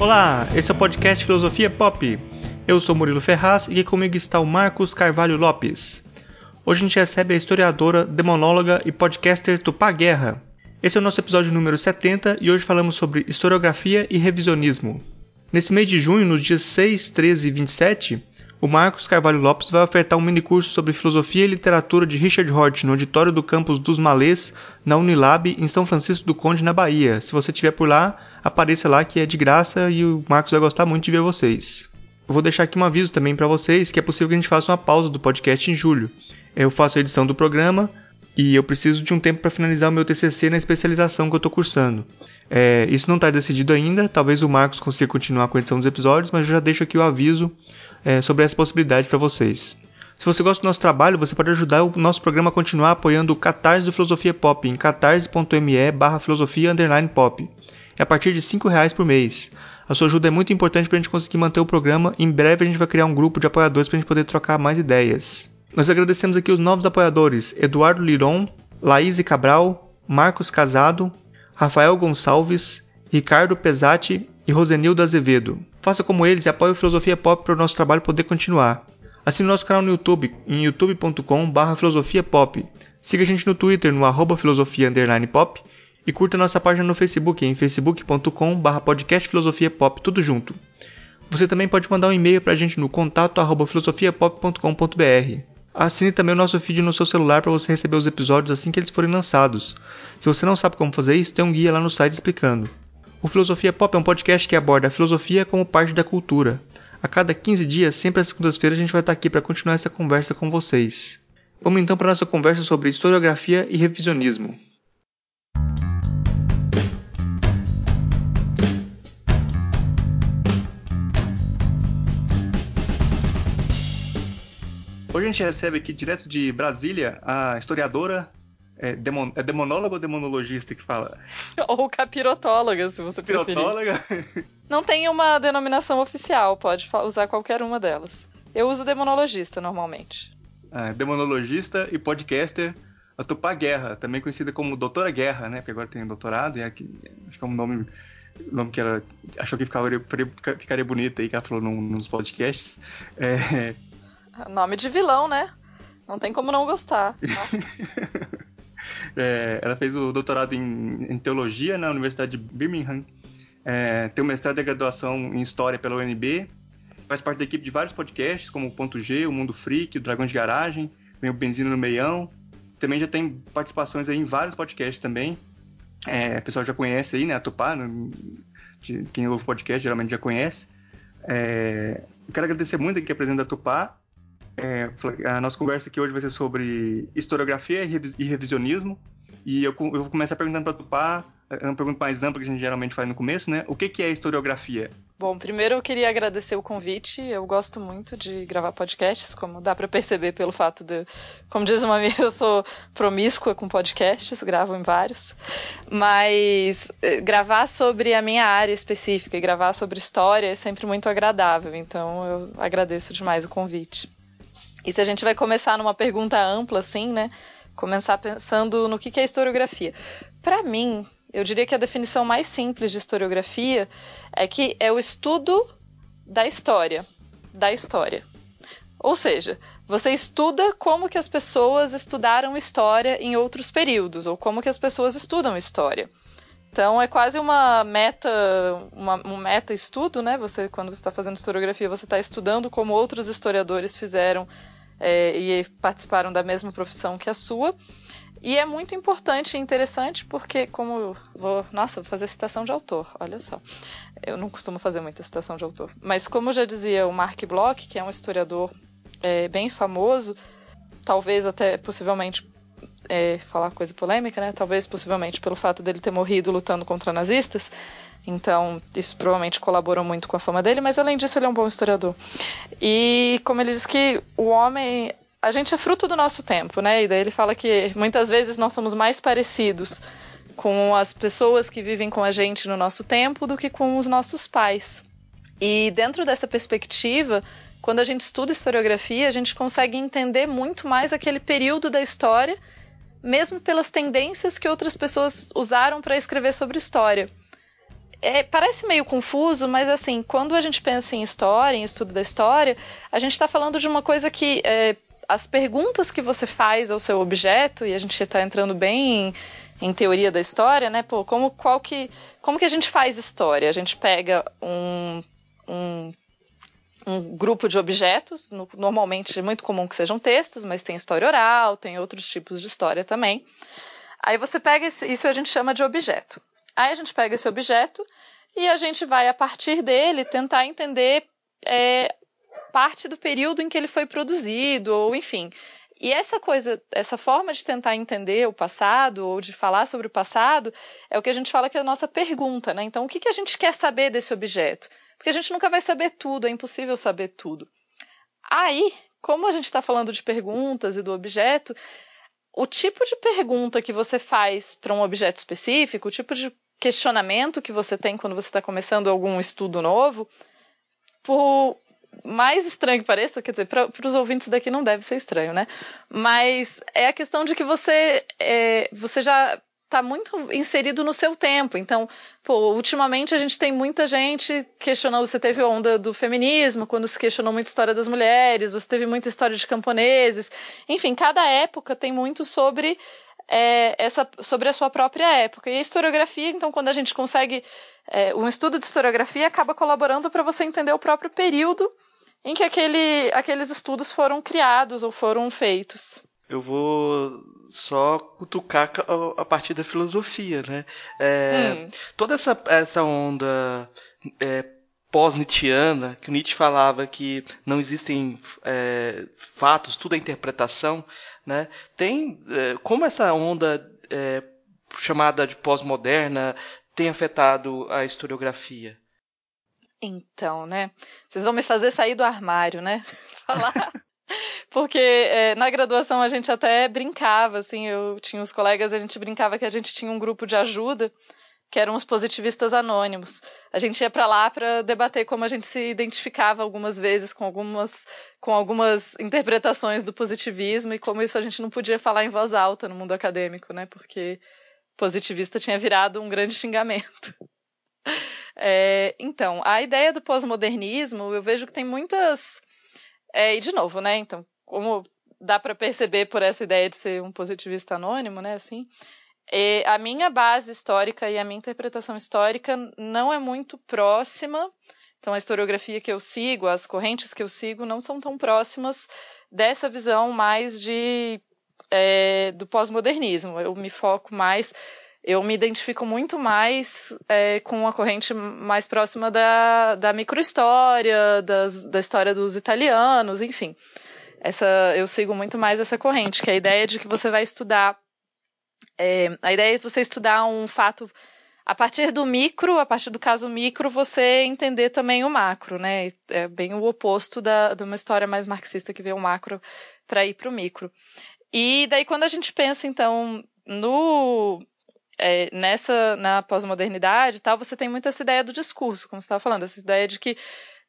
Olá, esse é o podcast Filosofia Pop. Eu sou Murilo Ferraz e aqui comigo está o Marcos Carvalho Lopes. Hoje a gente recebe a historiadora, demonóloga e podcaster Tupá Guerra. Esse é o nosso episódio número 70 e hoje falamos sobre historiografia e revisionismo. Nesse mês de junho, nos dias 6, 13 e 27, o Marcos Carvalho Lopes vai ofertar um minicurso sobre filosofia e literatura de Richard Hort no auditório do campus dos Malês, na Unilab, em São Francisco do Conde, na Bahia. Se você estiver por lá, apareça lá que é de graça e o Marcos vai gostar muito de ver vocês. Eu vou deixar aqui um aviso também para vocês que é possível que a gente faça uma pausa do podcast em julho. Eu faço a edição do programa e eu preciso de um tempo para finalizar o meu TCC na especialização que eu estou cursando. É, isso não está decidido ainda, talvez o Marcos consiga continuar com a edição dos episódios, mas eu já deixo aqui o aviso é, sobre essa possibilidade para vocês. Se você gosta do nosso trabalho, você pode ajudar o nosso programa a continuar apoiando o Catarse do Filosofia Pop em catarse.me barra filosofia pop é a partir de R$ reais por mês. A sua ajuda é muito importante para a gente conseguir manter o programa. Em breve a gente vai criar um grupo de apoiadores para a gente poder trocar mais ideias. Nós agradecemos aqui os novos apoiadores: Eduardo Liron, Laís Cabral, Marcos Casado, Rafael Gonçalves, Ricardo Pesati e Rosenildo Azevedo. Faça como eles e apoie o Filosofia Pop para o nosso trabalho poder continuar. Assine nosso canal no YouTube em youtube.com.br filosofiapop. Siga a gente no Twitter no filosofia pop e curta nossa página no Facebook em facebook.com.br podcastfilosofiapop, tudo junto. Você também pode mandar um e-mail para a gente no contato filosofiapop.com.br. Assine também o nosso feed no seu celular para você receber os episódios assim que eles forem lançados. Se você não sabe como fazer isso, tem um guia lá no site explicando. O Filosofia Pop é um podcast que aborda a filosofia como parte da cultura. A cada 15 dias, sempre às segundas-feiras, a gente vai estar aqui para continuar essa conversa com vocês. Vamos então para a nossa conversa sobre historiografia e revisionismo. Hoje a gente recebe aqui direto de Brasília a historiadora. É, demon, é demonóloga ou demonologista que fala? Ou capirotóloga, se você Capirotóloga? preferir. Não tem uma denominação oficial, pode usar qualquer uma delas. Eu uso demonologista normalmente. Ah, demonologista e podcaster. A Tupá Guerra, também conhecida como Doutora Guerra, né? Porque agora tem doutorado e aqui, acho que é um nome, nome que ela achou que ficaria, ficaria bonito aí, que ela falou nos podcasts. É, Nome de vilão, né? Não tem como não gostar. é, ela fez o doutorado em, em, teologia na Universidade de Birmingham. É, tem o mestrado e graduação em história pela UNB. Faz parte da equipe de vários podcasts, como o Ponto G, o Mundo Freak, o Dragão de Garagem, o Benzina no Meião. Também já tem participações aí em vários podcasts também. É, o pessoal já conhece aí, né? A Tupá, no, de, quem ouve podcast geralmente já conhece. É, eu quero agradecer muito aqui a presença da Tupá é, a nossa conversa aqui hoje vai ser sobre historiografia e revisionismo. E eu, eu vou começar perguntando para Tupá, é uma pergunta mais ampla que a gente geralmente faz no começo, né? O que, que é historiografia? Bom, primeiro eu queria agradecer o convite. Eu gosto muito de gravar podcasts, como dá para perceber pelo fato de, como diz uma amiga, eu sou promíscua com podcasts, gravo em vários. Mas eh, gravar sobre a minha área específica e gravar sobre história é sempre muito agradável. Então eu agradeço demais o convite. E se a gente vai começar numa pergunta ampla, assim, né? Começar pensando no que é historiografia. Para mim, eu diria que a definição mais simples de historiografia é que é o estudo da história. Da história. Ou seja, você estuda como que as pessoas estudaram história em outros períodos, ou como que as pessoas estudam história. Então é quase uma meta, uma, um meta estudo, né? Você quando você está fazendo historiografia, você está estudando como outros historiadores fizeram é, e participaram da mesma profissão que a sua. E é muito importante e interessante porque, como vou. Nossa, vou fazer citação de autor, olha só. Eu não costumo fazer muita citação de autor. Mas, como já dizia o Mark Bloch, que é um historiador é, bem famoso, talvez até possivelmente é, falar coisa polêmica, né? Talvez possivelmente pelo fato dele ter morrido lutando contra nazistas. Então, isso provavelmente colaborou muito com a fama dele, mas além disso, ele é um bom historiador. E como ele diz que o homem. A gente é fruto do nosso tempo, né? E daí ele fala que muitas vezes nós somos mais parecidos com as pessoas que vivem com a gente no nosso tempo do que com os nossos pais. E dentro dessa perspectiva, quando a gente estuda historiografia, a gente consegue entender muito mais aquele período da história mesmo pelas tendências que outras pessoas usaram para escrever sobre história. é, parece meio confuso, mas assim, quando a gente pensa em história, em estudo da história, a gente está falando de uma coisa que é, as perguntas que você faz ao seu objeto, e a gente está entrando bem em, em, teoria da história, né? Pô, como, qual que, como que a gente faz história? A gente pega um, um, um grupo de objetos, no, normalmente é muito comum que sejam textos, mas tem história oral, tem outros tipos de história também. Aí você pega esse, isso a gente chama de objeto. Aí a gente pega esse objeto e a gente vai, a partir dele, tentar entender é, parte do período em que ele foi produzido, ou enfim. E essa coisa, essa forma de tentar entender o passado ou de falar sobre o passado é o que a gente fala que é a nossa pergunta, né? Então, o que, que a gente quer saber desse objeto? Porque a gente nunca vai saber tudo, é impossível saber tudo. Aí, como a gente está falando de perguntas e do objeto, o tipo de pergunta que você faz para um objeto específico, o tipo de questionamento que você tem quando você está começando algum estudo novo, por mais estranho que pareça, quer dizer, para os ouvintes daqui não deve ser estranho, né? Mas é a questão de que você, é, você já está muito inserido no seu tempo. Então, pô, ultimamente a gente tem muita gente questionando. Você teve a onda do feminismo, quando se questionou muito a história das mulheres, você teve muita história de camponeses. Enfim, cada época tem muito sobre é, essa, sobre a sua própria época. E a historiografia, então, quando a gente consegue. É, um estudo de historiografia acaba colaborando para você entender o próprio período em que aquele, aqueles estudos foram criados ou foram feitos. Eu vou só cutucar a partir da filosofia, né? É, hum. Toda essa, essa onda é, pós-Nietzscheana, que Nietzsche falava que não existem é, fatos, tudo é interpretação, né? Tem é, como essa onda é, chamada de pós-moderna tem afetado a historiografia? Então, né? Vocês vão me fazer sair do armário, né? Falar. Porque é, na graduação a gente até brincava, assim, eu tinha uns colegas, a gente brincava que a gente tinha um grupo de ajuda que eram os positivistas anônimos. A gente ia para lá para debater como a gente se identificava algumas vezes com algumas, com algumas interpretações do positivismo e como isso a gente não podia falar em voz alta no mundo acadêmico, né? Porque positivista tinha virado um grande xingamento. É, então, a ideia do pós-modernismo, eu vejo que tem muitas. É, e de novo, né? Então, como dá para perceber por essa ideia de ser um positivista anônimo, né? Assim, e a minha base histórica e a minha interpretação histórica não é muito próxima. Então, a historiografia que eu sigo, as correntes que eu sigo, não são tão próximas dessa visão mais de é, do pós-modernismo. Eu me foco mais, eu me identifico muito mais é, com a corrente mais próxima da, da microhistória, das, da história dos italianos, enfim. Essa, eu sigo muito mais essa corrente, que é a ideia de que você vai estudar é, a ideia é você estudar um fato a partir do micro, a partir do caso micro, você entender também o macro, né? É bem o oposto da, de uma história mais marxista que vê o macro para ir para o micro. E daí quando a gente pensa então no é, nessa na pós-modernidade tal, você tem muito essa ideia do discurso, como você estava falando, essa ideia de que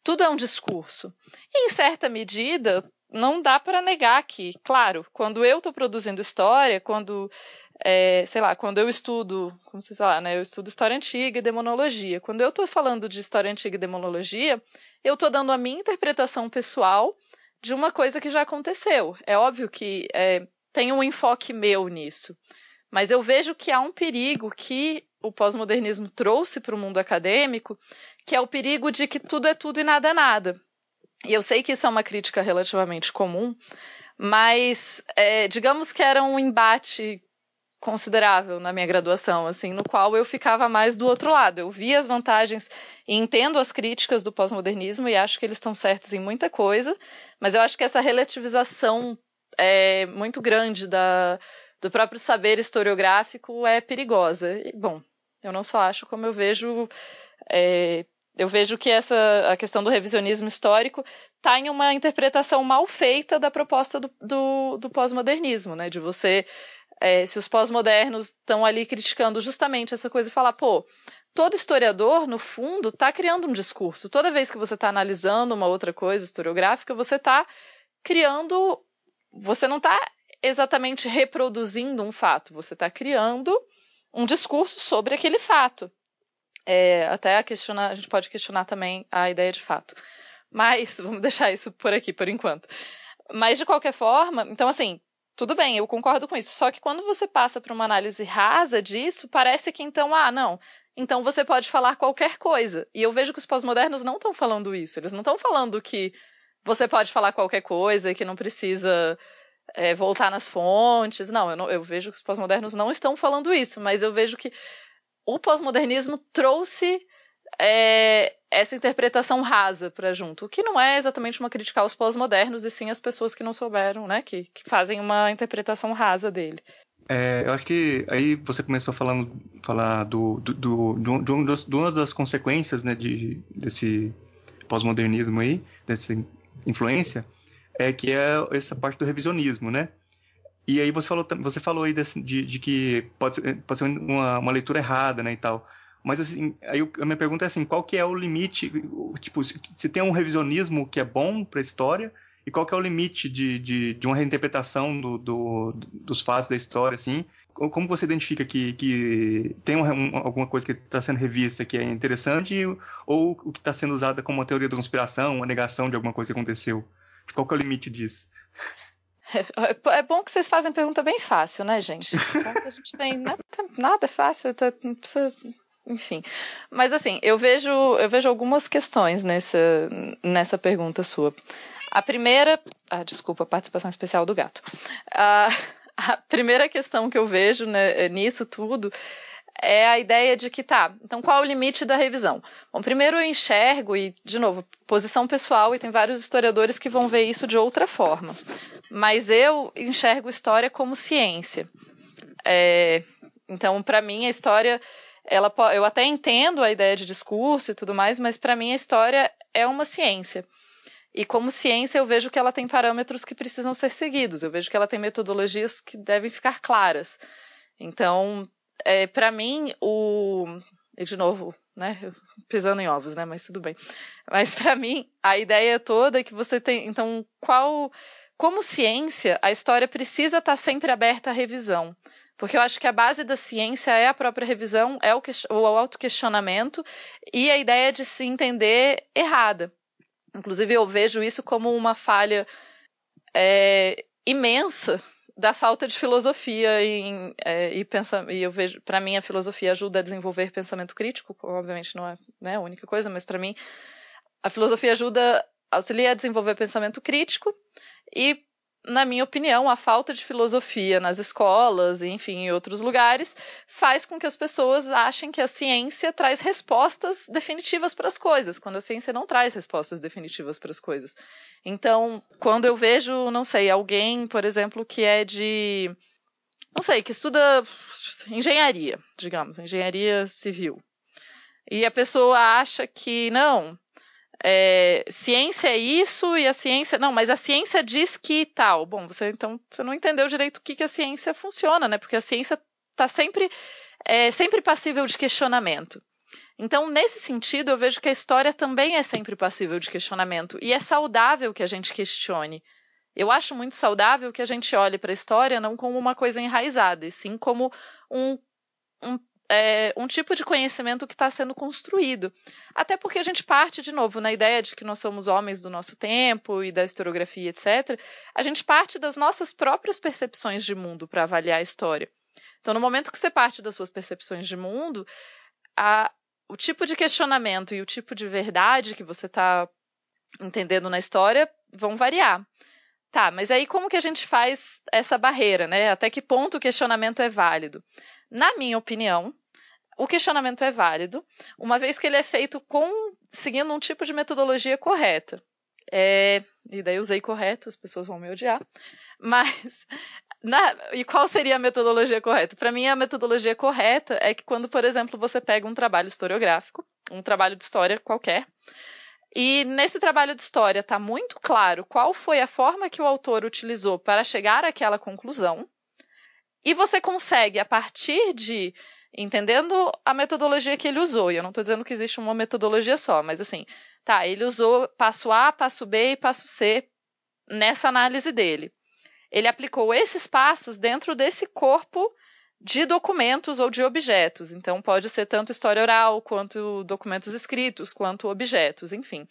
tudo é um discurso. E em certa medida, não dá para negar que, claro, quando eu estou produzindo história, quando é, sei lá, quando eu estudo, como você lá, né, eu estudo história antiga e demonologia. Quando eu estou falando de história antiga e demonologia, eu estou dando a minha interpretação pessoal de uma coisa que já aconteceu. É óbvio que é, tem um enfoque meu nisso, mas eu vejo que há um perigo que o pós-modernismo trouxe para o mundo acadêmico, que é o perigo de que tudo é tudo e nada é nada. E eu sei que isso é uma crítica relativamente comum, mas é, digamos que era um embate considerável na minha graduação, assim, no qual eu ficava mais do outro lado. Eu vi as vantagens e entendo as críticas do pós-modernismo e acho que eles estão certos em muita coisa, mas eu acho que essa relativização é muito grande da, do próprio saber historiográfico é perigosa. E, bom, eu não só acho, como eu vejo. É, eu vejo que essa a questão do revisionismo histórico está em uma interpretação mal feita da proposta do, do, do pós-modernismo, né? De você é, se os pós-modernos estão ali criticando justamente essa coisa e falar, pô, todo historiador, no fundo, está criando um discurso. Toda vez que você está analisando uma outra coisa historiográfica, você está criando. Você não está exatamente reproduzindo um fato, você está criando um discurso sobre aquele fato. É, até a, questionar, a gente pode questionar também a ideia de fato. Mas vamos deixar isso por aqui por enquanto. Mas de qualquer forma, então assim, tudo bem, eu concordo com isso. Só que quando você passa para uma análise rasa disso, parece que então, ah, não, então você pode falar qualquer coisa. E eu vejo que os pós-modernos não estão falando isso. Eles não estão falando que você pode falar qualquer coisa e que não precisa é, voltar nas fontes. Não eu, não, eu vejo que os pós-modernos não estão falando isso, mas eu vejo que o pós-modernismo trouxe é, essa interpretação rasa para junto, o que não é exatamente uma crítica aos pós-modernos, e sim as pessoas que não souberam, né, que, que fazem uma interpretação rasa dele. É, eu acho que aí você começou falando falar do, do, do, do, de, um das, uma das consequências né, de, desse pós-modernismo aí, dessa influência, é que é essa parte do revisionismo, né? E aí você falou, você falou aí desse, de, de, que pode ser, pode ser uma, uma leitura errada, né, e tal. Mas assim, aí a minha pergunta é assim, qual que é o limite, tipo, se, tem um revisionismo que é bom para a história, e qual que é o limite de, de, de uma reinterpretação do, do, dos fatos da história, assim? Como você identifica que, que tem um, alguma coisa que está sendo revista que é interessante ou o que está sendo usada como uma teoria da conspiração, uma negação de alguma coisa que aconteceu? Qual que é o limite disso? É, é bom que vocês fazem pergunta bem fácil, né, gente? A gente tem nada, nada fácil, tá, não precisa enfim. Mas assim, eu vejo, eu vejo algumas questões nessa, nessa pergunta sua. A primeira. Ah, desculpa, participação especial do gato. A, a primeira questão que eu vejo né, nisso tudo é a ideia de que tá, então qual é o limite da revisão? Bom, primeiro eu enxergo, e de novo, posição pessoal, e tem vários historiadores que vão ver isso de outra forma. Mas eu enxergo história como ciência. É, então, para mim, a história ela, eu até entendo a ideia de discurso e tudo mais, mas para mim a história é uma ciência. E como ciência, eu vejo que ela tem parâmetros que precisam ser seguidos, eu vejo que ela tem metodologias que devem ficar claras. Então, é, para mim, o. E de novo, né? Pisando em ovos, né? Mas tudo bem. Mas para mim, a ideia toda é que você tem. Então, qual. Como ciência, a história precisa estar sempre aberta à revisão. Porque eu acho que a base da ciência é a própria revisão, é o, o autoquestionamento e a ideia de se entender errada. Inclusive, eu vejo isso como uma falha é, imensa da falta de filosofia em, é, e, e eu vejo, para mim, a filosofia ajuda a desenvolver pensamento crítico, obviamente não é né, a única coisa, mas para mim, a filosofia ajuda, auxilia a desenvolver pensamento crítico e na minha opinião, a falta de filosofia nas escolas enfim, em outros lugares, faz com que as pessoas achem que a ciência traz respostas definitivas para as coisas, quando a ciência não traz respostas definitivas para as coisas. Então, quando eu vejo, não sei, alguém, por exemplo, que é de. Não sei, que estuda engenharia, digamos, engenharia civil. E a pessoa acha que, não, é, ciência é isso e a ciência. Não, mas a ciência diz que tal. Bom, você então você não entendeu direito o que, que a ciência funciona, né? Porque a ciência está sempre, é, sempre passível de questionamento. Então, nesse sentido, eu vejo que a história também é sempre passível de questionamento. E é saudável que a gente questione. Eu acho muito saudável que a gente olhe para a história não como uma coisa enraizada, e sim como um, um é, um tipo de conhecimento que está sendo construído. Até porque a gente parte, de novo, na ideia de que nós somos homens do nosso tempo e da historiografia, etc. A gente parte das nossas próprias percepções de mundo para avaliar a história. Então, no momento que você parte das suas percepções de mundo, a, o tipo de questionamento e o tipo de verdade que você está entendendo na história vão variar. Tá, mas aí como que a gente faz essa barreira, né? Até que ponto o questionamento é válido? Na minha opinião, o questionamento é válido, uma vez que ele é feito com seguindo um tipo de metodologia correta. É, e daí usei correto, as pessoas vão me odiar. Mas, na, e qual seria a metodologia correta? Para mim, a metodologia correta é que quando, por exemplo, você pega um trabalho historiográfico, um trabalho de história qualquer, e nesse trabalho de história está muito claro qual foi a forma que o autor utilizou para chegar àquela conclusão, e você consegue, a partir de entendendo a metodologia que ele usou. E eu não estou dizendo que existe uma metodologia só, mas assim, tá, ele usou passo A, passo B e passo C nessa análise dele. Ele aplicou esses passos dentro desse corpo de documentos ou de objetos. Então, pode ser tanto história oral, quanto documentos escritos, quanto objetos, enfim.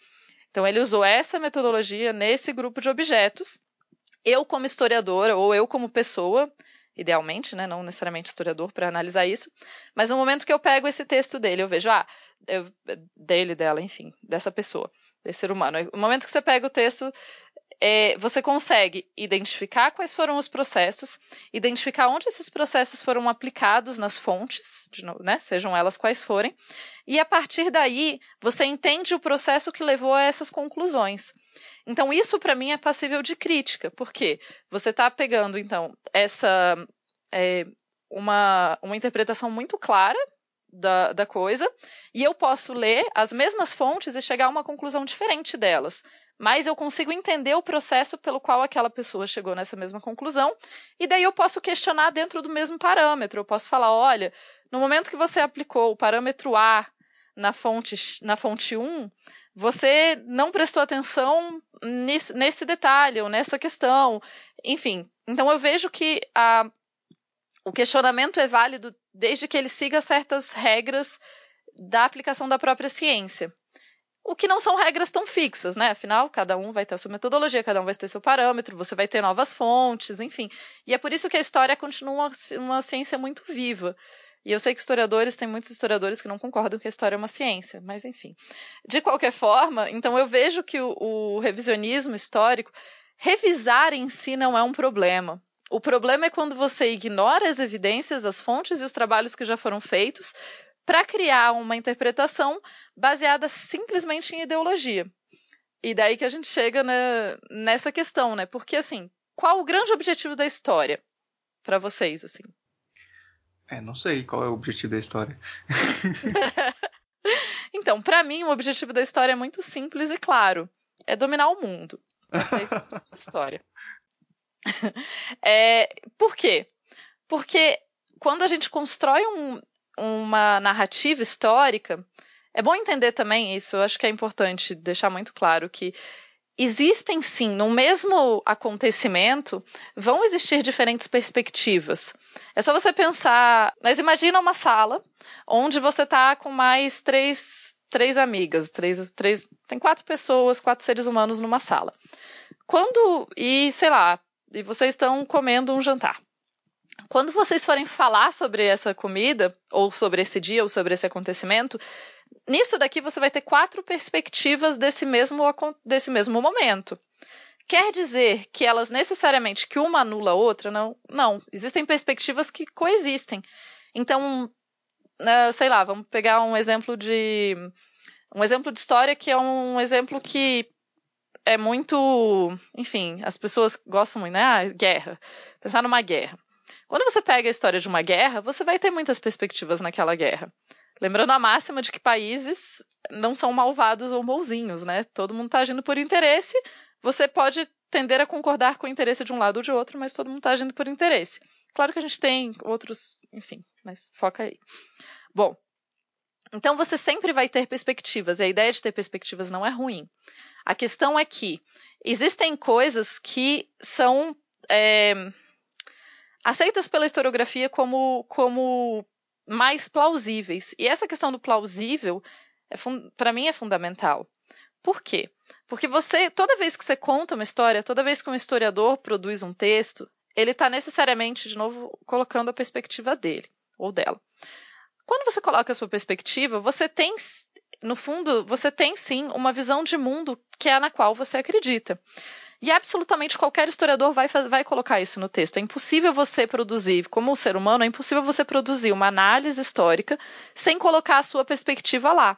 Então, ele usou essa metodologia nesse grupo de objetos. Eu, como historiadora, ou eu, como pessoa, idealmente, né, não necessariamente historiador para analisar isso, mas no momento que eu pego esse texto dele, eu vejo, ah, eu, dele, dela, enfim, dessa pessoa, desse ser humano. No momento que você pega o texto, é, você consegue identificar quais foram os processos, identificar onde esses processos foram aplicados nas fontes, novo, né, sejam elas quais forem, e a partir daí você entende o processo que levou a essas conclusões. Então isso para mim é passível de crítica, porque você está pegando então essa é, uma, uma interpretação muito clara da, da, coisa, e eu posso ler as mesmas fontes e chegar a uma conclusão diferente delas mas eu consigo entender o processo pelo qual aquela pessoa chegou nessa mesma conclusão, e daí eu posso questionar dentro do mesmo parâmetro. Eu posso falar: olha, no momento que você aplicou o parâmetro A na fonte, na fonte 1, você não prestou atenção nesse, nesse detalhe ou nessa questão. Enfim, então eu vejo que a, o questionamento é válido desde que ele siga certas regras da aplicação da própria ciência. O que não são regras tão fixas, né? Afinal, cada um vai ter a sua metodologia, cada um vai ter seu parâmetro, você vai ter novas fontes, enfim. E é por isso que a história continua uma, ciência muito viva. E eu sei que historiadores, tem muitos historiadores que não concordam que a história é uma ciência, mas enfim. De qualquer forma, então eu vejo que o, o revisionismo histórico, revisar em si não é um problema. O problema é quando você ignora as evidências, as fontes e os trabalhos que já foram feitos para criar uma interpretação baseada simplesmente em ideologia. E daí que a gente chega né, nessa questão, né? Porque assim, qual o grande objetivo da história para vocês, assim? É, não sei qual é o objetivo da história. então, para mim, o objetivo da história é muito simples e claro. É dominar o mundo. É história. É, por quê? Porque quando a gente constrói um, uma narrativa histórica, é bom entender também isso, eu acho que é importante deixar muito claro que existem sim, no mesmo acontecimento, vão existir diferentes perspectivas. É só você pensar, mas imagina uma sala onde você está com mais três, três amigas, três, três, tem quatro pessoas, quatro seres humanos numa sala. Quando, e sei lá, e vocês estão comendo um jantar. Quando vocês forem falar sobre essa comida, ou sobre esse dia, ou sobre esse acontecimento, nisso daqui você vai ter quatro perspectivas desse mesmo, desse mesmo momento. Quer dizer que elas necessariamente que uma anula a outra? Não, não. Existem perspectivas que coexistem. Então, né, sei lá, vamos pegar um exemplo de um exemplo de história que é um exemplo que é muito, enfim, as pessoas gostam muito, né? Ah, guerra. Pensar numa guerra. Quando você pega a história de uma guerra, você vai ter muitas perspectivas naquela guerra. Lembrando a máxima de que países não são malvados ou bonzinhos, né? Todo mundo está agindo por interesse. Você pode tender a concordar com o interesse de um lado ou de outro, mas todo mundo está agindo por interesse. Claro que a gente tem outros, enfim, mas foca aí. Bom, então você sempre vai ter perspectivas, e a ideia de ter perspectivas não é ruim. A questão é que existem coisas que são é, aceitas pela historiografia como, como mais plausíveis. E essa questão do plausível, é para mim, é fundamental. Por quê? Porque você, toda vez que você conta uma história, toda vez que um historiador produz um texto, ele está necessariamente, de novo, colocando a perspectiva dele ou dela. Quando você coloca a sua perspectiva, você tem, no fundo, você tem sim uma visão de mundo que é na qual você acredita. E absolutamente qualquer historiador vai, vai colocar isso no texto. É impossível você produzir, como um ser humano, é impossível você produzir uma análise histórica sem colocar a sua perspectiva lá.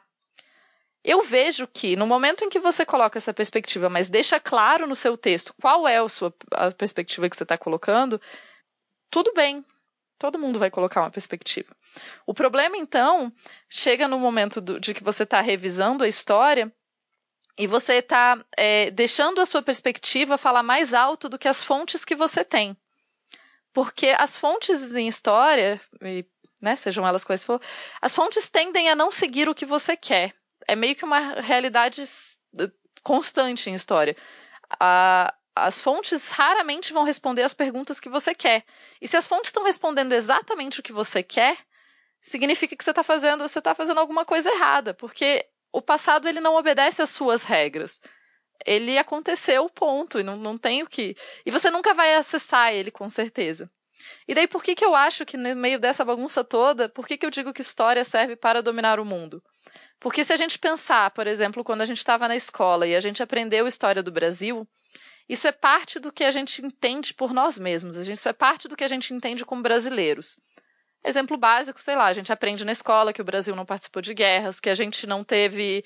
Eu vejo que no momento em que você coloca essa perspectiva, mas deixa claro no seu texto qual é a sua a perspectiva que você está colocando, tudo bem. Todo mundo vai colocar uma perspectiva. O problema, então, chega no momento do, de que você está revisando a história e você está é, deixando a sua perspectiva falar mais alto do que as fontes que você tem. Porque as fontes em história, e, né, sejam elas quais for, as fontes tendem a não seguir o que você quer. É meio que uma realidade constante em história. A, as fontes raramente vão responder as perguntas que você quer. E se as fontes estão respondendo exatamente o que você quer, significa que você está fazendo, você está fazendo alguma coisa errada, porque o passado ele não obedece às suas regras. Ele aconteceu, ponto, e não, não tem o que. E você nunca vai acessar ele, com certeza. E daí, por que, que eu acho que no meio dessa bagunça toda, por que, que eu digo que história serve para dominar o mundo? Porque se a gente pensar, por exemplo, quando a gente estava na escola e a gente aprendeu história do Brasil, isso é parte do que a gente entende por nós mesmos, isso é parte do que a gente entende como brasileiros. Exemplo básico, sei lá, a gente aprende na escola que o Brasil não participou de guerras, que a gente não teve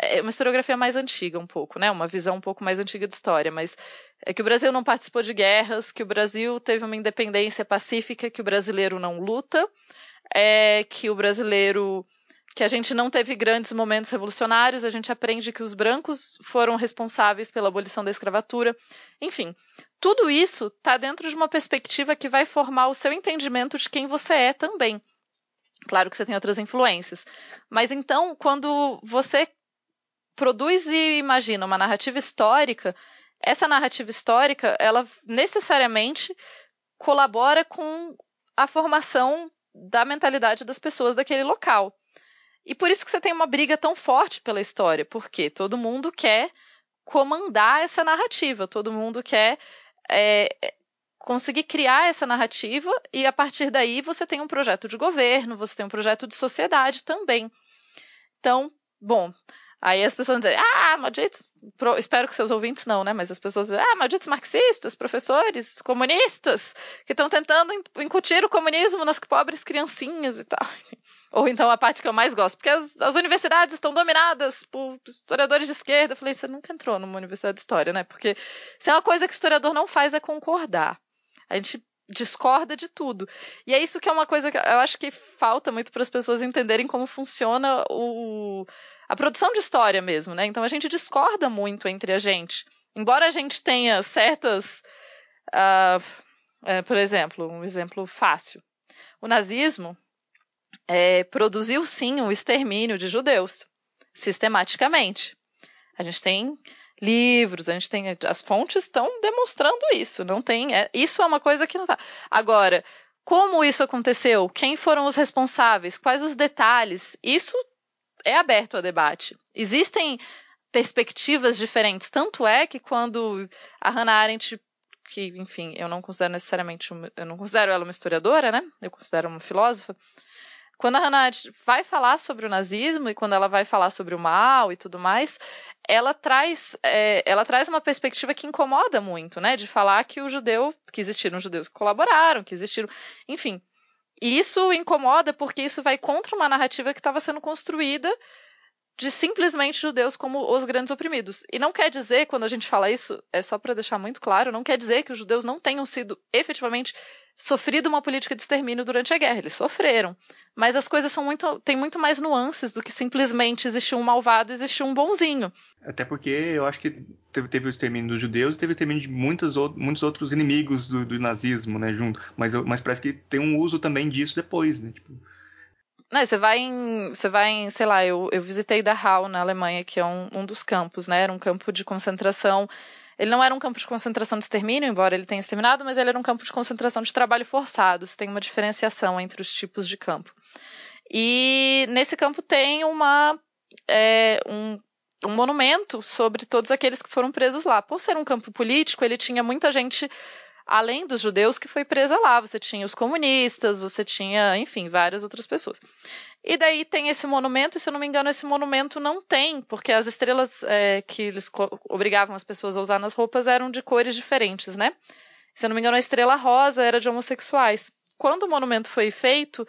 é uma historiografia mais antiga um pouco, né? Uma visão um pouco mais antiga de história, mas é que o Brasil não participou de guerras, que o Brasil teve uma independência pacífica, que o brasileiro não luta, é que o brasileiro que a gente não teve grandes momentos revolucionários, a gente aprende que os brancos foram responsáveis pela abolição da escravatura. Enfim, tudo isso está dentro de uma perspectiva que vai formar o seu entendimento de quem você é também. Claro que você tem outras influências. Mas então, quando você produz e imagina uma narrativa histórica, essa narrativa histórica, ela necessariamente colabora com a formação da mentalidade das pessoas daquele local. E por isso que você tem uma briga tão forte pela história, porque todo mundo quer comandar essa narrativa, todo mundo quer é, conseguir criar essa narrativa e a partir daí você tem um projeto de governo, você tem um projeto de sociedade também. Então, bom, Aí as pessoas dizem, ah, malditos, pro, espero que seus ouvintes não, né? Mas as pessoas dizem, ah, malditos marxistas, professores, comunistas, que estão tentando incutir o comunismo nas pobres criancinhas e tal. Ou então a parte que eu mais gosto, porque as, as universidades estão dominadas por historiadores de esquerda. Eu falei, você nunca entrou numa universidade de história, né? Porque se é uma coisa que o historiador não faz é concordar. A gente discorda de tudo. E é isso que é uma coisa que eu acho que falta muito para as pessoas entenderem como funciona o, a produção de história mesmo, né? Então a gente discorda muito entre a gente. Embora a gente tenha certas. Uh, é, por exemplo, um exemplo fácil. O nazismo é, produziu sim o extermínio de judeus, sistematicamente. A gente tem livros, a gente tem as fontes estão demonstrando isso. Não tem, é, isso é uma coisa que não está. Agora, como isso aconteceu? Quem foram os responsáveis? Quais os detalhes? Isso é aberto a debate. Existem perspectivas diferentes. Tanto é que quando a Hannah Arendt, que, enfim, eu não considero necessariamente, uma, eu não considero ela uma historiadora, né? Eu considero uma filósofa. Quando a Hannah Arendt vai falar sobre o nazismo e quando ela vai falar sobre o mal e tudo mais, ela traz, é, ela traz uma perspectiva que incomoda muito, né? De falar que o judeu, que existiram judeus que colaboraram, que existiram, enfim. E isso incomoda porque isso vai contra uma narrativa que estava sendo construída de simplesmente judeus como os grandes oprimidos. E não quer dizer, quando a gente fala isso, é só para deixar muito claro, não quer dizer que os judeus não tenham sido efetivamente sofrido uma política de extermínio durante a guerra. Eles sofreram. Mas as coisas são muito. têm muito mais nuances do que simplesmente existir um malvado e existir um bonzinho. Até porque eu acho que teve, teve o extermínio dos judeus e teve o extermínio de muitos, muitos outros inimigos do, do nazismo, né, junto. Mas, mas parece que tem um uso também disso depois, né? Tipo, não, você vai em. Você vai em, sei lá, eu, eu visitei Dachau na Alemanha, que é um, um dos campos, né? Era um campo de concentração. Ele não era um campo de concentração de extermínio, embora ele tenha exterminado, mas ele era um campo de concentração de trabalho forçado. Você tem uma diferenciação entre os tipos de campo. E nesse campo tem uma, é, um, um monumento sobre todos aqueles que foram presos lá. Por ser um campo político, ele tinha muita gente além dos judeus que foi presa lá. Você tinha os comunistas, você tinha, enfim, várias outras pessoas. E daí tem esse monumento, e se eu não me engano, esse monumento não tem, porque as estrelas é, que eles obrigavam as pessoas a usar nas roupas eram de cores diferentes, né? Se eu não me engano, a estrela rosa era de homossexuais. Quando o monumento foi feito,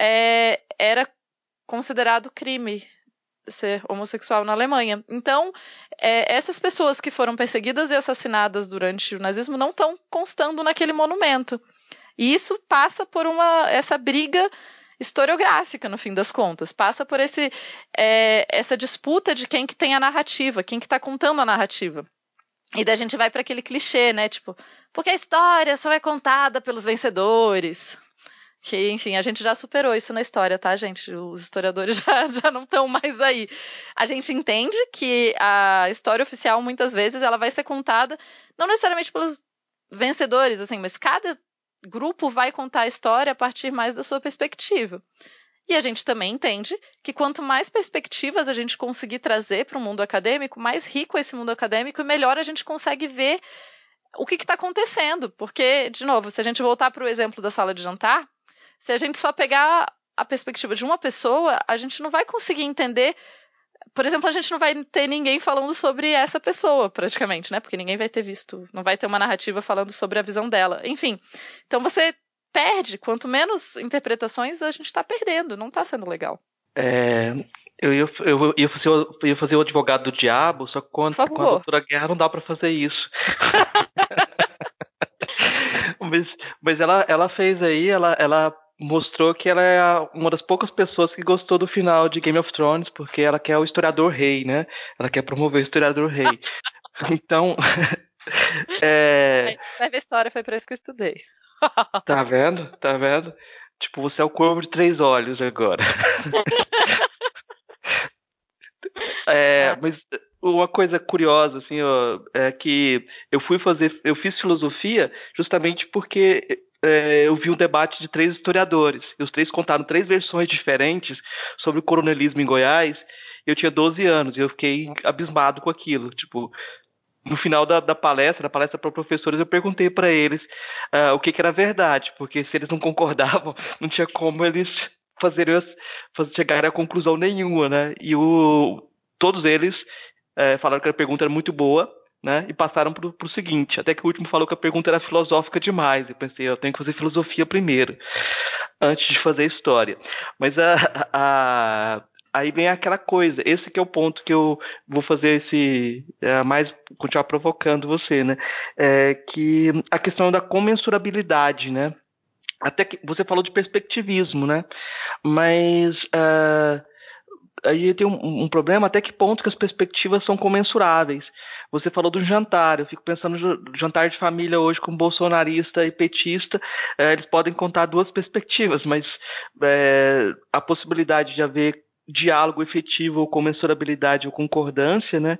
é, era considerado crime ser homossexual na Alemanha. Então, é, essas pessoas que foram perseguidas e assassinadas durante o nazismo não estão constando naquele monumento. E isso passa por uma essa briga historiográfica, no fim das contas. Passa por esse, é, essa disputa de quem que tem a narrativa, quem que está contando a narrativa. E daí a gente vai para aquele clichê, né? Tipo, porque a história só é contada pelos vencedores. Que, enfim, a gente já superou isso na história, tá, gente? Os historiadores já, já não estão mais aí. A gente entende que a história oficial, muitas vezes, ela vai ser contada, não necessariamente pelos vencedores, assim, mas cada grupo vai contar a história a partir mais da sua perspectiva. E a gente também entende que quanto mais perspectivas a gente conseguir trazer para o mundo acadêmico, mais rico é esse mundo acadêmico e melhor a gente consegue ver o que está acontecendo. Porque, de novo, se a gente voltar para o exemplo da sala de jantar, se a gente só pegar a perspectiva de uma pessoa, a gente não vai conseguir entender. Por exemplo, a gente não vai ter ninguém falando sobre essa pessoa, praticamente, né? Porque ninguém vai ter visto, não vai ter uma narrativa falando sobre a visão dela. Enfim. Então você perde. Quanto menos interpretações a gente está perdendo, não está sendo legal. É, eu, ia, eu, ia fazer, eu ia fazer o advogado do diabo, só que quando, com a doutora Guerra não dá para fazer isso. mas, mas ela, ela fez aí, ela, ela mostrou que ela é uma das poucas pessoas que gostou do final de Game of Thrones, porque ela quer o historiador rei, né? Ela quer promover o historiador rei. então. é... Ver história, foi por isso que eu estudei. Tá vendo? Tá vendo? Tipo, você é o corvo de três olhos agora. é, é, mas uma coisa curiosa, assim, ó, é que eu fui fazer, eu fiz filosofia justamente porque é, eu vi um debate de três historiadores. E os três contaram três versões diferentes sobre o coronelismo em Goiás. Eu tinha 12 anos e eu fiquei abismado com aquilo. Tipo, no final da, da palestra, da palestra para professores, eu perguntei para eles uh, o que, que, era verdade, porque se eles não concordavam, não tinha como eles fazerem fazer, chegarem a conclusão nenhuma, né? E o, todos eles uh, falaram que a pergunta era muito boa, né? E passaram para o seguinte, até que o último falou que a pergunta era filosófica demais. Eu pensei, eu tenho que fazer filosofia primeiro, antes de fazer história. Mas a, a aí vem aquela coisa, esse que é o ponto que eu vou fazer esse é, mais continuar provocando você, né? É que a questão da comensurabilidade, né? Até que você falou de perspectivismo, né? Mas uh, aí tem um, um, problema até que ponto que as perspectivas são comensuráveis. Você falou do jantar, eu fico pensando no jantar de família hoje com bolsonarista e petista, é, eles podem contar duas perspectivas, mas é, a possibilidade de haver diálogo efetivo ou comensurabilidade ou concordância, né,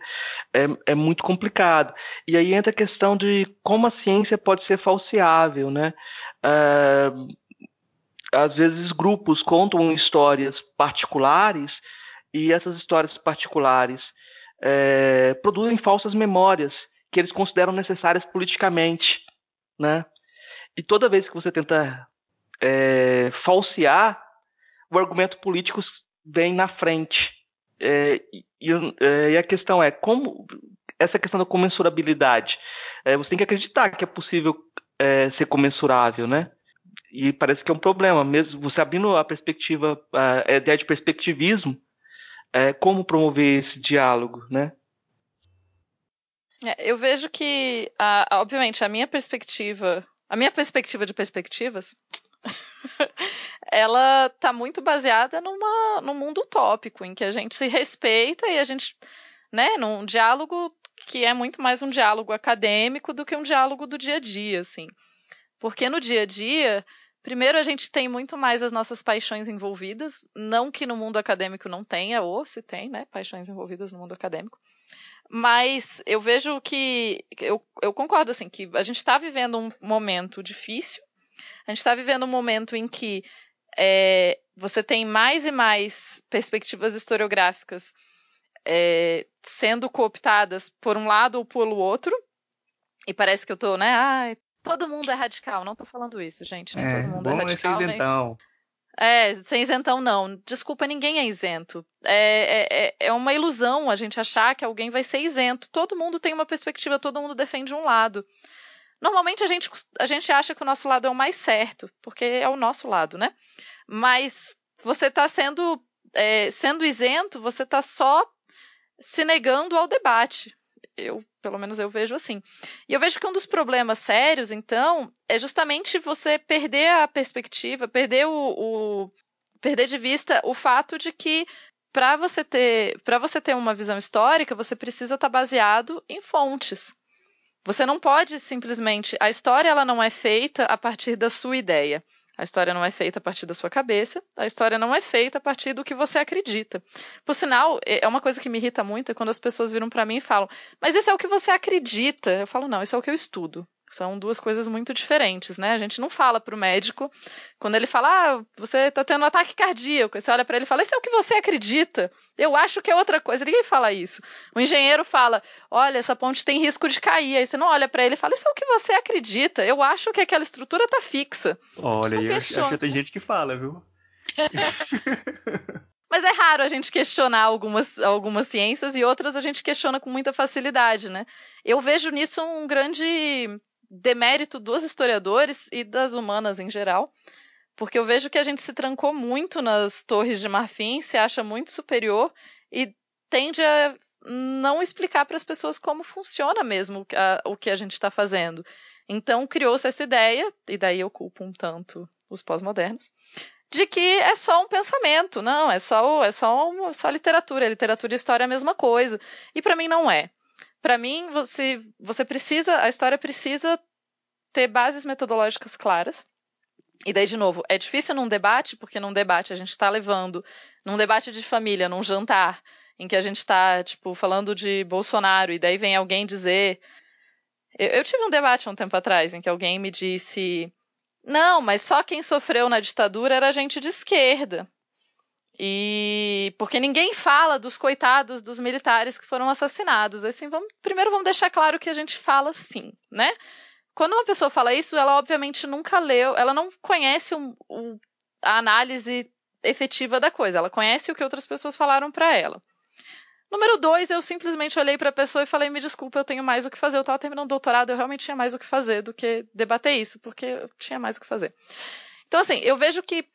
é, é, muito complicado. E aí entra a questão de como a ciência pode ser falseável, né? Uh, às vezes grupos contam histórias particulares e essas histórias particulares é, produzem falsas memórias que eles consideram necessárias politicamente, né? E toda vez que você tenta é, falsear, o argumento político vem na frente. É, e, é, e, a questão é como essa questão da comensurabilidade. É, você tem que acreditar que é possível é, ser comensurável, né? E parece que é um problema, mesmo você abrindo a perspectiva, a ideia de perspectivismo, é, como promover esse diálogo, né? É, eu vejo que, a, obviamente, a minha perspectiva, a minha perspectiva de perspectivas ela está muito baseada numa, num mundo utópico, em que a gente se respeita e a gente, né, num diálogo que é muito mais um diálogo acadêmico do que um diálogo do dia a dia, assim. Porque no dia a dia, primeiro a gente tem muito mais as nossas paixões envolvidas, não que no mundo acadêmico não tenha, ou se tem, né, paixões envolvidas no mundo acadêmico. Mas eu vejo que eu, eu concordo assim que a gente está vivendo um momento difícil a gente está vivendo um momento em que é, você tem mais e mais perspectivas historiográficas é, sendo cooptadas por um lado ou pelo outro. E parece que eu tô, né? Todo mundo é radical. Não tô falando isso, gente. Nem é, todo mundo é radical. Ser isentão. É, sem isentão não. Desculpa, ninguém é isento. É, é, é, é uma ilusão a gente achar que alguém vai ser isento. Todo mundo tem uma perspectiva, todo mundo defende um lado. Normalmente a gente, a gente acha que o nosso lado é o mais certo, porque é o nosso lado, né? Mas você está sendo, é, sendo isento, você está só se negando ao debate. Eu, pelo menos eu vejo assim. E eu vejo que um dos problemas sérios, então, é justamente você perder a perspectiva, perder o, o perder de vista o fato de que para você ter para você ter uma visão histórica, você precisa estar tá baseado em fontes. Você não pode simplesmente. A história ela não é feita a partir da sua ideia. A história não é feita a partir da sua cabeça, a história não é feita a partir do que você acredita. Por sinal, é, é uma coisa que me irrita muito é quando as pessoas viram para mim e falam: "Mas isso é o que você acredita?". Eu falo: "Não, isso é o que eu estudo". São duas coisas muito diferentes, né? A gente não fala para o médico, quando ele fala, ah, você está tendo um ataque cardíaco, você olha para ele e fala, isso é o que você acredita. Eu acho que é outra coisa. Ninguém fala isso. O engenheiro fala, olha, essa ponte tem risco de cair. Aí você não olha para ele e fala, isso é o que você acredita. Eu acho que aquela estrutura está fixa. Olha, eu acho, acho que tem gente que fala, viu? Mas é raro a gente questionar algumas, algumas ciências e outras a gente questiona com muita facilidade, né? Eu vejo nisso um grande demérito dos historiadores e das humanas em geral, porque eu vejo que a gente se trancou muito nas torres de marfim, se acha muito superior e tende a não explicar para as pessoas como funciona mesmo a, o que a gente está fazendo. Então criou-se essa ideia, e daí eu culpo um tanto os pós-modernos, de que é só um pensamento, não, é só é só, uma, só literatura, literatura e história é a mesma coisa. E para mim não é. Para mim, você, você precisa, a história precisa ter bases metodológicas claras. E daí, de novo, é difícil num debate, porque num debate a gente está levando, num debate de família, num jantar, em que a gente está, tipo, falando de Bolsonaro, e daí vem alguém dizer. Eu, eu tive um debate há um tempo atrás, em que alguém me disse: não, mas só quem sofreu na ditadura era gente de esquerda. E porque ninguém fala dos coitados dos militares que foram assassinados. Assim, vamos, primeiro vamos deixar claro que a gente fala sim, né? Quando uma pessoa fala isso, ela obviamente nunca leu, ela não conhece o, o, a análise efetiva da coisa, ela conhece o que outras pessoas falaram para ela. Número dois, eu simplesmente olhei para a pessoa e falei: me desculpa, eu tenho mais o que fazer. Eu estava terminando o doutorado, eu realmente tinha mais o que fazer do que debater isso, porque eu tinha mais o que fazer. Então, assim, eu vejo que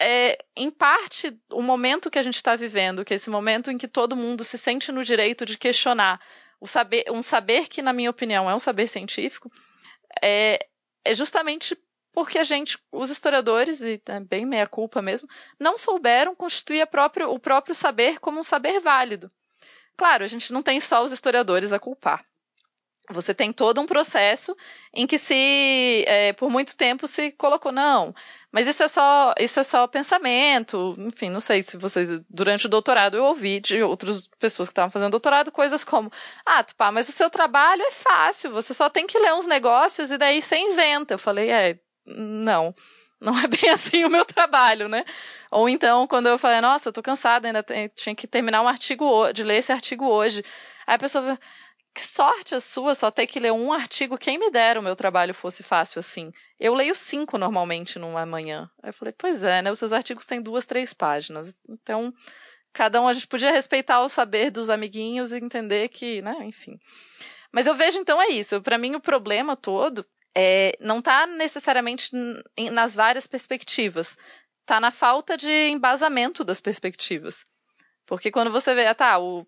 é, em parte, o momento que a gente está vivendo, que é esse momento em que todo mundo se sente no direito de questionar o saber, um saber que, na minha opinião, é um saber científico, é, é justamente porque a gente, os historiadores, e é bem meia culpa mesmo, não souberam constituir o próprio saber como um saber válido. Claro, a gente não tem só os historiadores a culpar. Você tem todo um processo em que se, é, por muito tempo, se colocou, não, mas isso é só, isso é só pensamento, enfim, não sei se vocês, durante o doutorado, eu ouvi de outras pessoas que estavam fazendo doutorado, coisas como, ah, pá, mas o seu trabalho é fácil, você só tem que ler uns negócios e daí você inventa. Eu falei, é, não, não é bem assim o meu trabalho, né? Ou então, quando eu falei, nossa, eu tô cansada, ainda tinha que terminar um artigo, de ler esse artigo hoje. Aí a pessoa que sorte a sua só ter que ler um artigo. Quem me dera o meu trabalho fosse fácil assim. Eu leio cinco normalmente numa manhã. Aí eu falei, pois é, né? Os seus artigos têm duas, três páginas. Então, cada um a gente podia respeitar o saber dos amiguinhos e entender que, né, enfim. Mas eu vejo então é isso. Para mim o problema todo é, não está necessariamente nas várias perspectivas. Está na falta de embasamento das perspectivas. Porque quando você vê, ah, tá, o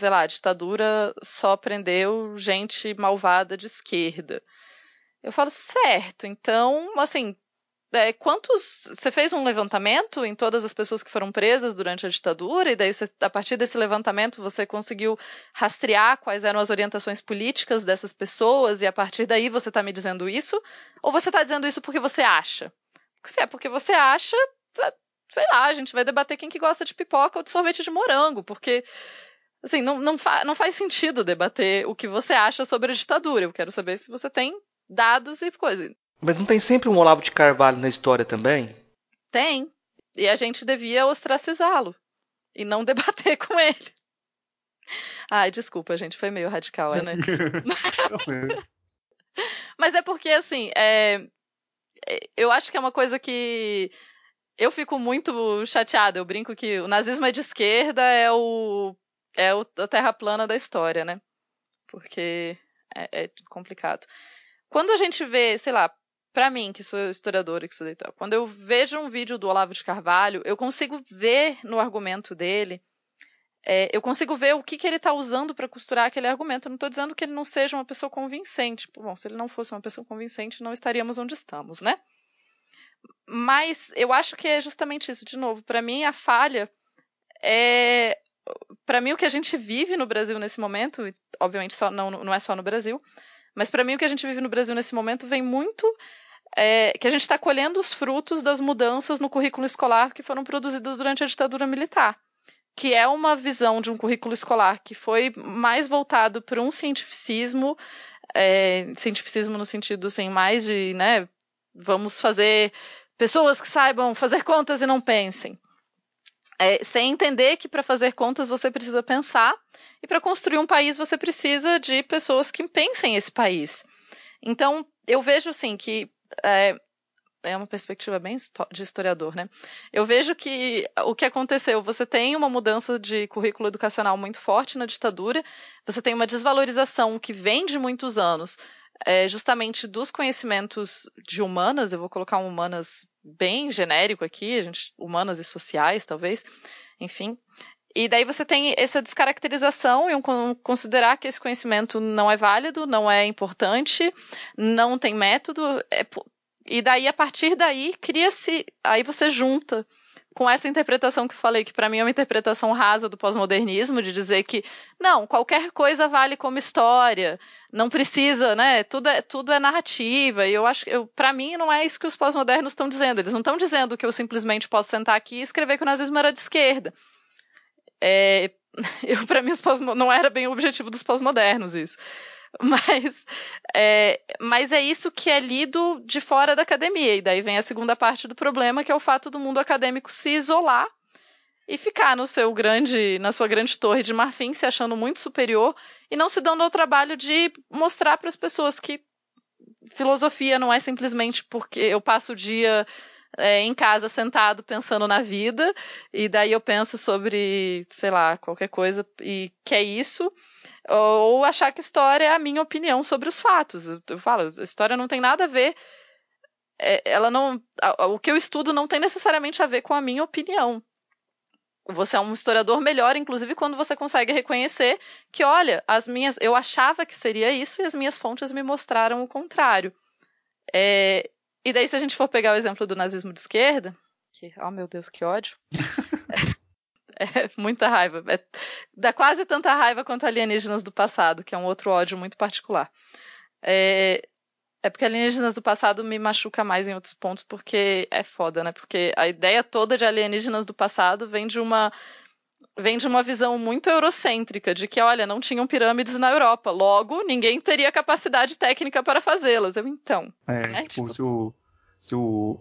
sei lá, a ditadura só prendeu gente malvada de esquerda. Eu falo, certo, então, assim, é, quantos. Você fez um levantamento em todas as pessoas que foram presas durante a ditadura, e daí, a partir desse levantamento, você conseguiu rastrear quais eram as orientações políticas dessas pessoas, e a partir daí você está me dizendo isso? Ou você está dizendo isso porque você acha? Se é porque você acha, é, sei lá, a gente vai debater quem que gosta de pipoca ou de sorvete de morango, porque Assim, não, não, fa não faz sentido debater o que você acha sobre a ditadura. Eu quero saber se você tem dados e coisa. Mas não tem sempre um Olavo de Carvalho na história também? Tem. E a gente devia ostracizá-lo e não debater com ele. Ai, desculpa, gente, foi meio radical, né? Mas é porque, assim, é... eu acho que é uma coisa que eu fico muito chateada. Eu brinco que o nazismo é de esquerda, é o é o, a terra plana da história, né? Porque é, é complicado. Quando a gente vê, sei lá, para mim, que sou historiadora, que sou tal, quando eu vejo um vídeo do Olavo de Carvalho, eu consigo ver no argumento dele, é, eu consigo ver o que, que ele está usando para costurar aquele argumento. Eu não estou dizendo que ele não seja uma pessoa convincente. Bom, se ele não fosse uma pessoa convincente, não estaríamos onde estamos, né? Mas eu acho que é justamente isso. De novo, para mim, a falha é para mim o que a gente vive no Brasil nesse momento, obviamente só, não, não é só no Brasil, mas para mim o que a gente vive no Brasil nesse momento vem muito é, que a gente está colhendo os frutos das mudanças no currículo escolar que foram produzidas durante a ditadura militar, que é uma visão de um currículo escolar que foi mais voltado para um cientificismo, é, cientificismo no sentido assim, mais de, né, vamos fazer pessoas que saibam fazer contas e não pensem. É, sem entender que para fazer contas você precisa pensar e para construir um país você precisa de pessoas que pensem esse país. Então, eu vejo assim que é, é uma perspectiva bem de historiador, né? Eu vejo que o que aconteceu, você tem uma mudança de currículo educacional muito forte na ditadura, você tem uma desvalorização que vem de muitos anos, é, justamente dos conhecimentos de humanas, eu vou colocar um humanas bem genérico aqui, gente, humanas e sociais, talvez, enfim. E daí você tem essa descaracterização e um, considerar que esse conhecimento não é válido, não é importante, não tem método. É, e daí, a partir daí, cria-se. Aí você junta com essa interpretação que eu falei, que para mim é uma interpretação rasa do pós-modernismo, de dizer que não, qualquer coisa vale como história, não precisa, né? Tudo é, tudo é narrativa. E eu acho que, para mim, não é isso que os pós-modernos estão dizendo. Eles não estão dizendo que eu simplesmente posso sentar aqui e escrever que o nazismo era de esquerda. É, para mim, não era bem o objetivo dos pós-modernos isso. Mas é, mas é isso que é lido de fora da academia. E daí vem a segunda parte do problema, que é o fato do mundo acadêmico se isolar e ficar no seu grande, na sua grande torre de marfim, se achando muito superior e não se dando ao trabalho de mostrar para as pessoas que filosofia não é simplesmente porque eu passo o dia é, em casa sentado pensando na vida, e daí eu penso sobre, sei lá, qualquer coisa, e que é isso. Ou achar que história é a minha opinião sobre os fatos. Eu, falo, a história não tem nada a ver. É, ela não. O que eu estudo não tem necessariamente a ver com a minha opinião. Você é um historiador melhor, inclusive, quando você consegue reconhecer que, olha, as minhas, eu achava que seria isso e as minhas fontes me mostraram o contrário. É, e daí, se a gente for pegar o exemplo do nazismo de esquerda, que, oh meu Deus, que ódio. é, muita raiva. É, dá quase tanta raiva quanto alienígenas do passado, que é um outro ódio muito particular. É, é porque alienígenas do passado me machuca mais em outros pontos, porque é foda, né? Porque a ideia toda de alienígenas do passado vem de uma vem de uma visão muito eurocêntrica, de que, olha, não tinham pirâmides na Europa, logo ninguém teria capacidade técnica para fazê-las. Eu, então. É, né? tipo, tipo... se, o, se o,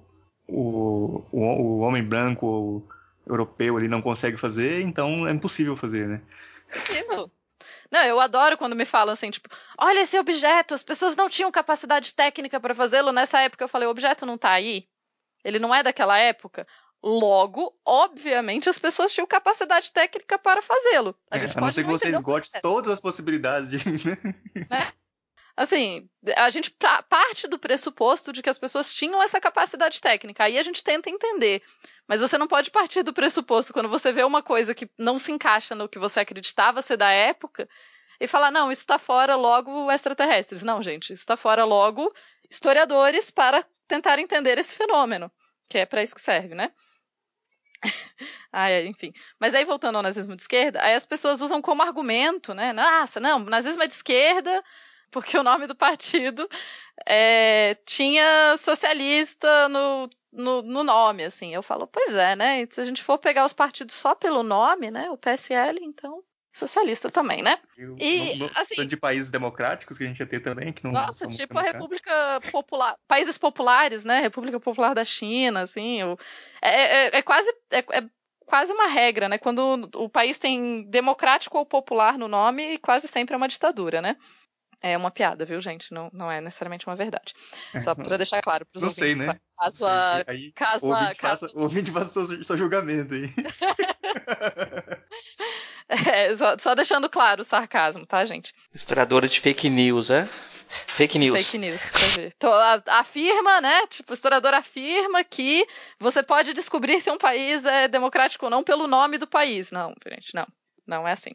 o, o, o homem branco europeu ele não consegue fazer, então é impossível fazer, né? Impossível. Não, eu adoro quando me falam assim, tipo, olha esse objeto, as pessoas não tinham capacidade técnica para fazê-lo. Nessa época eu falei, o objeto não tá aí? Ele não é daquela época? Logo, obviamente, as pessoas tinham capacidade técnica para fazê-lo. A, é, a não ser que você esgote todas as possibilidades de. Né? Assim, a gente parte do pressuposto de que as pessoas tinham essa capacidade técnica. Aí a gente tenta entender. Mas você não pode partir do pressuposto quando você vê uma coisa que não se encaixa no que você acreditava ser da época e falar, não, isso está fora logo extraterrestres. Não, gente, isso está fora logo historiadores para tentar entender esse fenômeno. Que é para isso que serve, né? ah, enfim. Mas aí, voltando ao nazismo de esquerda, aí as pessoas usam como argumento, né? Nossa, não, nazismo é de esquerda, porque o nome do partido é, tinha socialista no, no, no, nome, assim. Eu falo, pois é, né? Se a gente for pegar os partidos só pelo nome, né? O PSL, então socialista também, né? E, no, no, assim, de países democráticos que a gente ia ter também, que não Nossa, tipo a República Popular, países populares, né? República Popular da China, assim, o, é, é, é, quase é, é, quase uma regra, né? Quando o país tem democrático ou popular no nome, quase sempre é uma ditadura, né? É uma piada, viu, gente? Não, não é necessariamente uma verdade. Só para deixar claro para os ouvintes. Sei, né? Caso a, aí, caso o a, caso... faça, o ouvinte faça seu, seu julgamento aí. É, só, só, deixando claro o sarcasmo, tá, gente? Historiadora de fake news, é? Fake news. Fake news, então, afirma, né? Tipo, o historiador afirma que você pode descobrir se um país é democrático ou não pelo nome do país. Não, gente, não. Não é assim.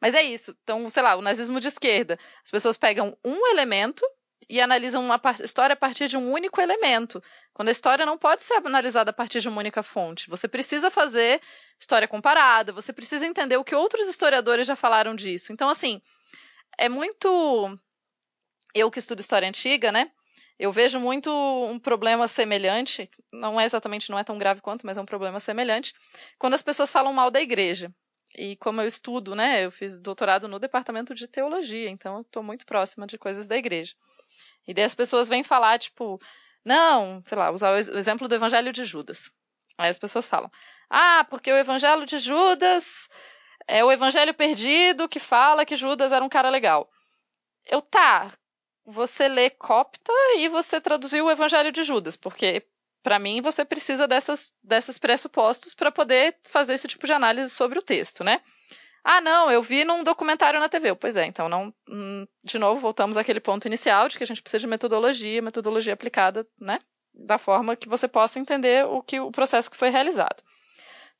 Mas é isso. Então, sei lá, o nazismo de esquerda. As pessoas pegam um elemento e analisam uma história a partir de um único elemento. Quando a história não pode ser analisada a partir de uma única fonte. Você precisa fazer história comparada, você precisa entender o que outros historiadores já falaram disso. Então, assim, é muito. Eu que estudo história antiga, né? Eu vejo muito um problema semelhante, não é exatamente, não é tão grave quanto, mas é um problema semelhante, quando as pessoas falam mal da igreja. E como eu estudo, né, eu fiz doutorado no departamento de teologia, então eu estou muito próxima de coisas da igreja. E daí as pessoas vêm falar, tipo, não, sei lá, usar o exemplo do evangelho de Judas. Aí as pessoas falam, ah, porque o evangelho de Judas é o evangelho perdido que fala que Judas era um cara legal. Eu, tá, você lê Copta e você traduziu o Evangelho de Judas, porque para mim você precisa dessas, desses pressupostos para poder fazer esse tipo de análise sobre o texto, né? Ah, não, eu vi num documentário na TV. Pois é, então não. Hum, de novo, voltamos àquele ponto inicial de que a gente precisa de metodologia, metodologia aplicada, né? Da forma que você possa entender o que o processo que foi realizado.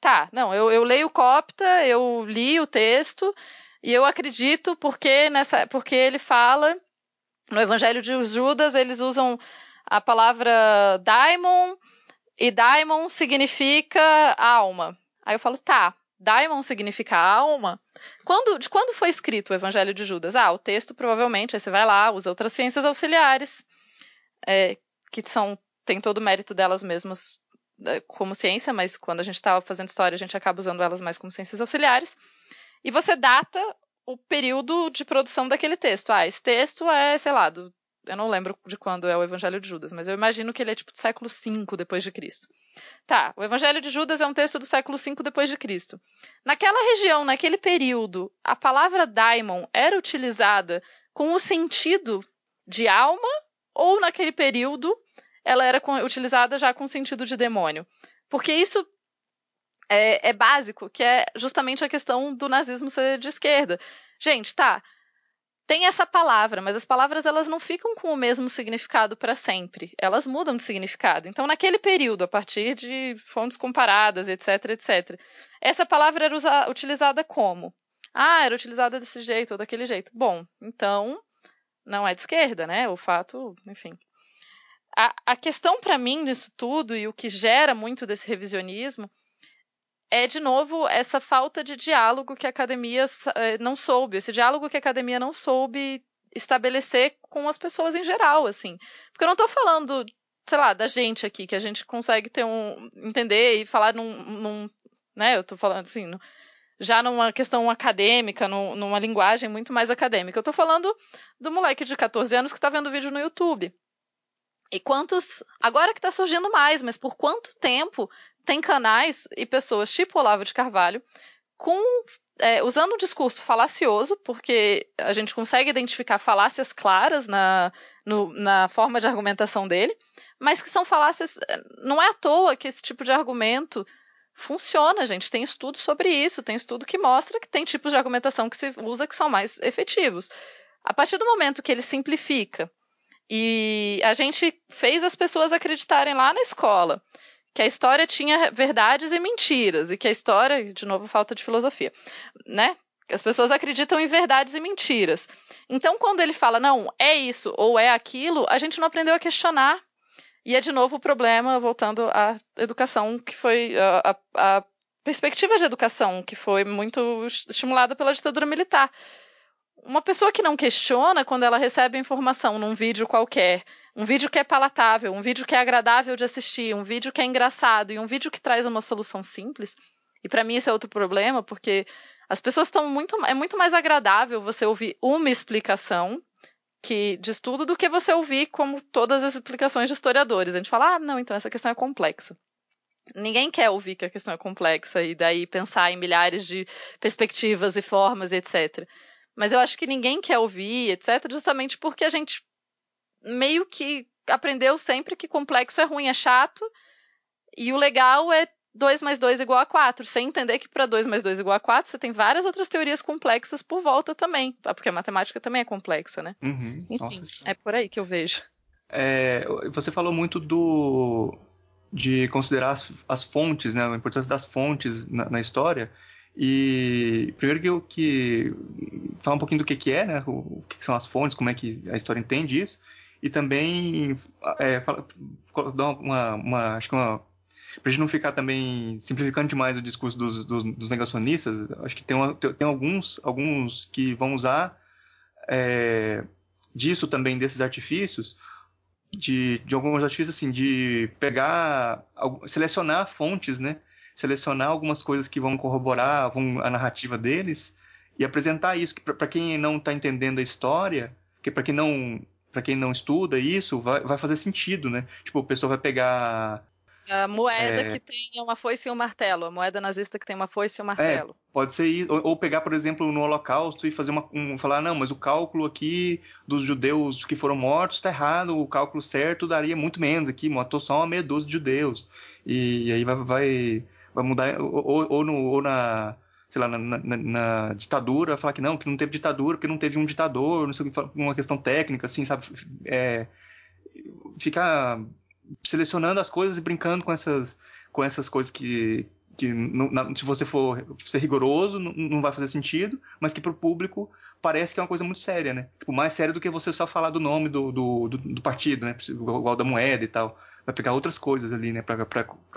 Tá, não, eu, eu leio Copta, eu li o texto e eu acredito porque nessa, porque ele fala no Evangelho de Judas, eles usam a palavra daimon, e daimon significa alma. Aí eu falo, tá, daimon significa alma. Quando, de quando foi escrito o Evangelho de Judas? Ah, o texto provavelmente, aí você vai lá, usa outras ciências auxiliares, é, que são, tem todo o mérito delas mesmas é, como ciência, mas quando a gente está fazendo história, a gente acaba usando elas mais como ciências auxiliares. E você data o período de produção daquele texto. Ah, esse texto é, sei lá, do, eu não lembro de quando é o Evangelho de Judas, mas eu imagino que ele é tipo do século V depois de Cristo. Tá, o Evangelho de Judas é um texto do século V depois de Cristo. Naquela região, naquele período, a palavra daimon era utilizada com o sentido de alma ou naquele período ela era utilizada já com o sentido de demônio? Porque isso é, é básico, que é justamente a questão do nazismo ser de esquerda. Gente, tá, tem essa palavra, mas as palavras elas não ficam com o mesmo significado para sempre. Elas mudam de significado. Então, naquele período, a partir de fontes comparadas, etc, etc, essa palavra era usa, utilizada como? Ah, era utilizada desse jeito ou daquele jeito. Bom, então não é de esquerda, né? O fato, enfim. A, a questão para mim disso tudo e o que gera muito desse revisionismo é, de novo, essa falta de diálogo que a academia eh, não soube, esse diálogo que a academia não soube estabelecer com as pessoas em geral, assim. Porque eu não estou falando, sei lá, da gente aqui, que a gente consegue ter um. entender e falar num. num né, eu estou falando assim, já numa questão acadêmica, numa linguagem muito mais acadêmica. Eu estou falando do moleque de 14 anos que está vendo vídeo no YouTube. E quantos. Agora que está surgindo mais, mas por quanto tempo tem canais e pessoas tipo Olavo de Carvalho com. É, usando um discurso falacioso, porque a gente consegue identificar falácias claras na, no, na forma de argumentação dele, mas que são falácias. Não é à toa que esse tipo de argumento funciona, gente. Tem estudo sobre isso, tem estudo que mostra que tem tipos de argumentação que se usa que são mais efetivos. A partir do momento que ele simplifica e a gente fez as pessoas acreditarem lá na escola que a história tinha verdades e mentiras, e que a história, de novo, falta de filosofia, né? As pessoas acreditam em verdades e mentiras. Então, quando ele fala, não, é isso ou é aquilo, a gente não aprendeu a questionar. E é de novo o problema, voltando à educação, que foi a, a, a perspectiva de educação, que foi muito estimulada pela ditadura militar uma pessoa que não questiona quando ela recebe informação num vídeo qualquer, um vídeo que é palatável, um vídeo que é agradável de assistir, um vídeo que é engraçado e um vídeo que traz uma solução simples. E para mim esse é outro problema, porque as pessoas estão muito é muito mais agradável você ouvir uma explicação que de estudo do que você ouvir como todas as explicações de historiadores. A gente fala: "Ah, não, então essa questão é complexa". Ninguém quer ouvir que a questão é complexa e daí pensar em milhares de perspectivas e formas, etc. Mas eu acho que ninguém quer ouvir, etc., justamente porque a gente meio que aprendeu sempre que complexo é ruim, é chato, e o legal é 2 mais 2 igual a 4, sem entender que para 2 mais 2 igual a 4 você tem várias outras teorias complexas por volta também, tá? porque a matemática também é complexa, né? Uhum. Enfim, Nossa, é por aí que eu vejo. É, você falou muito do de considerar as, as, fontes, né, a importância das fontes na, na história. E primeiro que eu que falar um pouquinho do que, que é, né? O, o, que são as fontes, como é que a história entende isso, e também é, dar uma, uma, acho que uma para gente não ficar também simplificando demais o discurso dos, dos, dos negacionistas, acho que tem, uma, tem, alguns, alguns que vão usar é, disso também, desses artifícios, de, de alguns artifícios assim, de pegar, selecionar fontes, né? Selecionar algumas coisas que vão corroborar vão, a narrativa deles e apresentar isso para quem não está entendendo a história, que para quem não para quem não estuda isso vai, vai fazer sentido, né? Tipo, a pessoa vai pegar a moeda é... que tem uma foice e um martelo, a moeda nazista que tem uma foice e um martelo. É, pode ser isso, ou, ou, pegar, por exemplo, no Holocausto e fazer uma, um, falar, não, mas o cálculo aqui dos judeus que foram mortos está errado, o cálculo certo daria muito menos aqui, matou só uma meia dúzia de judeus. E, e aí vai, vai, vai mudar, ou, ou, no, ou na sei lá, na, na, na, ditadura, falar que não, que não teve ditadura, porque não teve um ditador, não sei uma questão técnica, assim, sabe? É, ficar selecionando as coisas e brincando com essas, com essas coisas que, que se você for ser rigoroso, não, não vai fazer sentido, mas que para o público parece que é uma coisa muito séria, né? Tipo, mais séria do que você só falar do nome do, do, do, do partido, né? Igual da moeda e tal. Vai pegar outras coisas ali, né? Para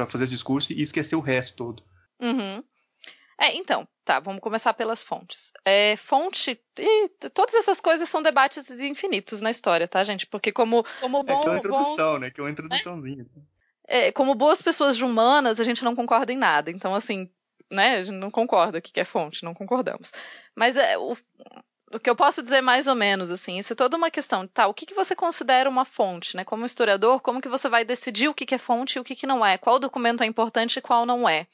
fazer esse discurso e esquecer o resto todo. Uhum. É, então, tá, vamos começar pelas fontes. É, fonte. E todas essas coisas são debates infinitos na história, tá, gente? Porque como, como bom. É que é uma introdução, bom, né? Que é uma introduçãozinha. É, como boas pessoas de humanas, a gente não concorda em nada. Então, assim, né? A gente não concorda o que é fonte, não concordamos. Mas é, o, o que eu posso dizer mais ou menos, assim, isso é toda uma questão, tá, o que, que você considera uma fonte, né? Como historiador, como que você vai decidir o que, que é fonte e o que, que não é? Qual documento é importante e qual não é?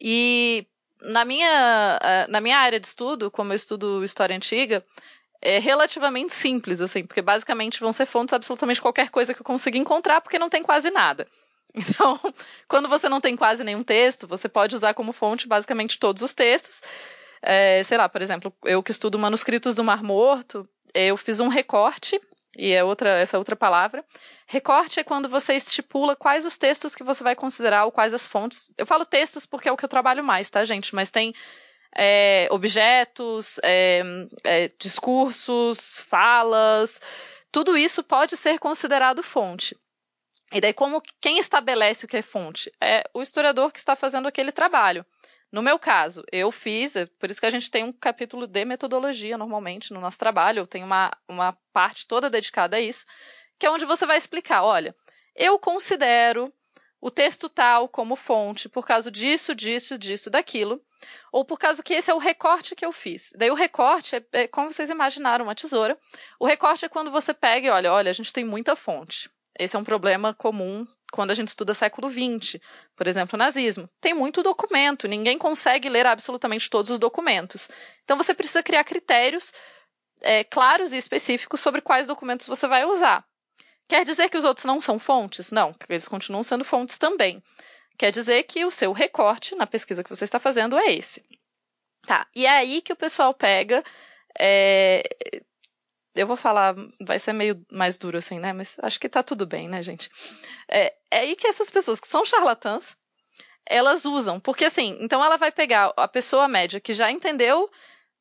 E na minha, eh, na minha área de estudo, como eu estudo história antiga, é relativamente simples, assim, porque basicamente vão ser fontes absolutamente qualquer coisa que eu consiga encontrar, porque não tem quase nada. Então, quando você não tem quase nenhum texto, você pode usar como fonte basicamente todos os textos. É, sei lá, por exemplo, eu que estudo manuscritos do Mar Morto, eu fiz um recorte e é outra, essa outra palavra. Recorte é quando você estipula quais os textos que você vai considerar ou quais as fontes. Eu falo textos porque é o que eu trabalho mais, tá, gente? Mas tem é, objetos, é, é, discursos, falas. Tudo isso pode ser considerado fonte. E daí, como quem estabelece o que é fonte? É o historiador que está fazendo aquele trabalho. No meu caso, eu fiz, é por isso que a gente tem um capítulo de metodologia normalmente no nosso trabalho, tenho uma, uma parte toda dedicada a isso, que é onde você vai explicar: olha, eu considero o texto tal como fonte por causa disso, disso, disso, daquilo, ou por causa que esse é o recorte que eu fiz. Daí o recorte é, é como vocês imaginaram, uma tesoura. O recorte é quando você pega e olha, olha, a gente tem muita fonte. Esse é um problema comum quando a gente estuda século XX, por exemplo, o nazismo. Tem muito documento, ninguém consegue ler absolutamente todos os documentos. Então você precisa criar critérios é, claros e específicos sobre quais documentos você vai usar. Quer dizer que os outros não são fontes? Não, eles continuam sendo fontes também. Quer dizer que o seu recorte na pesquisa que você está fazendo é esse. Tá, e é aí que o pessoal pega é, eu vou falar, vai ser meio mais duro assim, né? Mas acho que tá tudo bem, né, gente? É, é aí que essas pessoas que são charlatãs, elas usam, porque assim, então ela vai pegar a pessoa média que já entendeu,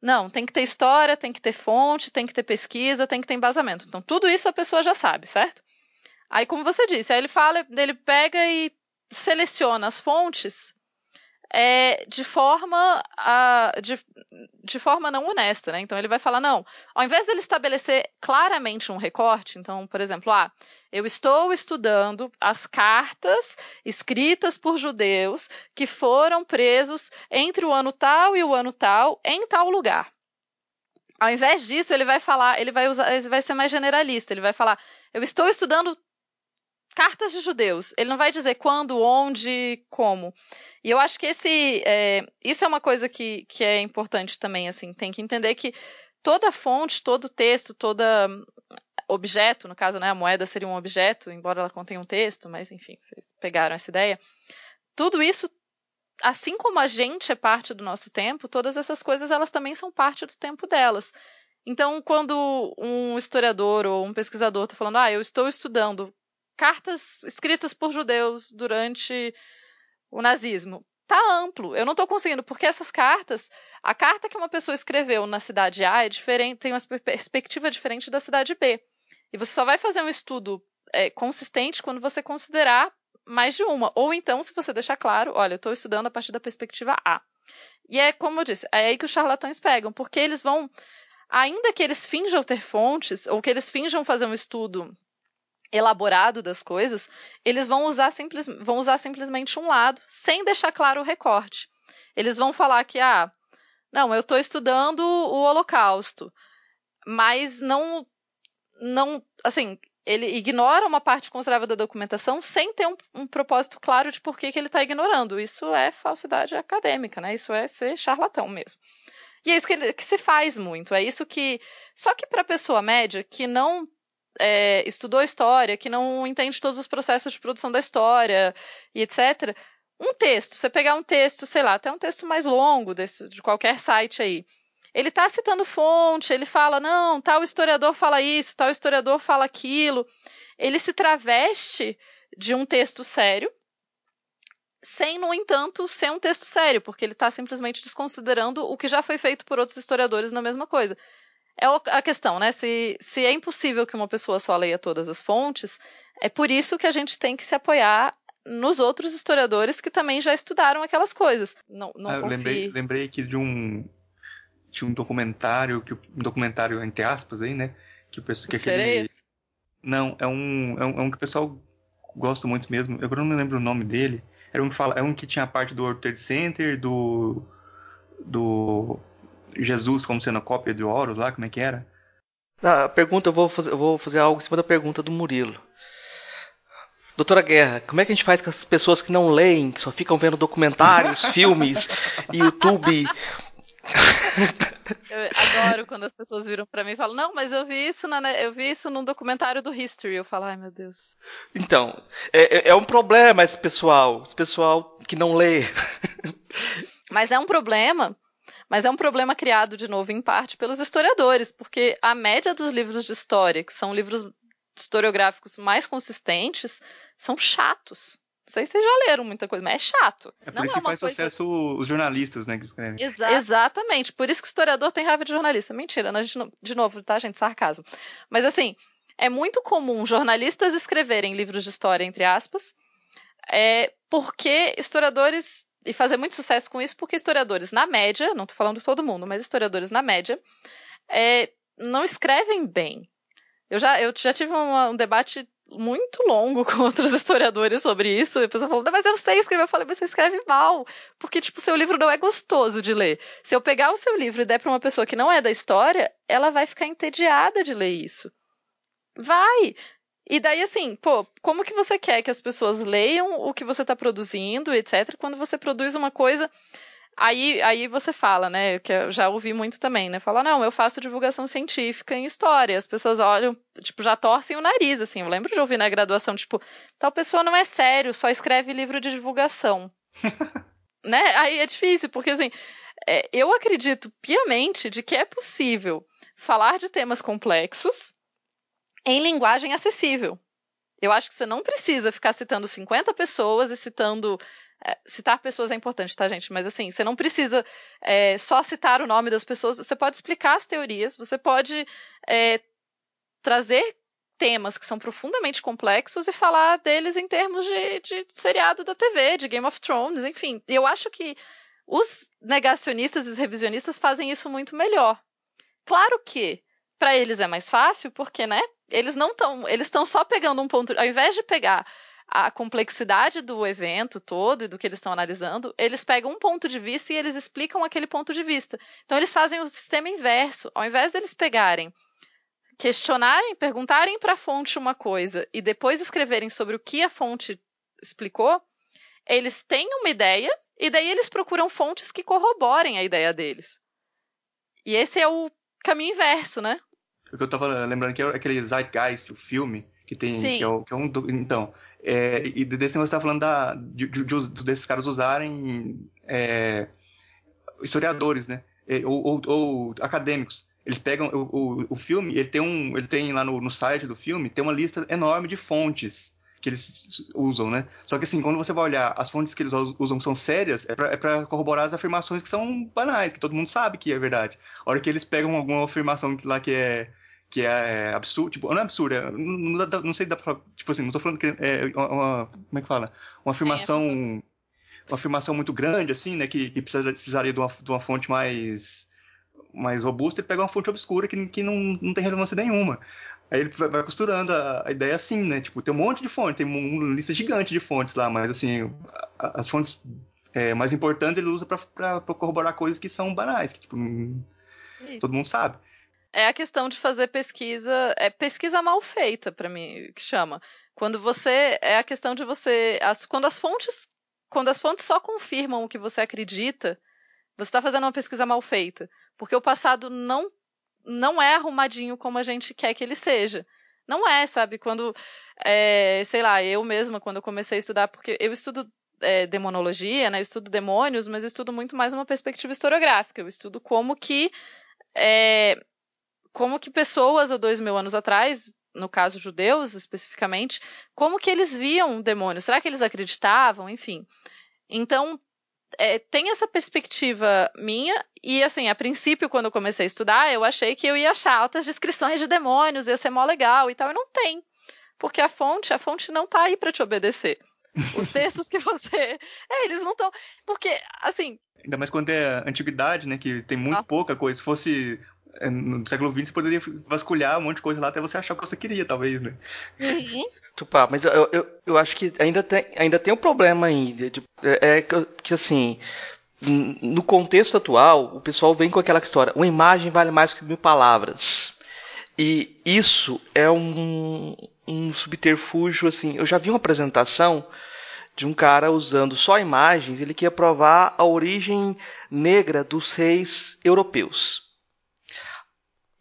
não, tem que ter história, tem que ter fonte, tem que ter pesquisa, tem que ter embasamento. Então tudo isso a pessoa já sabe, certo? Aí, como você disse, aí ele fala, ele pega e seleciona as fontes é, de forma a, de, de forma não honesta, né? Então ele vai falar não, ao invés dele estabelecer claramente um recorte, então, por exemplo, ah, eu estou estudando as cartas escritas por judeus que foram presos entre o ano tal e o ano tal em tal lugar. Ao invés disso, ele vai falar, ele vai usar, ele vai ser mais generalista, ele vai falar, eu estou estudando cartas de judeus. Ele não vai dizer quando, onde, como. E eu acho que esse, é, isso é uma coisa que, que é importante também. Assim, tem que entender que toda fonte, todo texto, toda objeto, no caso, né, a moeda seria um objeto, embora ela contenha um texto, mas enfim, vocês pegaram essa ideia. Tudo isso, assim como a gente é parte do nosso tempo, todas essas coisas elas também são parte do tempo delas. Então, quando um historiador ou um pesquisador está falando, ah, eu estou estudando cartas escritas por judeus durante o nazismo. Tá amplo. Eu não estou conseguindo, porque essas cartas, a carta que uma pessoa escreveu na cidade A é diferente, tem uma perspectiva diferente da cidade B. E você só vai fazer um estudo é, consistente quando você considerar mais de uma. Ou então, se você deixar claro, olha, eu estou estudando a partir da perspectiva A. E é como eu disse, é aí que os charlatães pegam, porque eles vão, ainda que eles finjam ter fontes, ou que eles finjam fazer um estudo elaborado das coisas, eles vão usar, simples, vão usar simplesmente um lado, sem deixar claro o recorte. Eles vão falar que, ah, não, eu estou estudando o Holocausto, mas não, não, assim, ele ignora uma parte considerável da documentação sem ter um, um propósito claro de por que, que ele está ignorando. Isso é falsidade acadêmica, né? Isso é ser charlatão mesmo. E é isso que, ele, que se faz muito. É isso que. Só que para a pessoa média que não é, estudou história, que não entende todos os processos de produção da história e etc. Um texto, você pegar um texto, sei lá, até um texto mais longo desse, de qualquer site aí. Ele está citando fonte, ele fala, não, tal historiador fala isso, tal historiador fala aquilo. Ele se traveste de um texto sério, sem, no entanto, ser um texto sério, porque ele está simplesmente desconsiderando o que já foi feito por outros historiadores na mesma coisa é a questão, né? Se, se é impossível que uma pessoa só leia todas as fontes, é por isso que a gente tem que se apoiar nos outros historiadores que também já estudaram aquelas coisas. Não, não ah, lembrei, lembrei aqui de um de um documentário que um documentário entre aspas aí, né? Que o pessoal que aquele não é um, é um é um que o pessoal gosta muito mesmo. Eu não me lembro o nome dele. Era um que fala, é um que tinha a parte do World Trade Center, do do Jesus como sendo a cópia de Horus lá, como é que era? Ah, a pergunta, eu vou, fazer, eu vou fazer algo em cima da pergunta do Murilo. Doutora Guerra, como é que a gente faz com as pessoas que não leem, que só ficam vendo documentários, filmes, YouTube? Eu adoro quando as pessoas viram para mim e falam, não, mas eu vi isso na, eu vi isso num documentário do History. Eu falo, ai meu Deus. Então, é, é, é um problema esse pessoal, esse pessoal que não lê. Mas é um problema mas é um problema criado, de novo, em parte pelos historiadores, porque a média dos livros de história, que são livros historiográficos mais consistentes, são chatos. Não sei se vocês já leram muita coisa, mas é chato. É por não isso é que faz coisa... sucesso os jornalistas, né, que escrevem. Exa Exatamente. Por isso que o historiador tem raiva de jornalista. Mentira, né? de novo, tá, gente? Sarcasmo. Mas assim, é muito comum jornalistas escreverem livros de história, entre aspas, é, porque historiadores e fazer muito sucesso com isso, porque historiadores, na média, não estou falando todo mundo, mas historiadores, na média, é, não escrevem bem. Eu já, eu já tive uma, um debate muito longo com outros historiadores sobre isso, e a pessoa falou, mas eu sei escrever. Eu falei, mas você escreve mal, porque, tipo, seu livro não é gostoso de ler. Se eu pegar o seu livro e der para uma pessoa que não é da história, ela vai ficar entediada de ler isso. Vai! E daí, assim, pô, como que você quer que as pessoas leiam o que você está produzindo, etc., quando você produz uma coisa. Aí, aí você fala, né? Que eu já ouvi muito também, né? Fala, não, eu faço divulgação científica em história. As pessoas olham, tipo, já torcem o nariz, assim. Eu lembro de ouvir na graduação, tipo, tal pessoa não é sério, só escreve livro de divulgação. né? Aí é difícil, porque assim, é, eu acredito piamente de que é possível falar de temas complexos em linguagem acessível. Eu acho que você não precisa ficar citando 50 pessoas e citando. É, citar pessoas é importante, tá, gente? Mas assim, você não precisa é, só citar o nome das pessoas, você pode explicar as teorias, você pode é, trazer temas que são profundamente complexos e falar deles em termos de, de seriado da TV, de Game of Thrones, enfim. Eu acho que os negacionistas e os revisionistas fazem isso muito melhor. Claro que para eles é mais fácil, porque, né? Eles não estão, eles estão só pegando um ponto, ao invés de pegar a complexidade do evento todo e do que eles estão analisando, eles pegam um ponto de vista e eles explicam aquele ponto de vista. Então eles fazem o sistema inverso. Ao invés deles pegarem, questionarem, perguntarem para a fonte uma coisa e depois escreverem sobre o que a fonte explicou, eles têm uma ideia e daí eles procuram fontes que corroborem a ideia deles. E esse é o caminho inverso, né? O que eu tava lembrando que é aquele Zeitgeist, o filme, que tem. Sim. Que é, o, que é um. Então. É, e desse negócio você tá falando da, de, de, de, desses caras usarem é, historiadores, né? É, ou, ou, ou, acadêmicos. Eles pegam o, o, o, filme, ele tem um. Ele tem lá no, no site do filme, tem uma lista enorme de fontes que eles usam, né? Só que assim, quando você vai olhar, as fontes que eles usam são sérias, é pra, é corroborar as afirmações que são banais, que todo mundo sabe que é verdade. A hora que eles pegam alguma afirmação lá que é que é absurdo, tipo, não é absurda, é, não, não, sei dá pra, tipo assim, não tô falando que é uma, como é que fala? Uma afirmação, uma afirmação muito grande, assim, né, que, que precisaria de uma, de uma fonte mais mais robusta e pega uma fonte obscura que, que não, não tem relevância nenhuma. Aí ele vai costurando a, a, ideia assim, né? Tipo, tem um monte de fontes, tem uma lista gigante de fontes lá, mas assim, as fontes é, mais importantes ele usa para corroborar coisas que são banais, que tipo, todo mundo sabe. É a questão de fazer pesquisa, é pesquisa mal feita para mim, que chama. Quando você é a questão de você, as, quando as fontes, quando as fontes só confirmam o que você acredita, você está fazendo uma pesquisa mal feita, porque o passado não não é arrumadinho como a gente quer que ele seja. Não é, sabe? Quando, é, sei lá, eu mesma, quando eu comecei a estudar, porque eu estudo é, demonologia, né? Eu estudo demônios, mas eu estudo muito mais uma perspectiva historiográfica. Eu estudo como que é, como que pessoas há dois mil anos atrás, no caso judeus especificamente, como que eles viam demônios? Será que eles acreditavam? Enfim. Então é, tem essa perspectiva minha, e assim, a princípio, quando eu comecei a estudar, eu achei que eu ia achar altas descrições de demônios, ia ser mó legal e tal, e não tem. Porque a fonte, a fonte não tá aí para te obedecer. Os textos que você. É, eles não estão. Porque, assim. Ainda mais quando é antiguidade, né? Que tem muito Nossa. pouca coisa. Se fosse no século XX, você poderia vasculhar um monte de coisa lá até você achar o que você queria, talvez, né? Uhum. Tupá, mas eu, eu, eu acho que ainda tem, ainda tem um problema ainda. De, é, é que, que, assim, no contexto atual, o pessoal vem com aquela história: uma imagem vale mais que mil palavras. E isso é um, um subterfúgio, assim. Eu já vi uma apresentação de um cara usando só imagens, ele queria provar a origem negra dos reis europeus.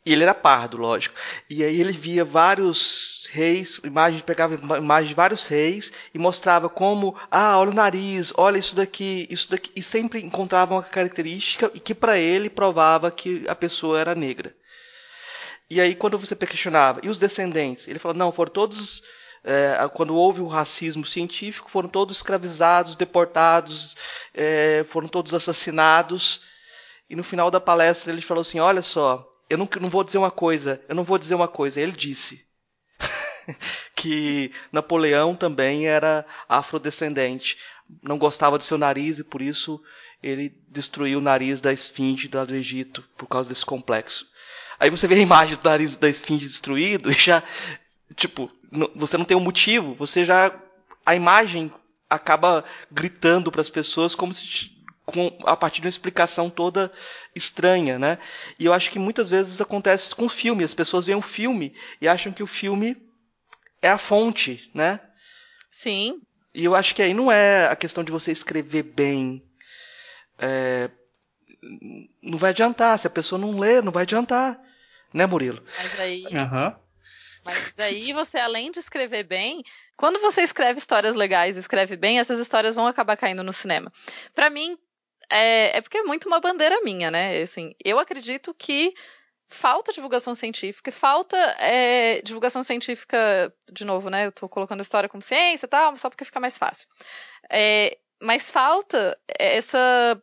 E ele era pardo, lógico. E aí ele via vários reis, imagens, pegava imagens de vários reis e mostrava como, ah, olha o nariz, olha isso daqui, isso daqui, e sempre encontrava uma característica e que para ele provava que a pessoa era negra. E aí quando você questionava, e os descendentes? Ele falou, não, foram todos é, quando houve o racismo científico, foram todos escravizados, deportados, é, foram todos assassinados. E no final da palestra ele falou assim: Olha só, eu não, não vou dizer uma coisa, eu não vou dizer uma coisa. Ele disse que Napoleão também era afrodescendente, não gostava do seu nariz e por isso ele destruiu o nariz da esfinge do Egito por causa desse complexo. Aí você vê a imagem do nariz da esfinge destruído e já, tipo, você não tem um motivo, você já a imagem acaba gritando para as pessoas como se com, a partir de uma explicação toda estranha, né? E eu acho que muitas vezes acontece com o filme. As pessoas veem um filme e acham que o filme é a fonte, né? Sim. E eu acho que aí não é a questão de você escrever bem. É, não vai adiantar. Se a pessoa não lê, não vai adiantar. Né, Murilo? Mas aí. Uhum. Mas daí você, além de escrever bem, quando você escreve histórias legais, escreve bem, essas histórias vão acabar caindo no cinema. Para mim, é, é porque é muito uma bandeira minha, né? Assim, eu acredito que falta divulgação científica, falta é, divulgação científica, de novo, né? Eu tô colocando a história como ciência e tal, só porque fica mais fácil. É, mas falta essa,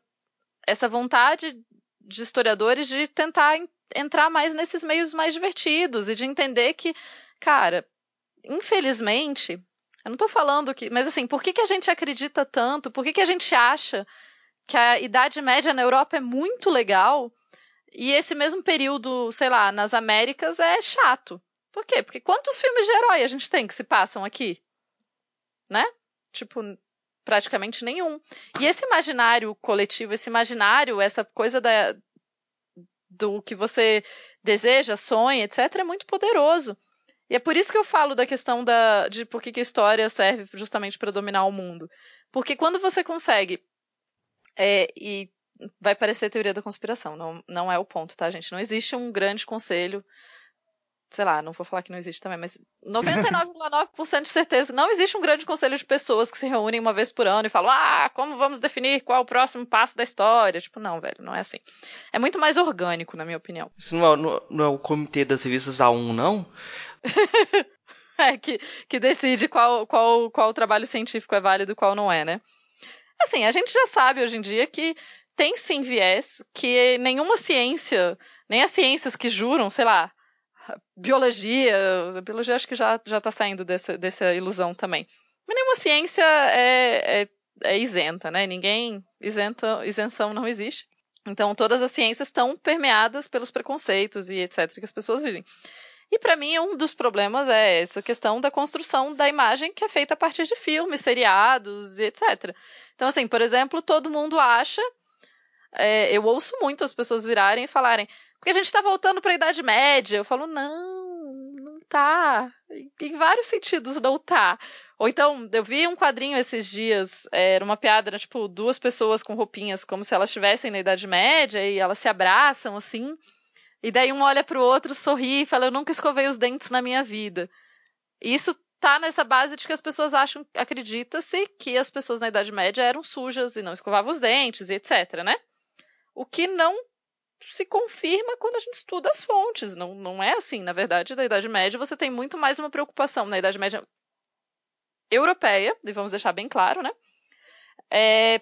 essa vontade de historiadores de tentar entrar mais nesses meios mais divertidos e de entender que, cara, infelizmente, eu não tô falando que. Mas assim, por que, que a gente acredita tanto? Por que, que a gente acha que a Idade Média na Europa é muito legal e esse mesmo período, sei lá, nas Américas é chato. Por quê? Porque quantos filmes de herói a gente tem que se passam aqui? Né? Tipo, praticamente nenhum. E esse imaginário coletivo, esse imaginário, essa coisa da, do que você deseja, sonha, etc., é muito poderoso. E é por isso que eu falo da questão da, de por que, que a história serve justamente para dominar o mundo. Porque quando você consegue é, e vai parecer teoria da conspiração, não, não é o ponto, tá, gente? Não existe um grande conselho, sei lá, não vou falar que não existe também, mas 99,9% de certeza não existe um grande conselho de pessoas que se reúnem uma vez por ano e falam, ah, como vamos definir qual é o próximo passo da história? Tipo, não, velho, não é assim. É muito mais orgânico, na minha opinião. Isso não é, não, não é o comitê das revistas A1, não? é, que, que decide qual, qual, qual trabalho científico é válido e qual não é, né? Assim, a gente já sabe hoje em dia que tem sim viés que nenhuma ciência, nem as ciências que juram, sei lá, biologia, biologia acho que já, já tá saindo dessa, dessa ilusão também. Mas nenhuma ciência é, é, é isenta, né? Ninguém isenta, isenção não existe. Então todas as ciências estão permeadas pelos preconceitos e etc que as pessoas vivem. E para mim, um dos problemas é essa questão da construção da imagem que é feita a partir de filmes, seriados e etc. Então, assim, por exemplo, todo mundo acha. É, eu ouço muito as pessoas virarem e falarem, porque a gente está voltando para a Idade Média. Eu falo, não, não tá. Em vários sentidos não tá. Ou então, eu vi um quadrinho esses dias, era uma piada, era tipo duas pessoas com roupinhas como se elas estivessem na Idade Média e elas se abraçam assim. E daí um olha pro outro, sorri e fala: Eu nunca escovei os dentes na minha vida. Isso tá nessa base de que as pessoas acham, acredita-se que as pessoas na Idade Média eram sujas e não escovavam os dentes e etc, né? O que não se confirma quando a gente estuda as fontes. Não, não é assim. Na verdade, na Idade Média você tem muito mais uma preocupação. Na Idade Média europeia, e vamos deixar bem claro, né? É,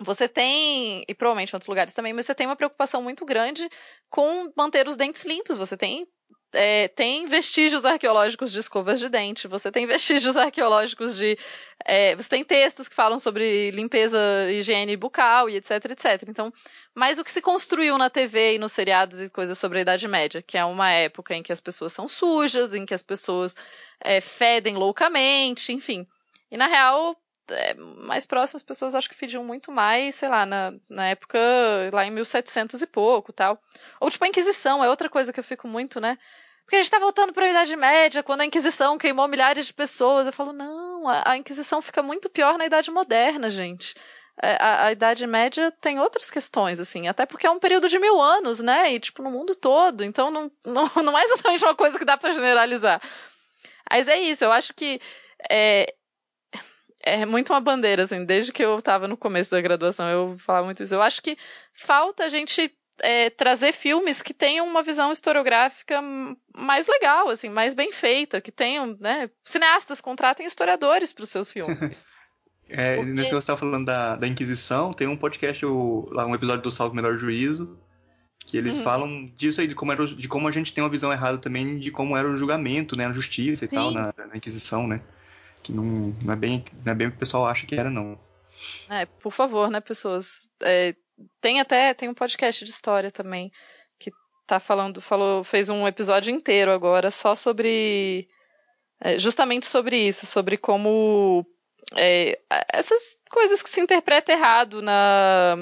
você tem, e provavelmente em outros lugares também, mas você tem uma preocupação muito grande com manter os dentes limpos. Você tem, é, tem vestígios arqueológicos de escovas de dente, você tem vestígios arqueológicos de. É, você tem textos que falam sobre limpeza, higiene bucal e etc, etc. Então, mais o que se construiu na TV e nos seriados e coisas sobre a Idade Média, que é uma época em que as pessoas são sujas, em que as pessoas é, fedem loucamente, enfim. E na real, é, mais próximas, as pessoas acho que pediam muito mais, sei lá, na, na época, lá em 1700 e pouco tal. Ou tipo a Inquisição, é outra coisa que eu fico muito, né? Porque a gente tá voltando para a Idade Média, quando a Inquisição queimou milhares de pessoas. Eu falo, não, a, a Inquisição fica muito pior na Idade Moderna, gente. É, a, a, Idade Média tem outras questões, assim, até porque é um período de mil anos, né? E, tipo, no mundo todo. Então, não, não, não é exatamente uma coisa que dá para generalizar. Mas é isso, eu acho que é, é muito uma bandeira, assim, desde que eu estava no começo da graduação, eu falava muito isso. Eu acho que falta a gente é, trazer filmes que tenham uma visão historiográfica mais legal, assim, mais bem feita, que tenham, né, cineastas contratem historiadores para os seus filmes. é, Porque... Nesse que você estava falando da, da Inquisição, tem um podcast, o, lá um episódio do Salve Melhor Juízo, que eles uhum. falam disso aí, de como, era, de como a gente tem uma visão errada também de como era o julgamento, né, a justiça e Sim. tal na, na Inquisição, né que não, não, é bem, não é bem o que o pessoal acha que era, não. É, por favor, né, pessoas. É, tem até tem um podcast de história também que tá falando, falou, fez um episódio inteiro agora só sobre é, justamente sobre isso, sobre como é, essas coisas que se interpreta errado na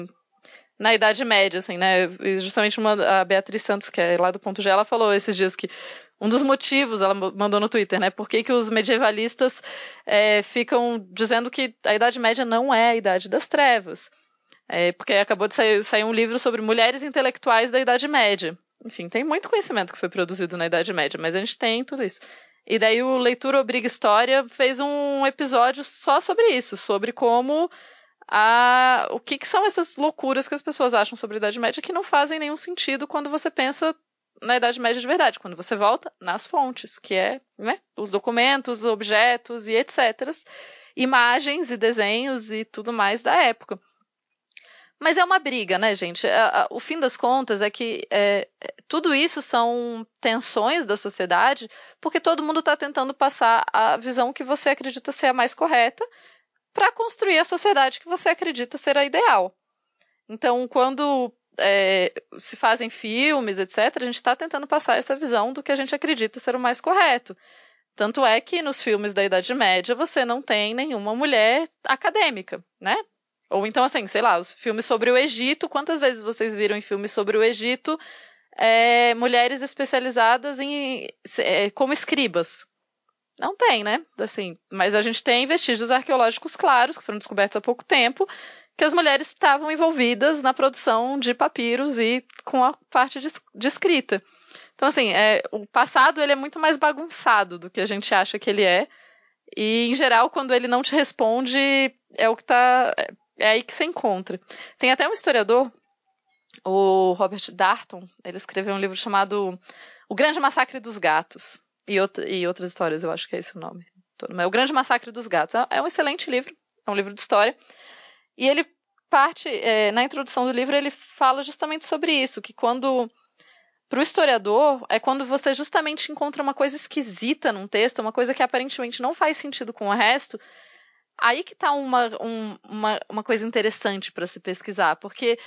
na Idade Média, assim, né? Justamente uma, a Beatriz Santos, que é lá do Ponto G, ela falou esses dias que um dos motivos, ela mandou no Twitter, né? Por que, que os medievalistas é, ficam dizendo que a Idade Média não é a Idade das Trevas. É, porque acabou de sair, sair, um livro sobre mulheres intelectuais da Idade Média. Enfim, tem muito conhecimento que foi produzido na Idade Média, mas a gente tem tudo isso. E daí o Leitura Obriga História fez um episódio só sobre isso, sobre como a, o que, que, são essas loucuras que as pessoas acham sobre a Idade Média que não fazem nenhum sentido quando você pensa na Idade Média de verdade, quando você volta nas fontes, que é né, os documentos, objetos e etc. Imagens e desenhos e tudo mais da época. Mas é uma briga, né, gente? O fim das contas é que é, tudo isso são tensões da sociedade, porque todo mundo está tentando passar a visão que você acredita ser a mais correta para construir a sociedade que você acredita ser a ideal. Então, quando é, se fazem filmes, etc., a gente está tentando passar essa visão do que a gente acredita ser o mais correto. Tanto é que nos filmes da Idade Média você não tem nenhuma mulher acadêmica, né? Ou então, assim, sei lá, os filmes sobre o Egito, quantas vezes vocês viram em filmes sobre o Egito é, mulheres especializadas em é, como escribas? Não tem, né? Assim, mas a gente tem vestígios arqueológicos claros, que foram descobertos há pouco tempo, que as mulheres estavam envolvidas na produção de papiros e com a parte de, escrita. Então, assim, é, o passado ele é muito mais bagunçado do que a gente acha que ele é. E, em geral, quando ele não te responde, é o que tá. É, é aí que você encontra. Tem até um historiador, o Robert Darton, ele escreveu um livro chamado O Grande Massacre dos Gatos. E, e outras histórias, eu acho que é esse o nome. O Grande Massacre dos Gatos. É, é um excelente livro, é um livro de história. E ele parte, é, na introdução do livro, ele fala justamente sobre isso, que quando para o historiador é quando você justamente encontra uma coisa esquisita num texto, uma coisa que aparentemente não faz sentido com o resto, aí que está uma, um, uma, uma coisa interessante para se pesquisar, porque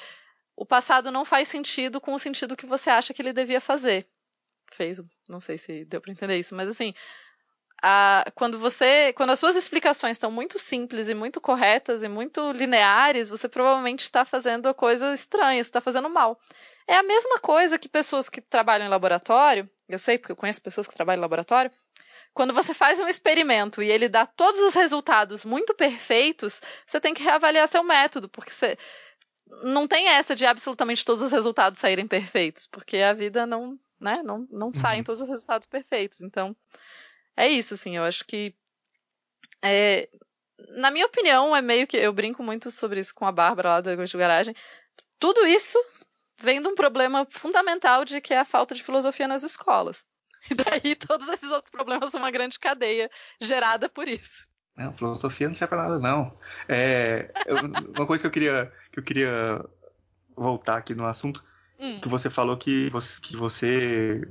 o passado não faz sentido com o sentido que você acha que ele devia fazer. fez, não sei se deu para entender isso, mas assim, a, quando você, quando as suas explicações estão muito simples e muito corretas e muito lineares, você provavelmente está fazendo a coisa estranha, está fazendo mal. É a mesma coisa que pessoas que trabalham em laboratório, eu sei porque eu conheço pessoas que trabalham em laboratório, quando você faz um experimento e ele dá todos os resultados muito perfeitos, você tem que reavaliar seu método, porque você não tem essa de absolutamente todos os resultados saírem perfeitos, porque a vida não, né, não, não uhum. saem todos os resultados perfeitos. Então, é isso, assim, eu acho que é, na minha opinião, é meio que eu brinco muito sobre isso com a Bárbara lá da Gosto Garagem. Tudo isso vem de um problema fundamental de que é a falta de filosofia nas escolas. E daí todos esses outros problemas são uma grande cadeia gerada por isso. Não, filosofia não serve pra nada, não. É, eu, uma coisa que eu queria, que eu queria voltar aqui no assunto, hum. que você falou que você, que você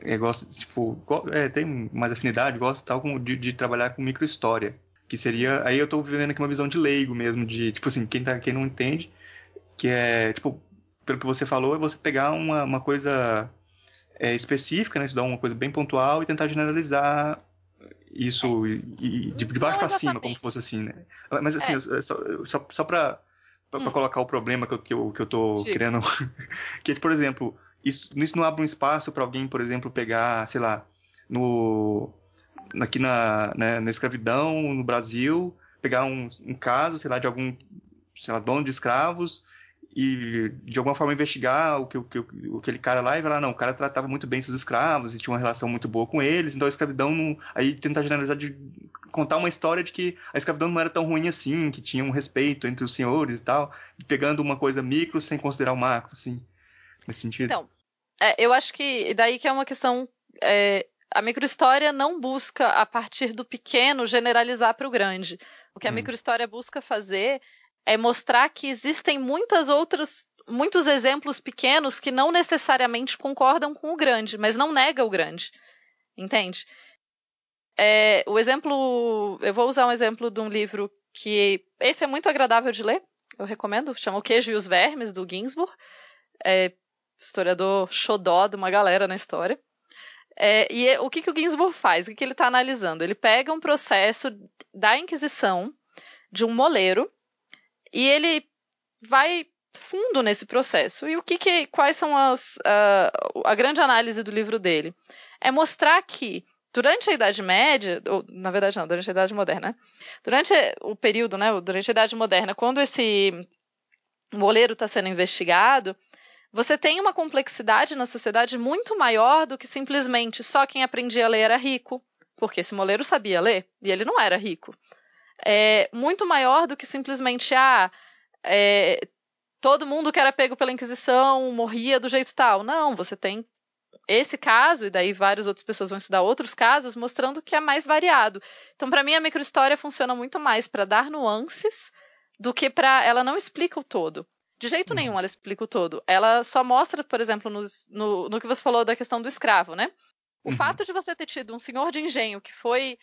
é, gosta, tipo, é, tem mais afinidade, gosta tal de, de trabalhar com microhistória. Que seria. Aí eu tô vivendo aqui uma visão de leigo mesmo, de, tipo assim, quem, tá, quem não entende, que é, tipo, pelo que você falou, é você pegar uma, uma coisa é, específica, né? Estudar uma coisa bem pontual e tentar generalizar isso e, e de, de baixo para cima, como fosse assim, né? Mas assim, é. só, só, só para hum. colocar o problema que eu, que eu, que eu tô Sim. querendo. que, por exemplo, isso, isso não abre um espaço para alguém, por exemplo, pegar, sei lá, no aqui na, né, na escravidão no Brasil, pegar um, um caso, sei lá, de algum sei lá, dono de escravos e de alguma forma investigar o que, o que o, aquele cara lá e falar, não, o cara tratava muito bem seus escravos e tinha uma relação muito boa com eles, então a escravidão não. Aí tentar generalizar de contar uma história de que a escravidão não era tão ruim assim, que tinha um respeito entre os senhores e tal, pegando uma coisa micro sem considerar o macro, assim, nesse sentido. Então, é, eu acho que daí que é uma questão. É, a microhistória não busca, a partir do pequeno, generalizar para o grande. O que a hum. microhistória busca fazer é mostrar que existem muitas outras muitos exemplos pequenos que não necessariamente concordam com o grande, mas não nega o grande. Entende? É, o exemplo. Eu vou usar um exemplo de um livro que. Esse é muito agradável de ler, eu recomendo. Chama O Queijo e os Vermes, do Ginsburg. É, historiador xodó de uma galera na história. É, e o que, que o Ginsburg faz? O que, que ele está analisando? Ele pega um processo da Inquisição de um moleiro e ele vai fundo nesse processo. E o que, que quais são as uh, a grande análise do livro dele? É mostrar que durante a Idade Média, ou na verdade não, durante a Idade Moderna, durante o período, né, durante a Idade Moderna, quando esse moleiro está sendo investigado, você tem uma complexidade na sociedade muito maior do que simplesmente só quem aprendia a ler era rico, porque esse moleiro sabia ler e ele não era rico é muito maior do que simplesmente ah, é, todo mundo que era pego pela Inquisição morria do jeito tal. Não, você tem esse caso, e daí várias outras pessoas vão estudar outros casos, mostrando que é mais variado. Então, para mim, a microhistória funciona muito mais para dar nuances do que para. Ela não explica o todo. De jeito uhum. nenhum ela explica o todo. Ela só mostra, por exemplo, nos, no, no que você falou da questão do escravo, né? O uhum. fato de você ter tido um senhor de engenho que foi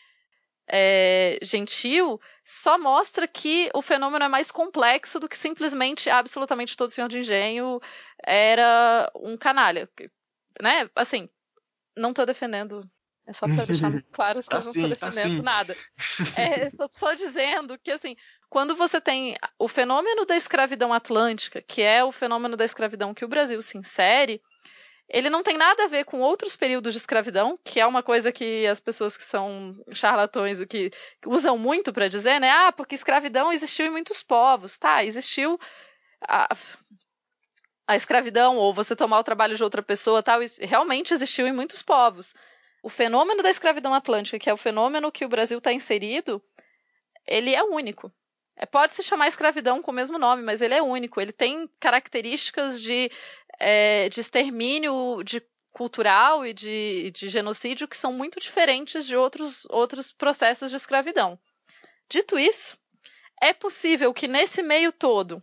é, gentil só mostra que o fenômeno é mais complexo do que simplesmente absolutamente todo senhor de engenho era um canalha. Né? Assim, não estou defendendo. É só para deixar claro que tá eu não estou tá defendendo nada. É, estou só dizendo que, assim, quando você tem o fenômeno da escravidão atlântica, que é o fenômeno da escravidão que o Brasil se insere, ele não tem nada a ver com outros períodos de escravidão, que é uma coisa que as pessoas que são charlatões o que usam muito para dizer, né? Ah, porque escravidão existiu em muitos povos, tá? Existiu a, a escravidão ou você tomar o trabalho de outra pessoa, tal, realmente existiu em muitos povos. O fenômeno da escravidão atlântica, que é o fenômeno que o Brasil está inserido, ele é único. É, pode se chamar escravidão com o mesmo nome, mas ele é único. Ele tem características de, é, de extermínio de cultural e de, de genocídio que são muito diferentes de outros, outros processos de escravidão. Dito isso, é possível que nesse meio todo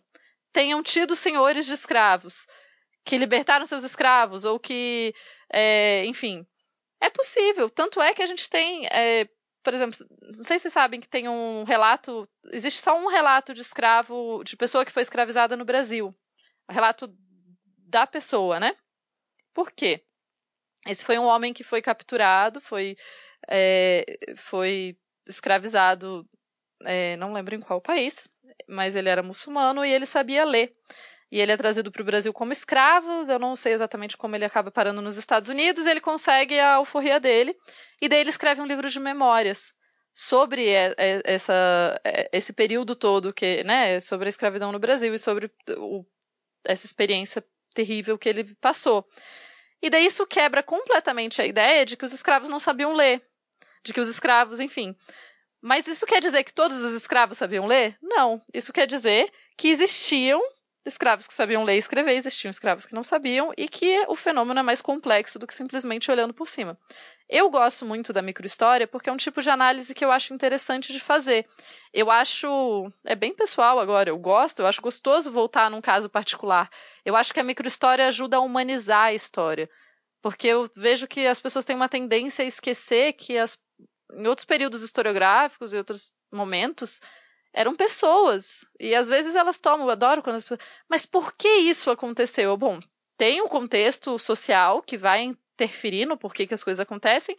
tenham tido senhores de escravos que libertaram seus escravos ou que, é, enfim, é possível. Tanto é que a gente tem é, por exemplo, não sei se vocês sabem que tem um relato, existe só um relato de escravo, de pessoa que foi escravizada no Brasil. O relato da pessoa, né? Por quê? Esse foi um homem que foi capturado, foi, é, foi escravizado, é, não lembro em qual país, mas ele era muçulmano e ele sabia ler. E ele é trazido para o Brasil como escravo, eu não sei exatamente como ele acaba parando nos Estados Unidos, ele consegue a alforria dele, e daí ele escreve um livro de memórias sobre essa, esse período todo, que, né, sobre a escravidão no Brasil e sobre o, essa experiência terrível que ele passou. E daí isso quebra completamente a ideia de que os escravos não sabiam ler, de que os escravos, enfim, mas isso quer dizer que todos os escravos sabiam ler? Não. Isso quer dizer que existiam escravos que sabiam ler e escrever, existiam escravos que não sabiam, e que o fenômeno é mais complexo do que simplesmente olhando por cima. Eu gosto muito da microhistória porque é um tipo de análise que eu acho interessante de fazer. Eu acho. É bem pessoal agora, eu gosto, eu acho gostoso voltar num caso particular. Eu acho que a microhistória ajuda a humanizar a história. Porque eu vejo que as pessoas têm uma tendência a esquecer que as em outros períodos historiográficos e outros momentos, eram pessoas. E às vezes elas tomam, eu adoro quando as pessoas. Mas por que isso aconteceu? Bom, tem um contexto social que vai interferir no porquê que as coisas acontecem.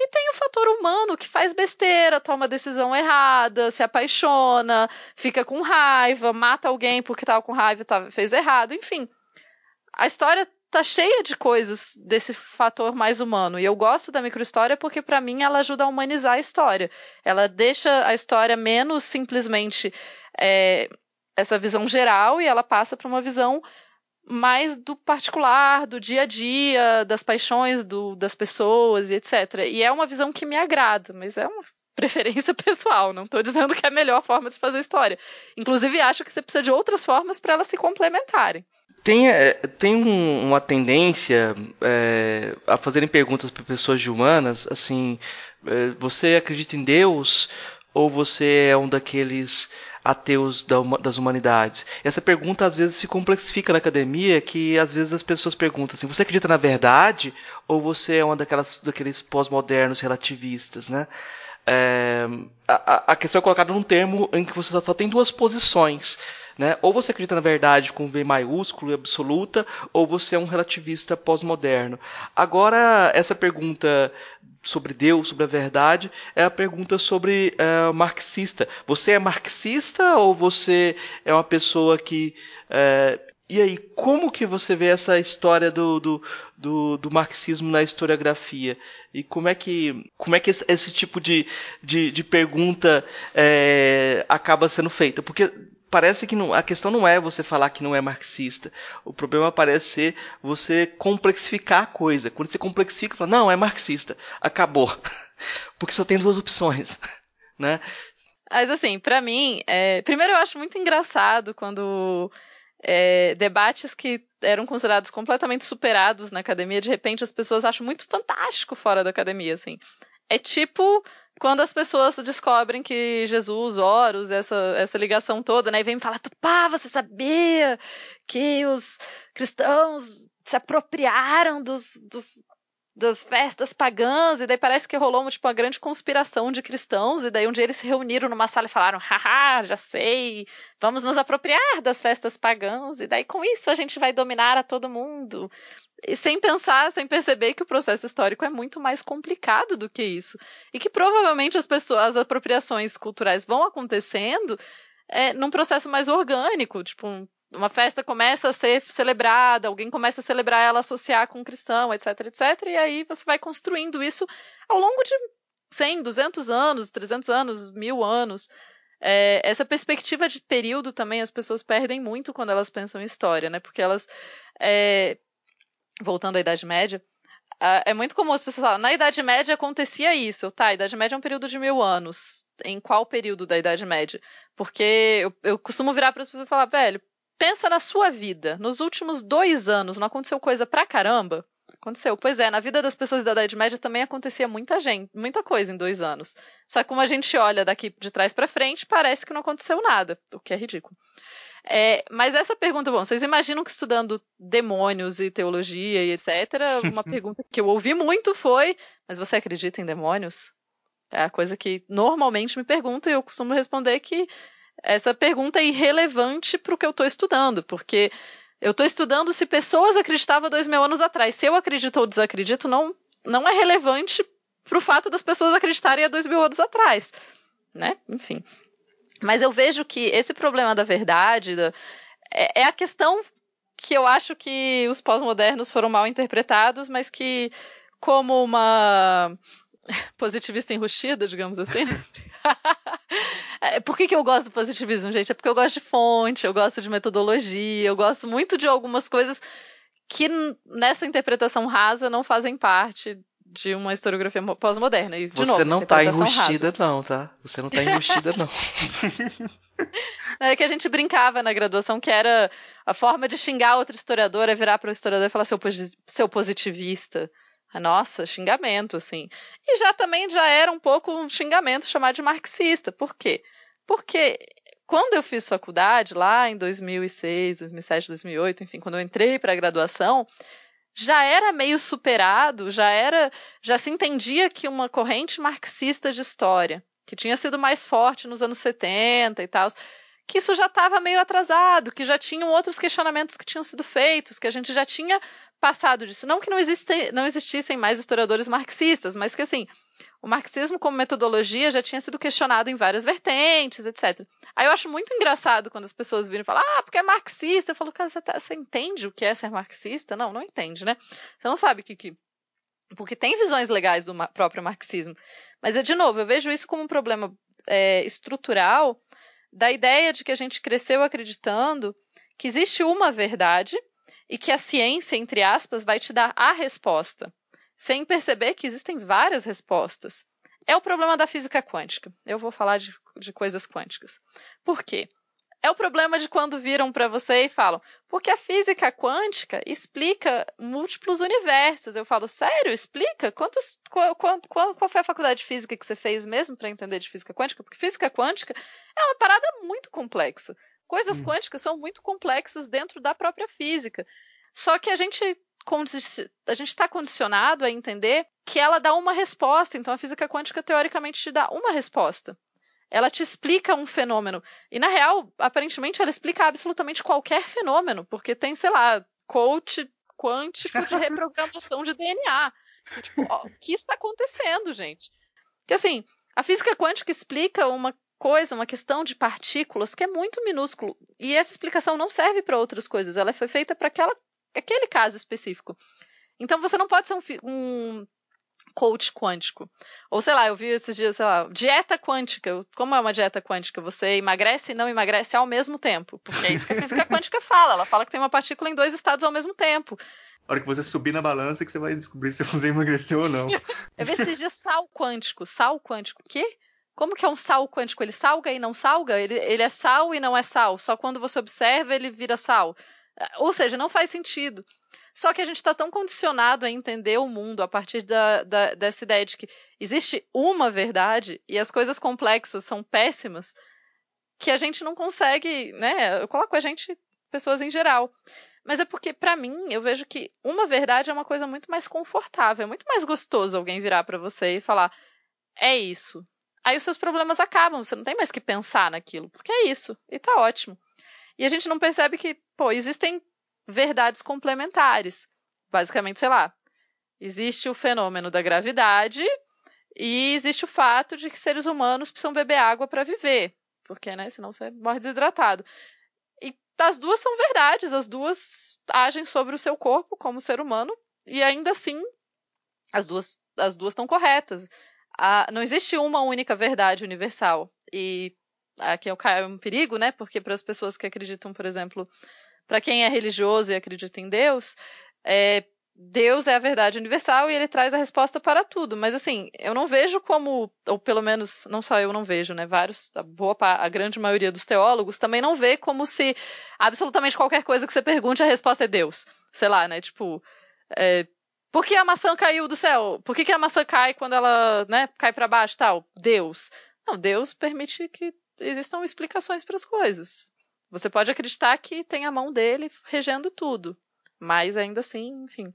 E tem o fator humano que faz besteira, toma decisão errada, se apaixona, fica com raiva, mata alguém porque estava com raiva e fez errado, enfim. A história tá cheia de coisas desse fator mais humano. E eu gosto da microhistória porque, para mim, ela ajuda a humanizar a história. Ela deixa a história menos simplesmente é, essa visão geral e ela passa para uma visão mais do particular, do dia a dia, das paixões do, das pessoas e etc. E é uma visão que me agrada, mas é uma preferência pessoal. Não estou dizendo que é a melhor forma de fazer história. Inclusive, acho que você precisa de outras formas para elas se complementarem tem, é, tem um, uma tendência é, a fazerem perguntas para pessoas de humanas, assim, é, você acredita em Deus ou você é um daqueles ateus da, das humanidades? Essa pergunta às vezes se complexifica na academia, que às vezes as pessoas perguntam assim, você acredita na verdade ou você é um daquelas, daqueles pós-modernos relativistas, né? É, a, a, questão é colocada num termo em que você só tem duas posições. Né? Ou você acredita na verdade com V maiúsculo e absoluta, ou você é um relativista pós-moderno. Agora, essa pergunta sobre Deus, sobre a verdade, é a pergunta sobre uh, marxista. Você é marxista ou você é uma pessoa que uh, e aí, como que você vê essa história do, do, do, do, marxismo na historiografia? E como é que, como é que esse, esse tipo de, de, de pergunta é, acaba sendo feita? Porque parece que não, a questão não é você falar que não é marxista. O problema parece ser você complexificar a coisa. Quando você complexifica, fala, não, é marxista. Acabou. Porque só tem duas opções. Né? Mas assim, para mim, é... primeiro eu acho muito engraçado quando é, debates que eram considerados completamente superados na academia, de repente as pessoas acham muito fantástico fora da academia, assim. É tipo quando as pessoas descobrem que Jesus, Horus, essa, essa ligação toda, né? E vem me falar, pá, você sabia que os cristãos se apropriaram dos, dos, das festas pagãs, e daí parece que rolou uma, tipo, uma grande conspiração de cristãos, e daí um dia eles se reuniram numa sala e falaram, haha, já sei, vamos nos apropriar das festas pagãs, e daí com isso a gente vai dominar a todo mundo. E sem pensar, sem perceber que o processo histórico é muito mais complicado do que isso. E que provavelmente as pessoas, as apropriações culturais vão acontecendo é, num processo mais orgânico, tipo, uma festa começa a ser celebrada, alguém começa a celebrar ela, associar com um cristão, etc, etc, e aí você vai construindo isso ao longo de 100, 200 anos, 300 anos, mil anos. É, essa perspectiva de período também as pessoas perdem muito quando elas pensam em história, né? Porque elas, é, voltando à Idade Média, é muito comum as pessoas falarem, na Idade Média acontecia isso. Tá, a Idade Média é um período de mil anos. Em qual período da Idade Média? Porque eu, eu costumo virar para as pessoas e falar, velho, Pensa na sua vida. Nos últimos dois anos não aconteceu coisa pra caramba? Aconteceu. Pois é, na vida das pessoas da Idade Média também acontecia muita gente, muita coisa em dois anos. Só que como a gente olha daqui de trás para frente, parece que não aconteceu nada, o que é ridículo. É, mas essa pergunta, bom, vocês imaginam que estudando demônios e teologia e etc., uma pergunta que eu ouvi muito foi: mas você acredita em demônios? É a coisa que normalmente me perguntam e eu costumo responder que essa pergunta é irrelevante para o que eu estou estudando, porque Eu estou estudando se pessoas acreditavam dois mil anos atrás. Se eu acredito ou desacredito, não, não é relevante para o fato das pessoas acreditarem há dois mil anos atrás, né? Enfim. Mas eu vejo que esse problema da verdade da, é, é a questão que eu acho que os pós-modernos foram mal interpretados, mas que, como uma positivista enrustida, digamos assim. É, por que, que eu gosto do positivismo, gente? É porque eu gosto de fonte, eu gosto de metodologia, eu gosto muito de algumas coisas que nessa interpretação rasa não fazem parte de uma historiografia pós-moderna. E, Você novo, não tá enrustida, rasa. não, tá? Você não tá enrustida, não. é que a gente brincava na graduação que era a forma de xingar outro historiador é virar para o historiador e falar seu, seu positivista. Nossa, xingamento, assim. E já também já era um pouco um xingamento chamar de marxista. Por quê? Porque quando eu fiz faculdade, lá em 2006, 2007, 2008, enfim, quando eu entrei para a graduação, já era meio superado, já era, já se entendia que uma corrente marxista de história, que tinha sido mais forte nos anos 70 e tal, que isso já estava meio atrasado, que já tinham outros questionamentos que tinham sido feitos, que a gente já tinha passado disso. Não que não, existe, não existissem mais historiadores marxistas, mas que assim, o marxismo como metodologia já tinha sido questionado em várias vertentes, etc. Aí eu acho muito engraçado quando as pessoas viram e falam, ah, porque é marxista. Eu falo, cara, você, tá, você entende o que é ser marxista? Não, não entende, né? Você não sabe o que, que. Porque tem visões legais do próprio marxismo. Mas, de novo, eu vejo isso como um problema é, estrutural da ideia de que a gente cresceu acreditando que existe uma verdade e que a ciência, entre aspas, vai te dar a resposta sem perceber que existem várias respostas. É o problema da física quântica. Eu vou falar de, de coisas quânticas. Por quê? É o problema de quando viram para você e falam, porque a física quântica explica múltiplos universos. Eu falo, sério? Explica? Quantos, qual, qual, qual foi a faculdade de física que você fez mesmo para entender de física quântica? Porque física quântica é uma parada muito complexa. Coisas hum. quânticas são muito complexas dentro da própria física. Só que a gente a gente está condicionado a entender que ela dá uma resposta. Então, a física quântica, teoricamente, te dá uma resposta. Ela te explica um fenômeno. E, na real, aparentemente, ela explica absolutamente qualquer fenômeno, porque tem, sei lá, coach quântico de reprogramação de DNA. Que, tipo, ó, o que está acontecendo, gente? Que, assim, a física quântica explica uma coisa, uma questão de partículas que é muito minúsculo. E essa explicação não serve para outras coisas. Ela foi feita para aquele caso específico. Então você não pode ser um, um coach quântico. Ou sei lá, eu vi esses dias, sei lá, dieta quântica. Como é uma dieta quântica? Você emagrece e não emagrece ao mesmo tempo. Porque é isso que a física quântica fala. Ela fala que tem uma partícula em dois estados ao mesmo tempo. A hora que você subir na balança que você vai descobrir se você emagreceu ou não. eu vi esses dias sal quântico. Sal quântico. O quê? Como que é um sal quântico? Ele salga e não salga? Ele, ele é sal e não é sal. Só quando você observa ele vira sal. Ou seja, não faz sentido. Só que a gente está tão condicionado a entender o mundo a partir da, da, dessa ideia de que existe uma verdade e as coisas complexas são péssimas, que a gente não consegue, né? Eu coloco a gente, pessoas em geral. Mas é porque, para mim, eu vejo que uma verdade é uma coisa muito mais confortável, é muito mais gostoso alguém virar para você e falar: é isso. Aí os seus problemas acabam, você não tem mais que pensar naquilo, porque é isso, e tá ótimo. E a gente não percebe que, pô, existem verdades complementares. Basicamente, sei lá, existe o fenômeno da gravidade e existe o fato de que seres humanos precisam beber água para viver, porque, né, senão você morre desidratado. E as duas são verdades, as duas agem sobre o seu corpo como ser humano e ainda assim as duas as duas estão corretas. não existe uma única verdade universal. E aqui é um perigo, né? Porque para as pessoas que acreditam, por exemplo, para quem é religioso e acredita em Deus, é, Deus é a verdade universal e ele traz a resposta para tudo. Mas assim, eu não vejo como, ou pelo menos não só eu não vejo, né? Vários, a boa a grande maioria dos teólogos também não vê como se absolutamente qualquer coisa que você pergunte a resposta é Deus. Sei lá, né? Tipo, é, por que a maçã caiu do céu? Por que, que a maçã cai quando ela, né, cai para baixo, tal? Deus. Não, Deus permite que existam explicações para as coisas. Você pode acreditar que tem a mão dele regendo tudo, mas ainda assim, enfim.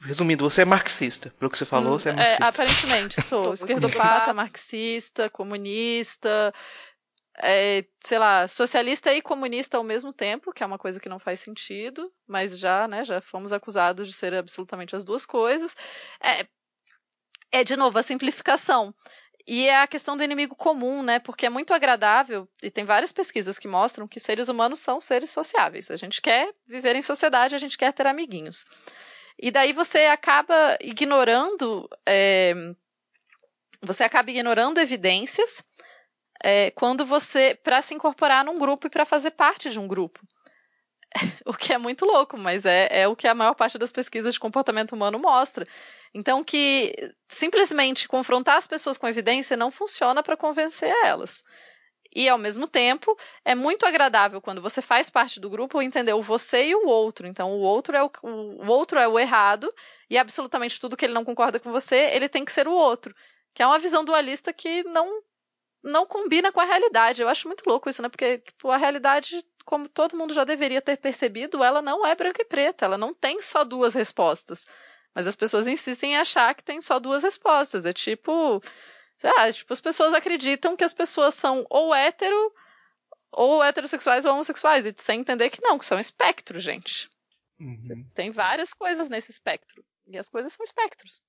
Resumindo, você é marxista. Pelo que você falou, hum, você é, é marxista. É, aparentemente sou. Esquerdopata, marxista, comunista. é, sei lá, socialista e comunista ao mesmo tempo, que é uma coisa que não faz sentido, mas já, né, já fomos acusados de ser absolutamente as duas coisas. É, é de novo a simplificação. E é a questão do inimigo comum, né? Porque é muito agradável, e tem várias pesquisas que mostram que seres humanos são seres sociáveis. A gente quer viver em sociedade, a gente quer ter amiguinhos. E daí você acaba ignorando. É, você acaba ignorando evidências é, quando você. para se incorporar num grupo e para fazer parte de um grupo. o que é muito louco, mas é, é o que a maior parte das pesquisas de comportamento humano mostra. Então, que simplesmente confrontar as pessoas com evidência não funciona para convencer elas. E, ao mesmo tempo, é muito agradável quando você faz parte do grupo entender o você e o outro. Então, o outro é o, o outro é o errado e absolutamente tudo que ele não concorda com você, ele tem que ser o outro. Que é uma visão dualista que não não combina com a realidade. Eu acho muito louco isso, né? Porque tipo, a realidade, como todo mundo já deveria ter percebido, ela não é branca e preta. Ela não tem só duas respostas. Mas as pessoas insistem em achar que tem só duas respostas. É tipo. Sei lá, tipo, as pessoas acreditam que as pessoas são ou hétero, ou heterossexuais ou homossexuais. E sem entender que não, que são espectros, gente. Uhum. Tem várias coisas nesse espectro. E as coisas são espectros.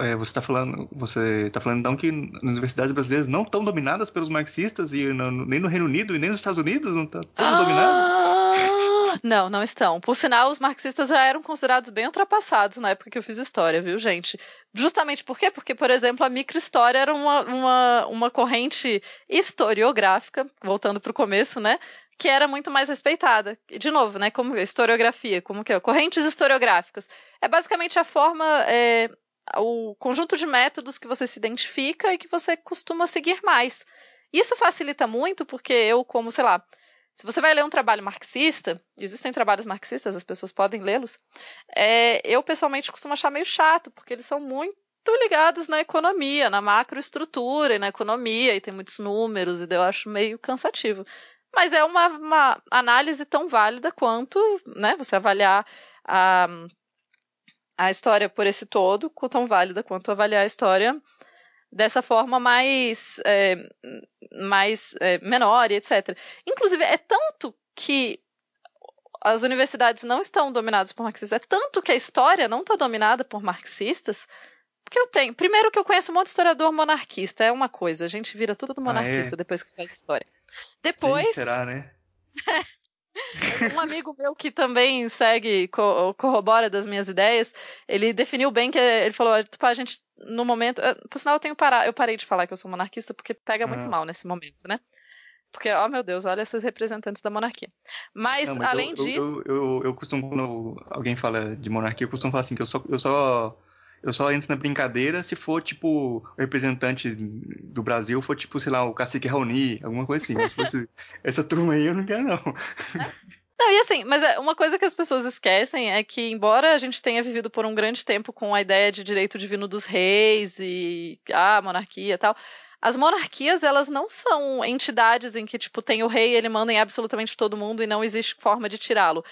É, você está falando, você tá falando então que as universidades brasileiras não estão dominadas pelos marxistas e no, nem no Reino Unido e nem nos Estados Unidos não estão ah, dominadas? Não, não estão. Por sinal, os marxistas já eram considerados bem ultrapassados na época que eu fiz história, viu, gente? Justamente por quê? Porque, por exemplo, a microhistória era uma, uma, uma corrente historiográfica, voltando para o começo, né? que era muito mais respeitada. De novo, né, como historiografia, como que é? Correntes historiográficas. É basicamente a forma é, o conjunto de métodos que você se identifica e que você costuma seguir mais. Isso facilita muito porque eu, como, sei lá, se você vai ler um trabalho marxista, existem trabalhos marxistas, as pessoas podem lê-los, é, eu pessoalmente costumo achar meio chato, porque eles são muito ligados na economia, na macroestrutura e na economia, e tem muitos números, e eu acho meio cansativo. Mas é uma, uma análise tão válida quanto né, você avaliar a a história por esse todo, tão válida quanto avaliar a história dessa forma mais, é, mais é, menor e etc. Inclusive, é tanto que as universidades não estão dominadas por marxistas, é tanto que a história não está dominada por marxistas, porque eu tenho. Primeiro que eu conheço um monte de historiador monarquista, é uma coisa, a gente vira tudo do monarquista ah, é? depois que faz história. Depois. Sim, será, né? Um amigo meu que também segue, corrobora das minhas ideias, ele definiu bem que ele falou, tipo, a gente, no momento. Eh, por sinal, eu tenho parar, eu parei de falar que eu sou monarquista porque pega muito ah. mal nesse momento, né? Porque, ó oh, meu Deus, olha esses representantes da monarquia. Mas, Não, mas além eu, disso. Eu, eu, eu, costumo, quando alguém fala de monarquia, eu costumo falar assim, que eu só, eu só eu só entro na brincadeira se for, tipo, o representante do Brasil for, tipo, sei lá, o cacique Raoni, alguma coisa assim. Mas se fosse essa turma aí, eu não quero, não. Não, e assim, mas é, uma coisa que as pessoas esquecem é que, embora a gente tenha vivido por um grande tempo com a ideia de direito divino dos reis e a ah, monarquia e tal, as monarquias, elas não são entidades em que, tipo, tem o rei, ele manda em absolutamente todo mundo e não existe forma de tirá-lo.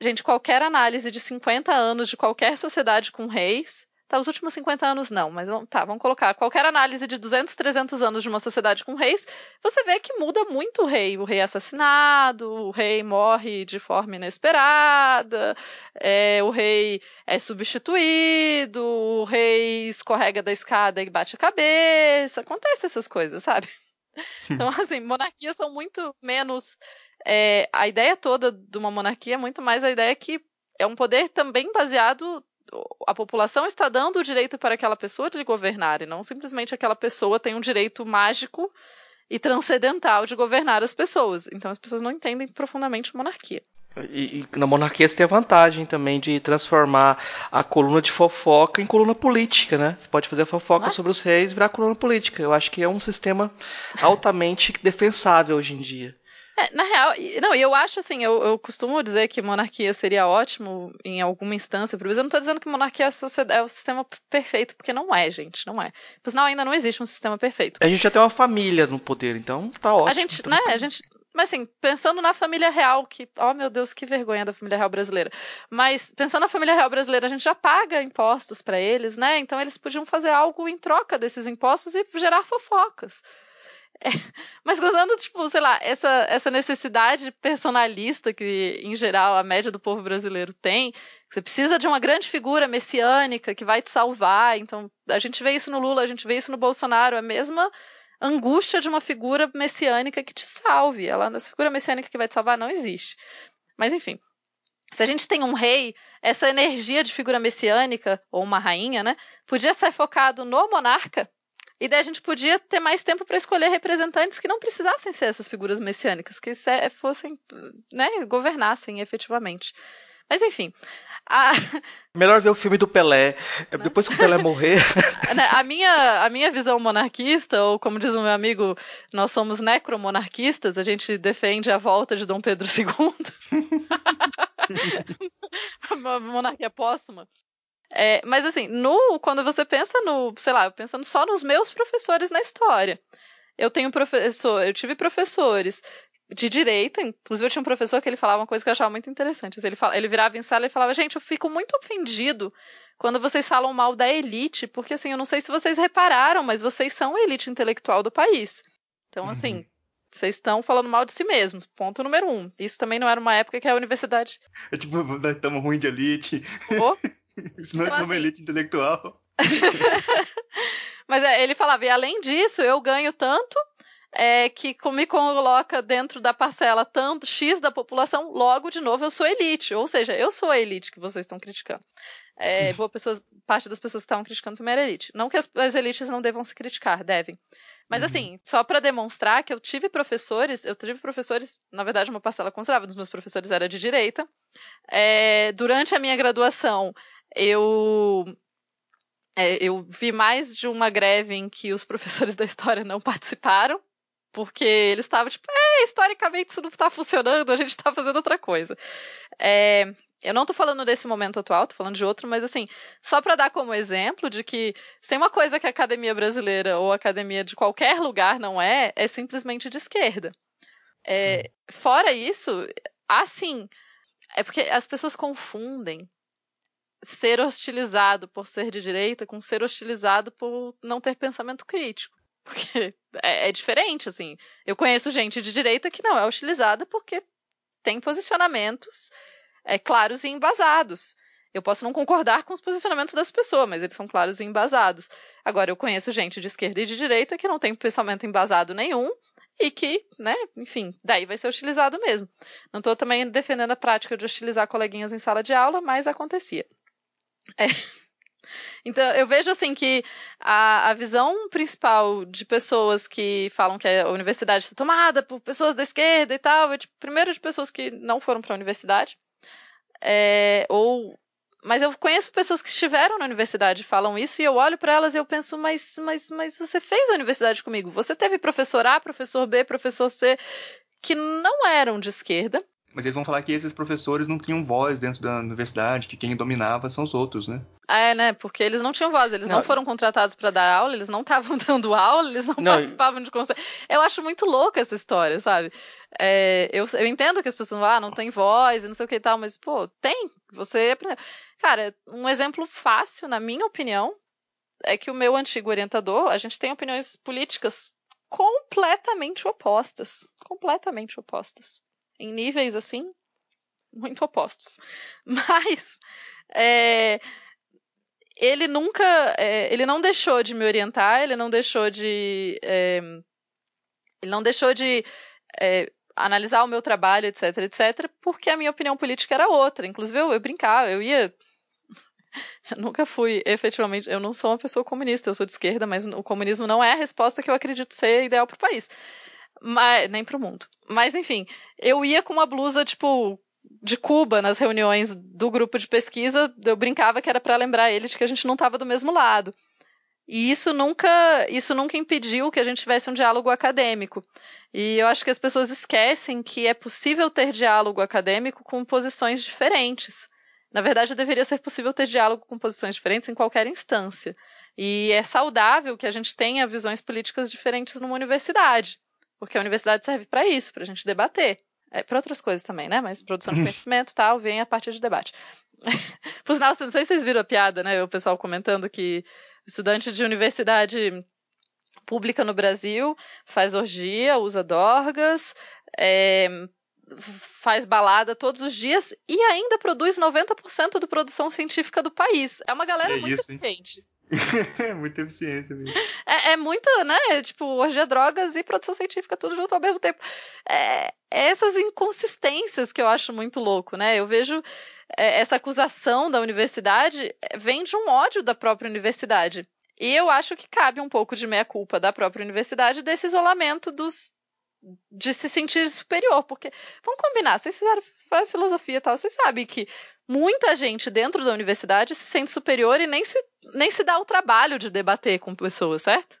Gente, qualquer análise de 50 anos de qualquer sociedade com reis Tá, os últimos 50 anos não, mas tá, vamos colocar. Qualquer análise de 200, 300 anos de uma sociedade com reis, você vê que muda muito o rei. O rei é assassinado, o rei morre de forma inesperada, é, o rei é substituído, o rei escorrega da escada e bate a cabeça. Acontece essas coisas, sabe? Então, assim, monarquias são muito menos. É, a ideia toda de uma monarquia é muito mais a ideia que é um poder também baseado a população está dando o direito para aquela pessoa de governar, e não simplesmente aquela pessoa tem um direito mágico e transcendental de governar as pessoas. Então as pessoas não entendem profundamente monarquia. E, e, na monarquia você tem a vantagem também de transformar a coluna de fofoca em coluna política, né? Você pode fazer a fofoca ah. sobre os reis e virar coluna política. Eu acho que é um sistema altamente defensável hoje em dia. É, na real, não, eu acho assim, eu, eu, costumo dizer que monarquia seria ótimo em alguma instância, por exemplo, eu não estou dizendo que monarquia é, é, o sistema perfeito, porque não é, gente, não é. Por sinal, ainda não existe um sistema perfeito. A gente já tem uma família no poder, então tá ótimo. A gente, então, né, a gente, mas assim, pensando na família real, que, oh meu Deus, que vergonha da família real brasileira. Mas pensando na família real brasileira, a gente já paga impostos para eles, né? Então eles podiam fazer algo em troca desses impostos e gerar fofocas. É, mas gozando, tipo, sei lá, essa, essa necessidade personalista que, em geral, a média do povo brasileiro tem, você precisa de uma grande figura messiânica que vai te salvar. Então, a gente vê isso no Lula, a gente vê isso no Bolsonaro, a mesma angústia de uma figura messiânica que te salve. Ela, essa figura messiânica que vai te salvar não existe. Mas, enfim. Se a gente tem um rei, essa energia de figura messiânica, ou uma rainha, né, podia ser focado no monarca e daí a gente podia ter mais tempo para escolher representantes que não precisassem ser essas figuras messiânicas, que fossem, né, governassem efetivamente. Mas enfim. A... Melhor ver o filme do Pelé. Né? Depois que o Pelé morrer. Né, a minha, a minha visão monarquista, ou como diz o meu amigo, nós somos necromonarquistas, a gente defende a volta de Dom Pedro II. monarquia póstuma. É, mas assim, no, quando você pensa no, sei lá, pensando só nos meus professores na história. Eu tenho professor, eu tive professores de direita, inclusive eu tinha um professor que ele falava uma coisa que eu achava muito interessante. Ele, fala, ele virava em sala e falava, gente, eu fico muito ofendido quando vocês falam mal da elite, porque assim, eu não sei se vocês repararam, mas vocês são a elite intelectual do país. Então, uhum. assim, vocês estão falando mal de si mesmos. Ponto número um. Isso também não era uma época que a universidade. É tipo, nós estamos ruim de elite. Oh. Isso não é então, uma assim... elite intelectual. Mas é, ele falava, e além disso, eu ganho tanto é, que me coloca dentro da parcela tanto X da população, logo, de novo, eu sou elite. Ou seja, eu sou a elite que vocês estão criticando. É, boa pessoa, parte das pessoas que estavam criticando também era elite. Não que as, as elites não devam se criticar, devem. Mas uhum. assim, só para demonstrar que eu tive professores, eu tive professores, na verdade, uma parcela considerável dos meus professores era de direita. É, durante a minha graduação, eu é, eu vi mais de uma greve em que os professores da história não participaram, porque eles estavam tipo, é, historicamente isso não está funcionando, a gente está fazendo outra coisa. É, eu não estou falando desse momento atual, estou falando de outro, mas assim, só para dar como exemplo de que sem uma coisa que a academia brasileira ou a academia de qualquer lugar não é, é simplesmente de esquerda. É, fora isso, assim, é porque as pessoas confundem ser hostilizado por ser de direita com ser hostilizado por não ter pensamento crítico. Porque é, é, diferente, assim. Eu conheço gente de direita que não é hostilizada porque tem posicionamentos é, claros e embasados. Eu posso não concordar com os posicionamentos das pessoas, mas eles são claros e embasados. Agora, eu conheço gente de esquerda e de direita que não tem pensamento embasado nenhum e que, né, enfim, daí vai ser hostilizado mesmo. Não estou também defendendo a prática de hostilizar coleguinhas em sala de aula, mas acontecia. É. Então, eu vejo assim que a, a visão principal de pessoas que falam que a universidade está tomada por pessoas da esquerda e tal, é tipo, primeiro de pessoas que não foram para a universidade, é, ou mas eu conheço pessoas que estiveram na universidade e falam isso, e eu olho para elas e eu penso, mas, mas, mas você fez a universidade comigo. Você teve professor A, professor B, professor C, que não eram de esquerda, mas eles vão falar que esses professores não tinham voz dentro da universidade, que quem dominava são os outros, né? É, né? Porque eles não tinham voz, eles não, não foram contratados para dar aula, eles não estavam dando aula, eles não, não participavam de conselho. Eu acho muito louca essa história, sabe? É, eu, eu entendo que as pessoas falam, ah, não tem voz e não sei o que e tal, mas, pô, tem. Você. Cara, um exemplo fácil, na minha opinião, é que o meu antigo orientador, a gente tem opiniões políticas completamente opostas. Completamente opostas em níveis assim muito opostos. Mas é, ele nunca, é, ele não deixou de me orientar, ele não deixou de, é, ele não deixou de é, analisar o meu trabalho, etc, etc, porque a minha opinião política era outra. Inclusive eu, eu brincava, eu ia eu nunca fui, efetivamente, eu não sou uma pessoa comunista, eu sou de esquerda, mas o comunismo não é a resposta que eu acredito ser ideal para o país. Mas, nem pro mundo. Mas enfim, eu ia com uma blusa, tipo, de Cuba nas reuniões do grupo de pesquisa, eu brincava que era para lembrar ele de que a gente não estava do mesmo lado. E isso nunca, isso nunca impediu que a gente tivesse um diálogo acadêmico. E eu acho que as pessoas esquecem que é possível ter diálogo acadêmico com posições diferentes. Na verdade, deveria ser possível ter diálogo com posições diferentes em qualquer instância. E é saudável que a gente tenha visões políticas diferentes numa universidade. Porque a universidade serve para isso, para a gente debater. É, para outras coisas também, né? Mas produção de conhecimento tal, vem a partir de debate. Por sinal, não sei se vocês viram a piada, né? O pessoal comentando que estudante de universidade pública no Brasil faz orgia, usa dorgas, é, faz balada todos os dias e ainda produz 90% da produção científica do país. É uma galera é muito isso, eficiente. é muita eficiência mesmo. É, é muito, né? Tipo, orgia, drogas e produção científica tudo junto ao mesmo tempo. É, é essas inconsistências que eu acho muito louco, né? Eu vejo é, essa acusação da universidade é, vem de um ódio da própria universidade. E eu acho que cabe um pouco de meia-culpa da própria universidade desse isolamento dos, de se sentir superior, porque vamos combinar, vocês fizeram faz filosofia e tal, vocês sabem que muita gente dentro da universidade se sente superior e nem se, nem se dá o trabalho de debater com pessoas, certo?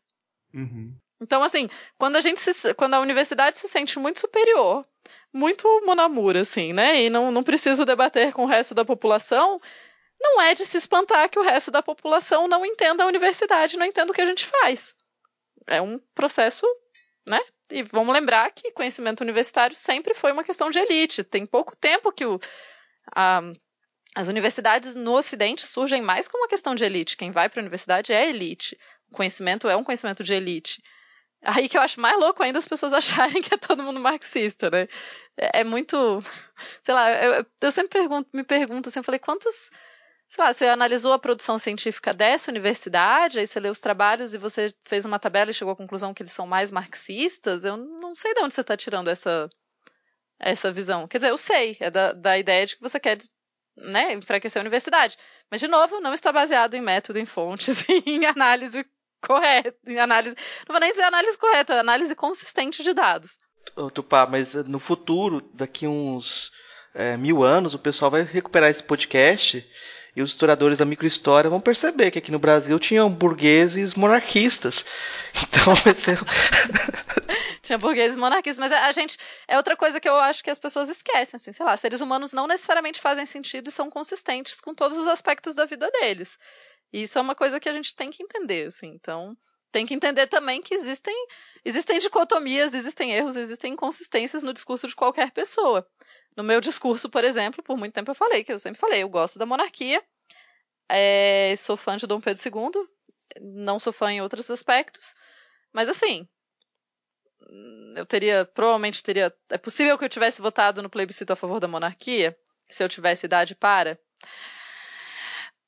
Uhum. Então, assim, quando a gente se, quando a universidade se sente muito superior, muito monamura, assim, né? E não, não preciso debater com o resto da população, não é de se espantar que o resto da população não entenda a universidade, não entenda o que a gente faz. É um processo, né? E vamos lembrar que conhecimento universitário sempre foi uma questão de elite. Tem pouco tempo que o, a, as universidades no Ocidente surgem mais como uma questão de elite. Quem vai para a universidade é elite. O conhecimento é um conhecimento de elite. Aí que eu acho mais louco ainda as pessoas acharem que é todo mundo marxista, né? É, é muito. Sei lá, eu, eu sempre pergunto, me pergunto assim, eu falei, quantos sei lá, você analisou a produção científica dessa universidade, aí você leu os trabalhos e você fez uma tabela e chegou à conclusão que eles são mais marxistas, eu não sei de onde você está tirando essa, essa visão. Quer dizer, eu sei, é da, da ideia de que você quer né, enfraquecer a universidade. Mas, de novo, não está baseado em método, em fontes, em análise correta, em análise. Não vou nem dizer análise correta, é análise consistente de dados. Tupá, mas no futuro, daqui uns é, mil anos, o pessoal vai recuperar esse podcast e os historiadores da microhistória vão perceber que aqui no Brasil tinham burgueses monarquistas. Então vai ser. Tinha burgueses monarquistas, mas a gente. É outra coisa que eu acho que as pessoas esquecem, assim, sei lá, seres humanos não necessariamente fazem sentido e são consistentes com todos os aspectos da vida deles. E isso é uma coisa que a gente tem que entender, assim. Então, tem que entender também que existem, existem dicotomias, existem erros, existem inconsistências no discurso de qualquer pessoa. No meu discurso, por exemplo, por muito tempo eu falei, que eu sempre falei, eu gosto da monarquia, é, sou fã de Dom Pedro II, não sou fã em outros aspectos, mas assim, eu teria, provavelmente teria, é possível que eu tivesse votado no plebiscito a favor da monarquia, se eu tivesse idade para?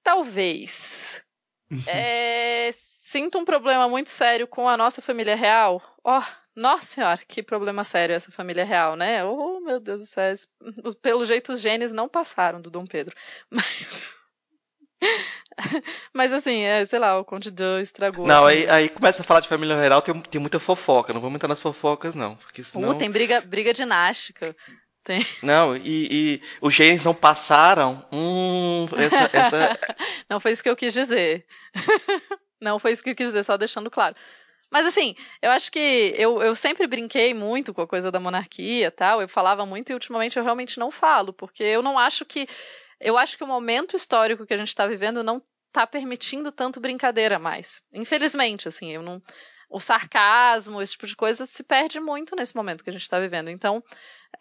Talvez. é, sinto um problema muito sério com a nossa família real. Ó, oh, nossa senhora, que problema sério essa família real, né? Oh, meu Deus do céu. Pelo jeito, os genes não passaram do Dom Pedro. Mas. Mas assim, é, sei lá, o Conde Duh estragou. Não, aí, aí começa a falar de família real, tem, tem muita fofoca. Não vamos entrar nas fofocas, não. Porque senão... Uh, tem briga, briga dinástica. Tem. Não, e, e, os genes não passaram. Hum, essa, essa... não foi isso que eu quis dizer. não foi isso que eu quis dizer, só deixando claro. Mas assim, eu acho que eu, eu sempre brinquei muito com a coisa da monarquia tal. Eu falava muito e ultimamente eu realmente não falo, porque eu não acho que. Eu acho que o momento histórico que a gente está vivendo não está permitindo tanto brincadeira mais. Infelizmente, assim, eu não. O sarcasmo, esse tipo de coisa se perde muito nesse momento que a gente está vivendo. Então,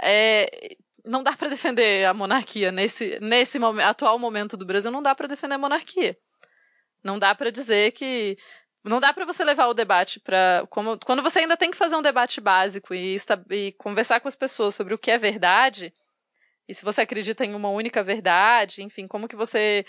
é, não dá para defender a monarquia nesse, nesse atual momento do Brasil, não dá para defender a monarquia. Não dá para dizer que não dá para você levar o debate para. Quando você ainda tem que fazer um debate básico e, e, conversar com as pessoas sobre o que é verdade, e se você acredita em uma única verdade, enfim, como que você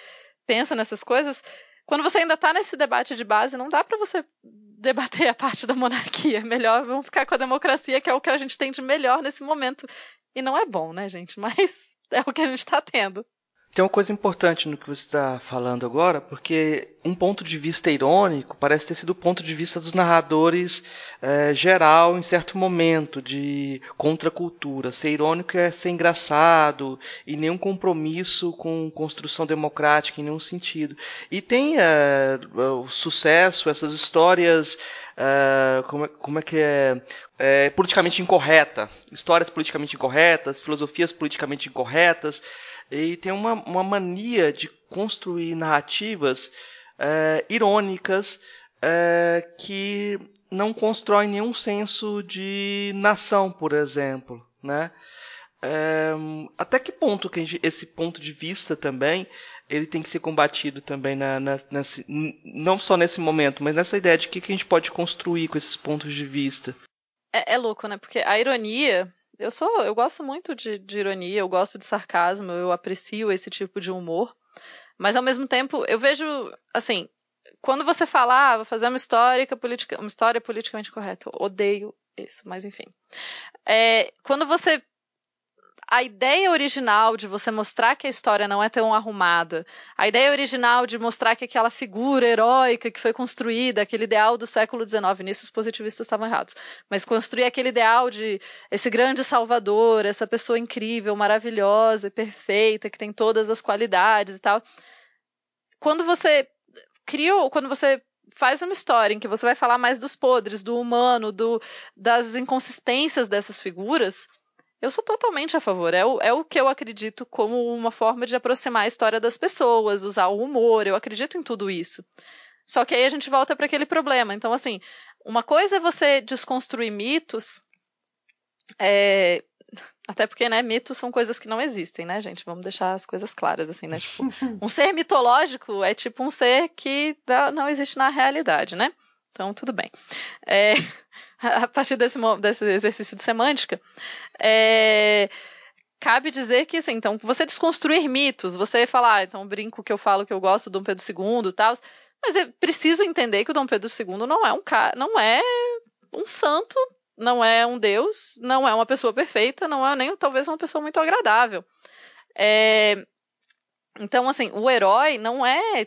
pensa nessas coisas. Quando você ainda está nesse debate de base, não dá para você debater a parte da monarquia. É melhor vamos ficar com a democracia, que é o que a gente tem de melhor nesse momento. E não é bom, né, gente? Mas é o que a gente está tendo. Tem uma coisa importante no que você está falando agora, porque um ponto de vista irônico parece ter sido o ponto de vista dos narradores é, geral em certo momento de contracultura. Ser irônico é ser engraçado e nenhum compromisso com construção democrática em nenhum sentido. E tem é, o sucesso, essas histórias Uh, como, é, como, é, que é, é, politicamente incorreta, histórias politicamente incorretas, filosofias politicamente incorretas, e tem uma, uma mania de construir narrativas é, irônicas é, que não constroem nenhum senso de nação, por exemplo, né? é, até que ponto que gente, esse ponto de vista também ele tem que ser combatido também na, na, nesse, não só nesse momento, mas nessa ideia de o que, que a gente pode construir com esses pontos de vista. É, é louco, né? Porque a ironia, eu sou, eu gosto muito de, de ironia, eu gosto de sarcasmo, eu aprecio esse tipo de humor, mas ao mesmo tempo eu vejo, assim, quando você fala, ah, vou fazer uma história, politica, uma história politicamente correta, odeio isso, mas enfim. É, quando você a ideia original de você mostrar que a história não é tão arrumada, a ideia original de mostrar que aquela figura heróica que foi construída, aquele ideal do século XIX, nisso os positivistas estavam errados, mas construir aquele ideal de esse grande salvador, essa pessoa incrível, maravilhosa, perfeita, que tem todas as qualidades e tal. Quando você cria, quando você faz uma história em que você vai falar mais dos podres, do humano, do, das inconsistências dessas figuras, eu sou totalmente a favor. É o, é o que eu acredito como uma forma de aproximar a história das pessoas, usar o humor. Eu acredito em tudo isso. Só que aí a gente volta para aquele problema. Então, assim, uma coisa é você desconstruir mitos. É, até porque, né, mitos são coisas que não existem, né, gente? Vamos deixar as coisas claras, assim, né? Tipo, um ser mitológico é tipo um ser que não existe na realidade, né? Então, tudo bem. É, a partir desse, desse exercício de semântica, é, cabe dizer que, assim, então, você desconstruir mitos, você falar, ah, então, brinco que eu falo que eu gosto do Dom Pedro II e tal, mas é preciso entender que o Dom Pedro II não é um cara, não é um santo, não é um deus, não é uma pessoa perfeita, não é nem talvez uma pessoa muito agradável. É, então, assim, o herói não é.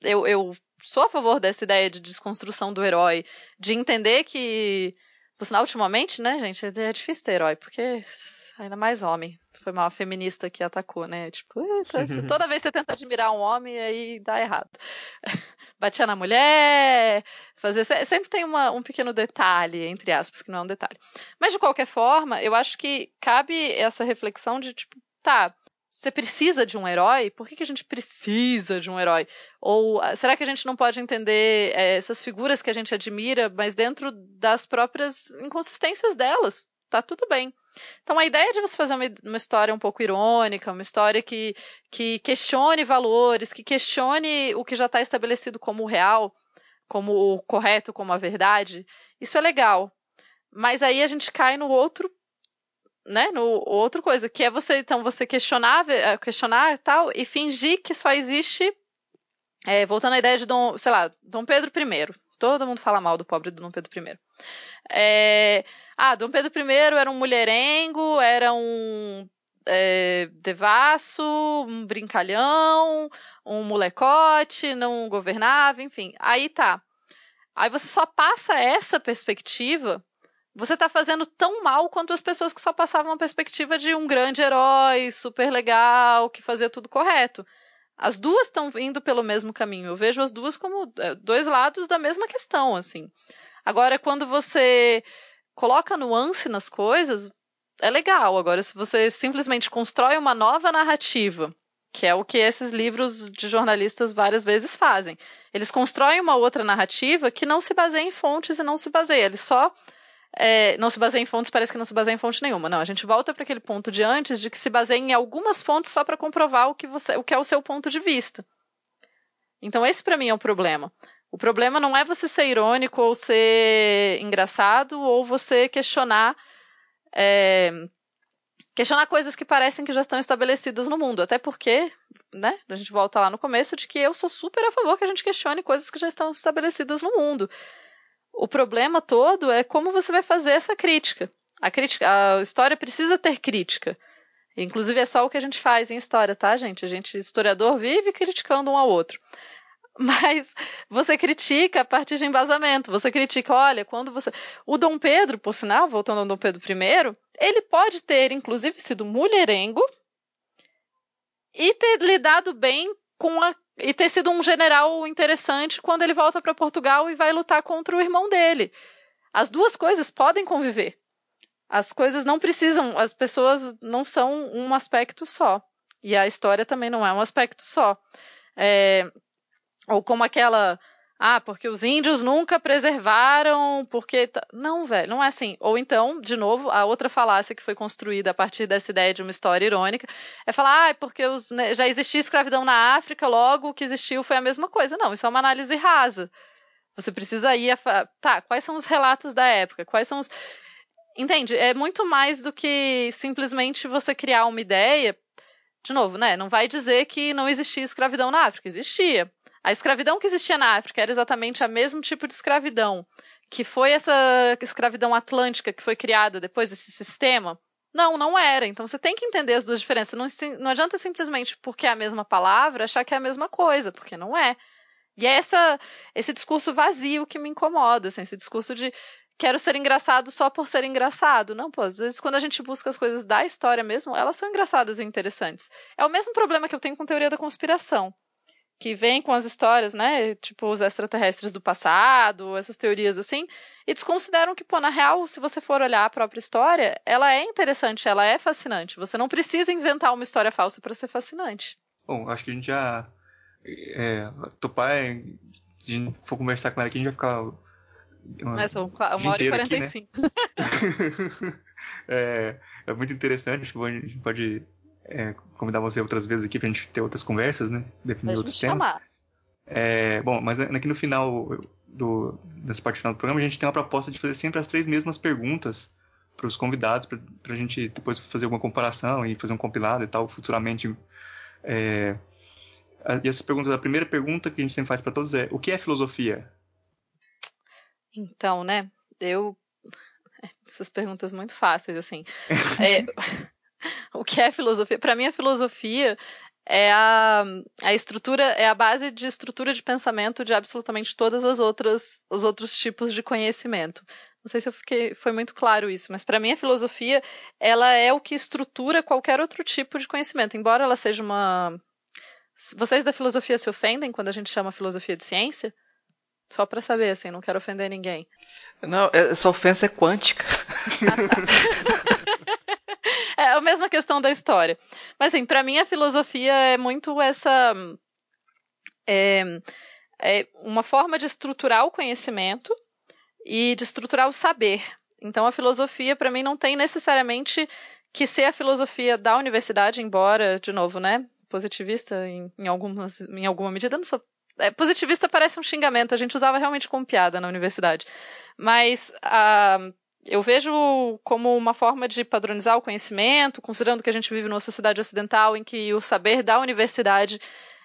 Eu, eu sou a favor dessa ideia de desconstrução do herói, de entender que, por sinal, ultimamente, né, gente, é difícil ter herói, porque ainda mais homem. Foi uma feminista que atacou, né? Tipo, toda vez que você tenta admirar um homem, aí dá errado. Batia na mulher, fazer. Sempre tem uma, um pequeno detalhe, entre aspas, que não é um detalhe. Mas, de qualquer forma, eu acho que cabe essa reflexão de, tipo, tá, você precisa de um herói? Por que, que a gente precisa de um herói? Ou ah, será que a gente não pode entender é, essas figuras que a gente admira, mas dentro das próprias inconsistências delas? Tá tudo bem. Então a ideia de você fazer uma, uma história um pouco irônica, uma história que, que questione valores, que questione o que já está estabelecido como real, como o correto, como a verdade, isso é legal. Mas aí a gente cai no outro né, no outra coisa, que é você então você questionar, eh, questionar tal e fingir que só existe é, voltando à ideia de Dom, sei lá, Dom Pedro I. Todo mundo fala mal do pobre Dom Pedro I. É, ah, Dom Pedro I era um mulherengo, era um é, devasso, um brincalhão, um molecote, não governava, enfim. Aí tá. Aí você só passa essa perspectiva você está fazendo tão mal quanto as pessoas que só passavam a perspectiva de um grande herói, super legal, que fazia tudo correto. As duas estão indo pelo mesmo caminho. Eu vejo as duas como é, dois lados da mesma questão, assim. Agora, quando você coloca nuance nas coisas, é legal. Agora, se você simplesmente constrói uma nova narrativa, que é o que esses livros de jornalistas várias vezes fazem, eles constroem uma outra narrativa que não se baseia em fontes e não se baseia, eles só é, não se baseia em fontes, parece que não se baseia em fonte nenhuma. Não, a gente volta para aquele ponto de antes de que se baseia em algumas fontes só para comprovar o que, você, o que é o seu ponto de vista. Então, esse para mim é o problema. O problema não é você ser irônico ou ser engraçado ou você questionar. É, questionar coisas que parecem que já estão estabelecidas no mundo. Até porque, né, a gente volta lá no começo de que eu sou super a favor que a gente questione coisas que já estão estabelecidas no mundo. O problema todo é como você vai fazer essa crítica. A crítica, a história precisa ter crítica. Inclusive é só o que a gente faz em história, tá, gente? A gente historiador vive criticando um ao outro. Mas você critica a partir de embasamento. Você critica, olha, quando você. O Dom Pedro, por sinal, voltando ao Dom Pedro I, ele pode ter, inclusive, sido mulherengo e ter lidado bem com a e ter sido um general interessante quando ele volta para Portugal e vai lutar contra o irmão dele. As duas coisas podem conviver. As coisas não precisam, as pessoas não são um aspecto só. E a história também não é um aspecto só. É, ou como aquela Ah, porque os índios nunca preservaram, porque. Não, velho, não é assim. Ou então, de novo, a outra falácia que foi construída a partir dessa ideia de uma história irônica é falar, ah, é porque os, né, já existia escravidão na África, logo o que existiu foi a mesma coisa. Não, isso é uma análise rasa. Você precisa ir a. Tá, quais são os relatos da época? Quais são os. Entende? É muito mais do que simplesmente você criar uma ideia. De novo, né? Não vai dizer que não existia escravidão na África. Existia. A escravidão que existia na África era exatamente o mesmo tipo de escravidão que foi essa escravidão atlântica que foi criada depois desse sistema? Não, não era. Então você tem que entender as duas diferenças. Não, não adianta simplesmente porque é a mesma palavra achar que é a mesma coisa, porque não é. E é essa, esse discurso vazio que me incomoda, assim, esse discurso de quero ser engraçado só por ser engraçado. Não, pô, às vezes quando a gente busca as coisas da história mesmo, elas são engraçadas e interessantes. É o mesmo problema que eu tenho com teoria da conspiração que vem com as histórias, né, tipo os extraterrestres do passado, essas teorias assim, e desconsideram que, pô, na real, se você for olhar a própria história, ela é interessante, ela é fascinante. Você não precisa inventar uma história falsa para ser fascinante. Bom, acho que a gente já é, Topar, se a gente for conversar com ela aqui, a gente vai ficar uma, Mas são uma hora e 45. Aqui, né? é, é muito interessante, acho que a gente pode é, convidar você outras vezes aqui pra gente ter outras conversas, né? Definir outros temas. Chamar. É, bom, mas aqui no final do, dessa parte final do programa, a gente tem uma proposta de fazer sempre as três mesmas perguntas para os convidados, para a gente depois fazer alguma comparação e fazer um compilado e tal, futuramente. É, e essas perguntas, a primeira pergunta que a gente sempre faz para todos é: o que é filosofia? Então, né? Eu. Essas perguntas muito fáceis, assim. é, o que é filosofia? Para mim, a filosofia é a, a estrutura, é a base de estrutura de pensamento de absolutamente todas as outras os outros tipos de conhecimento. Não sei se eu fiquei, foi muito claro isso, mas para mim a filosofia ela é o que estrutura qualquer outro tipo de conhecimento, embora ela seja uma vocês da filosofia se ofendem quando a gente chama filosofia de ciência? Só para saber, assim, não quero ofender ninguém. Não, essa ofensa é quântica. Ah, tá. É a mesma questão da história. Mas, assim, para mim a filosofia é muito essa. É, é uma forma de estruturar o conhecimento e de estruturar o saber. Então, a filosofia, para mim, não tem necessariamente que ser a filosofia da universidade, embora, de novo, né, positivista em, em, algumas, em alguma medida, não sou. É, positivista parece um xingamento, a gente usava realmente como piada na universidade. Mas a, eu vejo como uma forma de padronizar o conhecimento, considerando que a gente vive numa sociedade ocidental em que o saber da universidade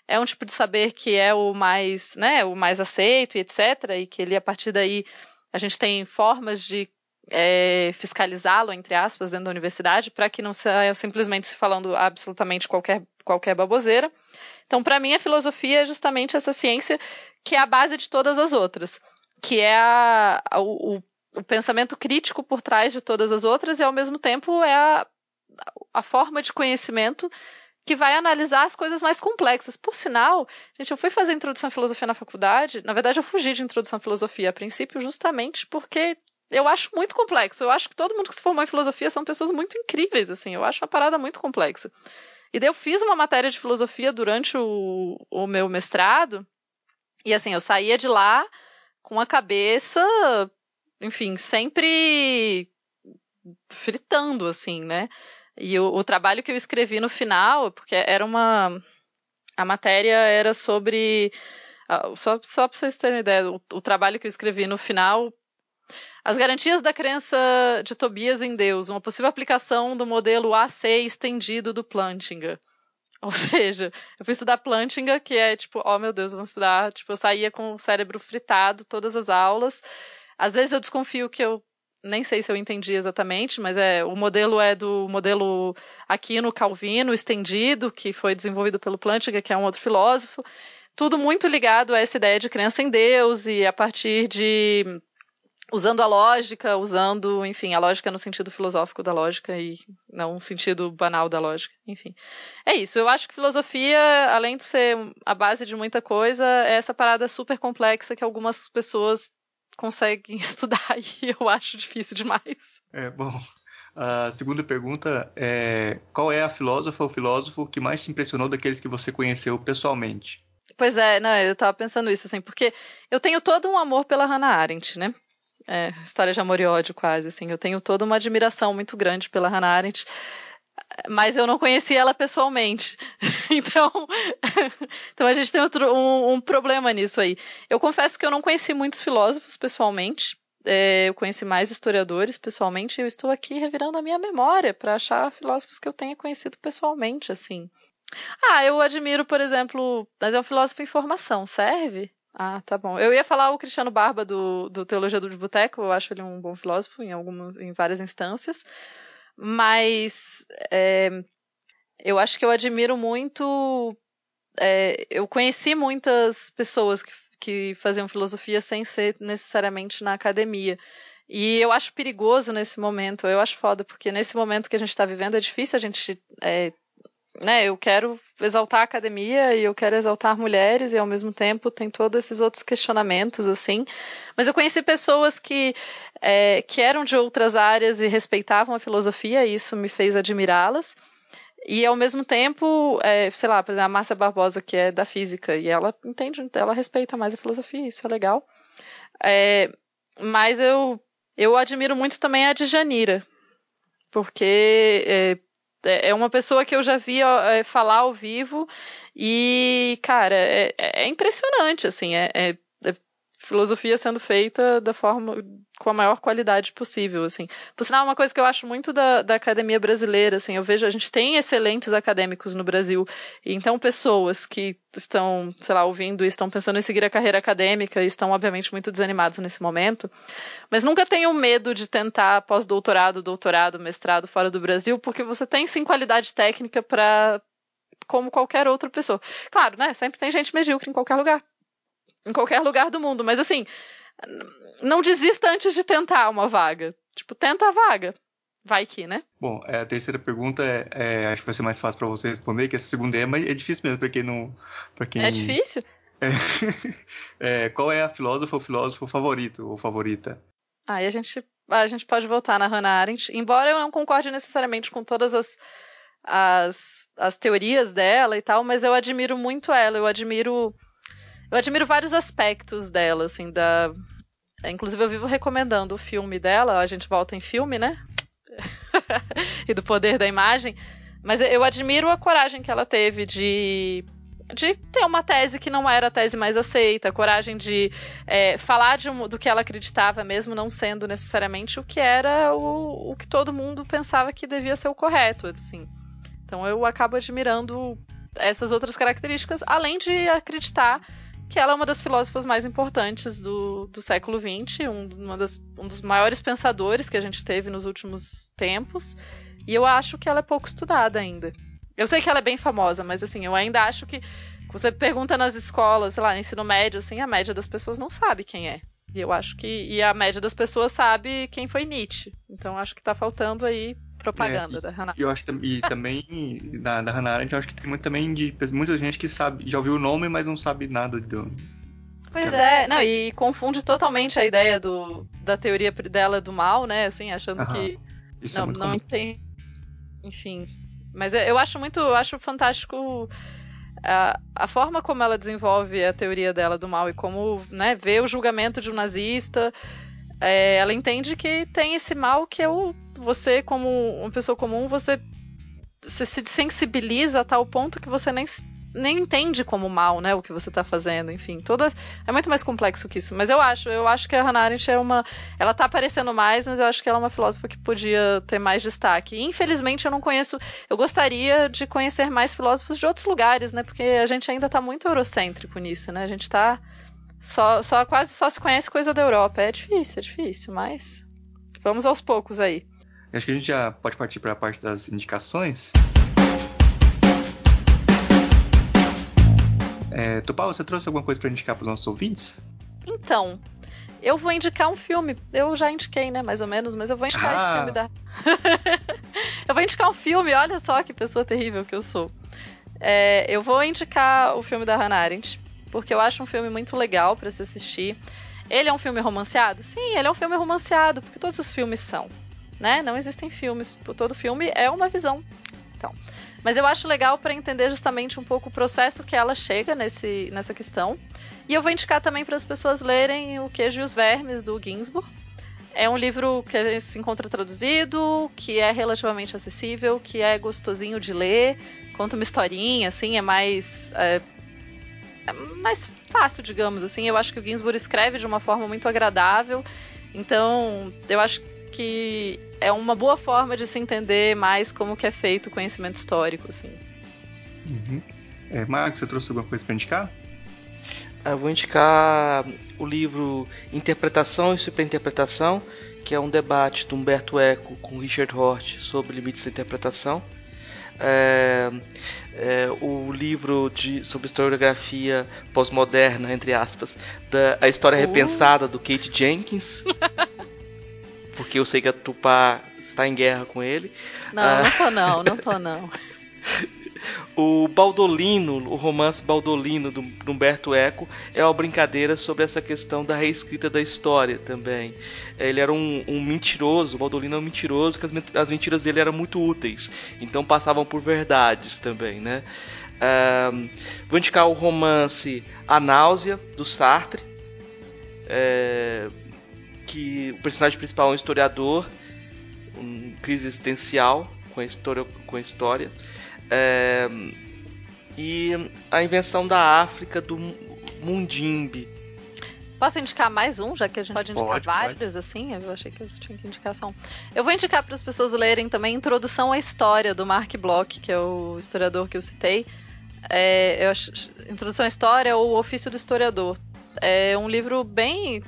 é um tipo de saber que é o mais, né, o mais aceito e etc, e que ele a partir daí a gente tem formas de é, fiscalizá-lo entre aspas dentro da universidade para que não saia simplesmente se falando absolutamente qualquer qualquer baboseira. Então, para mim, a filosofia é justamente essa ciência que é a base de todas as outras, que é a, a, o, o pensamento crítico por trás de todas as outras e, ao mesmo tempo, é a, a forma de conhecimento que vai analisar as coisas mais complexas. Por sinal, gente, eu fui fazer introdução à filosofia na faculdade. Na verdade, eu fugi de introdução à filosofia a princípio, justamente porque eu acho muito complexo. Eu acho que todo mundo que se formou em filosofia são pessoas muito incríveis, assim. Eu acho uma parada muito complexa. E daí eu fiz uma matéria de filosofia durante o, o meu mestrado. E assim, eu saía de lá com a cabeça enfim, sempre fritando, assim, né? E o, o, trabalho que eu escrevi no final, porque era uma. A matéria era sobre. Só, só para vocês terem ideia, o, o trabalho que eu escrevi no final as garantias da crença de Tobias em Deus, uma possível aplicação do modelo AC estendido do Plantinga. Ou seja, eu fui estudar Plantinga, que é tipo, oh meu Deus, vamos estudar. Tipo, eu saía com o cérebro fritado todas as aulas. Às vezes eu desconfio que eu nem sei se eu entendi exatamente, mas é o modelo é do modelo Aquino Calvino estendido, que foi desenvolvido pelo Plantinga, que é um outro filósofo. Tudo muito ligado a essa ideia de crença em Deus e a partir de usando a lógica, usando, enfim, a lógica no sentido filosófico da lógica e não no sentido banal da lógica, enfim. É isso, eu acho que filosofia, além de ser a base de muita coisa, é essa parada super complexa que algumas pessoas conseguem estudar e eu acho difícil demais. É, bom. A segunda pergunta é: qual é a filósofa ou filósofo que mais te impressionou daqueles que você conheceu pessoalmente? Pois é, não, eu tava pensando isso, assim, porque eu tenho todo um amor pela Hannah Arendt, né? É, história de amor e ódio, quase, assim. Eu tenho toda uma admiração muito grande pela Hannah Arendt, mas eu não conheci ela pessoalmente. então, então a gente tem outro, um, um, problema nisso aí. Eu confesso que eu não conheci muitos filósofos pessoalmente. É, eu conheci mais historiadores pessoalmente e eu estou aqui revirando a minha memória para achar filósofos que eu tenha conhecido pessoalmente, assim. Ah, eu admiro, por exemplo, mas é um filósofo em formação, serve? Ah, tá bom. Eu ia falar o Cristiano Barba do, do Teologia do Boteco, eu acho ele um bom filósofo em, alguma, em várias instâncias, mas é, eu acho que eu admiro muito. É, eu conheci muitas pessoas que, que faziam filosofia sem ser necessariamente na academia. E eu acho perigoso nesse momento, eu acho foda, porque nesse momento que a gente está vivendo é difícil a gente é, né, eu quero exaltar a academia e eu quero exaltar mulheres e ao mesmo tempo tem todos esses outros questionamentos assim. Mas eu conheci pessoas que é, que eram de outras áreas e respeitavam a filosofia e isso me fez admirá-las. E ao mesmo tempo, é, sei lá, por exemplo, a Márcia Barbosa, que é da física, e ela entende, ela respeita mais a filosofia, isso é legal. É, mas eu, eu admiro muito também a Djanira, porque é, é, uma pessoa que eu já vi é, falar ao vivo e, cara, é, é impressionante, assim, é, é, filosofia sendo feita da forma, com a maior qualidade possível, assim. Por sinal, uma coisa que eu acho muito da, da academia brasileira, assim, eu vejo, a gente tem excelentes acadêmicos no Brasil, então pessoas que estão, sei lá, ouvindo e estão pensando em seguir a carreira acadêmica e estão, obviamente, muito desanimados nesse momento, mas nunca tenham medo de tentar pós-doutorado, doutorado, mestrado fora do Brasil, porque você tem sim qualidade técnica para como qualquer outra pessoa. Claro, né? Sempre tem gente medíocre em qualquer lugar. Em qualquer lugar do mundo, mas assim, não desista antes de tentar uma vaga. Tipo, tenta a vaga. Vai que, né? Bom, é, a terceira pergunta é, é, acho que vai ser mais fácil para você responder, que essa segunda é, mas é difícil mesmo para quem não, para quem. É difícil. É, é, qual é a filósofa ou filósofo favorito ou favorita? Aí a gente, a gente pode voltar na Hannah Arendt, embora eu não concorde necessariamente com todas as, as, as teorias dela e tal, mas eu admiro muito ela, eu admiro eu admiro vários aspectos dela, assim, da. É, inclusive, eu vivo recomendando o filme dela, a gente volta em filme, né? e do poder da imagem. Mas eu admiro a coragem que ela teve de, de ter uma tese que não era a tese mais aceita, coragem de é, falar de um, do que ela acreditava, mesmo não sendo necessariamente o que era o, o que todo mundo pensava que devia ser o correto, assim. Então eu acabo admirando essas outras características, além de acreditar que ela é uma das filósofas mais importantes do, do século XX, um, uma das, um dos maiores pensadores que a gente teve nos últimos tempos, e eu acho que ela é pouco estudada ainda. Eu sei que ela é bem famosa, mas assim, eu ainda acho que você pergunta nas escolas, sei lá, ensino médio, assim, a média das pessoas não sabe quem é. E eu acho que. E a média das pessoas sabe quem foi Nietzsche. Então acho que tá faltando aí propaganda é, da Hannah. Eu acho e também da, da Hannah Arendt, eu acho que tem muito também de muita gente que sabe, já ouviu o nome, mas não sabe nada do. Pois é, não, e confunde totalmente a ideia do, da teoria dela do mal, né? Assim, achando Aham. que. Isso não, é não tem. Enfim. Mas eu acho muito. Eu acho fantástico a, a, forma como ela desenvolve a teoria dela do mal e como né, vê o julgamento de um nazista. É, ela entende que tem esse mal que é o você, como uma pessoa comum, você, você se sensibiliza a tal ponto que você nem, nem entende como mal, né, o que você está fazendo, enfim, toda é muito mais complexo que isso. Mas eu acho, eu acho que a Hannah Arendt é uma, ela tá aparecendo mais, mas eu acho que ela é uma filósofa que podia ter mais destaque. E, infelizmente eu não conheço, eu gostaria de conhecer mais filósofos de outros lugares, né, porque a gente ainda está muito eurocêntrico nisso, né? A gente está só, só quase só se conhece coisa da Europa. É difícil, é difícil, mas vamos aos poucos aí. Acho que a gente já pode partir para a parte das indicações. É, você trouxe alguma coisa para indicar para os nossos ouvintes? Então, eu vou indicar um filme. Eu já indiquei, né, mais ou menos, mas eu vou indicar ah. esse filme da. eu vou indicar um filme, olha só que pessoa terrível que eu sou. É, eu vou indicar o filme da Hannah Arendt, porque eu acho um filme muito legal para se assistir. Ele é um filme romanceado? Sim, ele é um filme romanceado, porque todos os filmes são né? Não existem filmes. Todo filme é uma visão. Então, Mas eu acho legal para entender justamente um pouco o processo que ela chega nesse, nessa questão. E eu vou indicar também para as pessoas lerem O Queijo e os Vermes, do Ginsburg. É um livro que se encontra traduzido, que é relativamente acessível, que é gostosinho de ler, conta uma historinha, assim, é mais. É, é mais fácil, digamos assim. Eu acho que o Ginsburg escreve de uma forma muito agradável. Então, eu acho que é uma boa forma de se entender mais como que é feito o conhecimento histórico, assim. Uhum. É, Marcos, você trouxe alguma coisa para indicar? Eu vou indicar o livro Interpretação e Superinterpretação, que é um debate do Humberto Eco com Richard Hort sobre limites da interpretação. É, é, o livro de, sobre historiografia pós-moderna, entre aspas, da A História uh. Repensada, do Kate Jenkins. porque eu sei que a Tupá está em guerra com ele. Não, ah, não tô não, não tô não. o Baldolino, o romance Baldolino do, do Humberto Eco, é uma brincadeira sobre essa questão da reescrita da história também. Ele era um, um mentiroso, o Baldolino é um mentiroso, que as, as, mentiras dele eram muito úteis, então passavam por verdades também, né? Um, vou indicar o romance A Náusea, do Sartre. É, que o personagem principal é um historiador, um crise existencial com a história. Com a história. É, e a invenção da África do Mundimbe. Posso indicar mais um, já que a gente pode indicar pode, vários, pode. assim? Eu achei que eu tinha que indicar só um. Eu vou indicar para as pessoas lerem também Introdução à História, do Mark Bloch, que é o historiador que eu citei. É, eu acho, Introdução à História ou O Ofício do Historiador. É um livro bem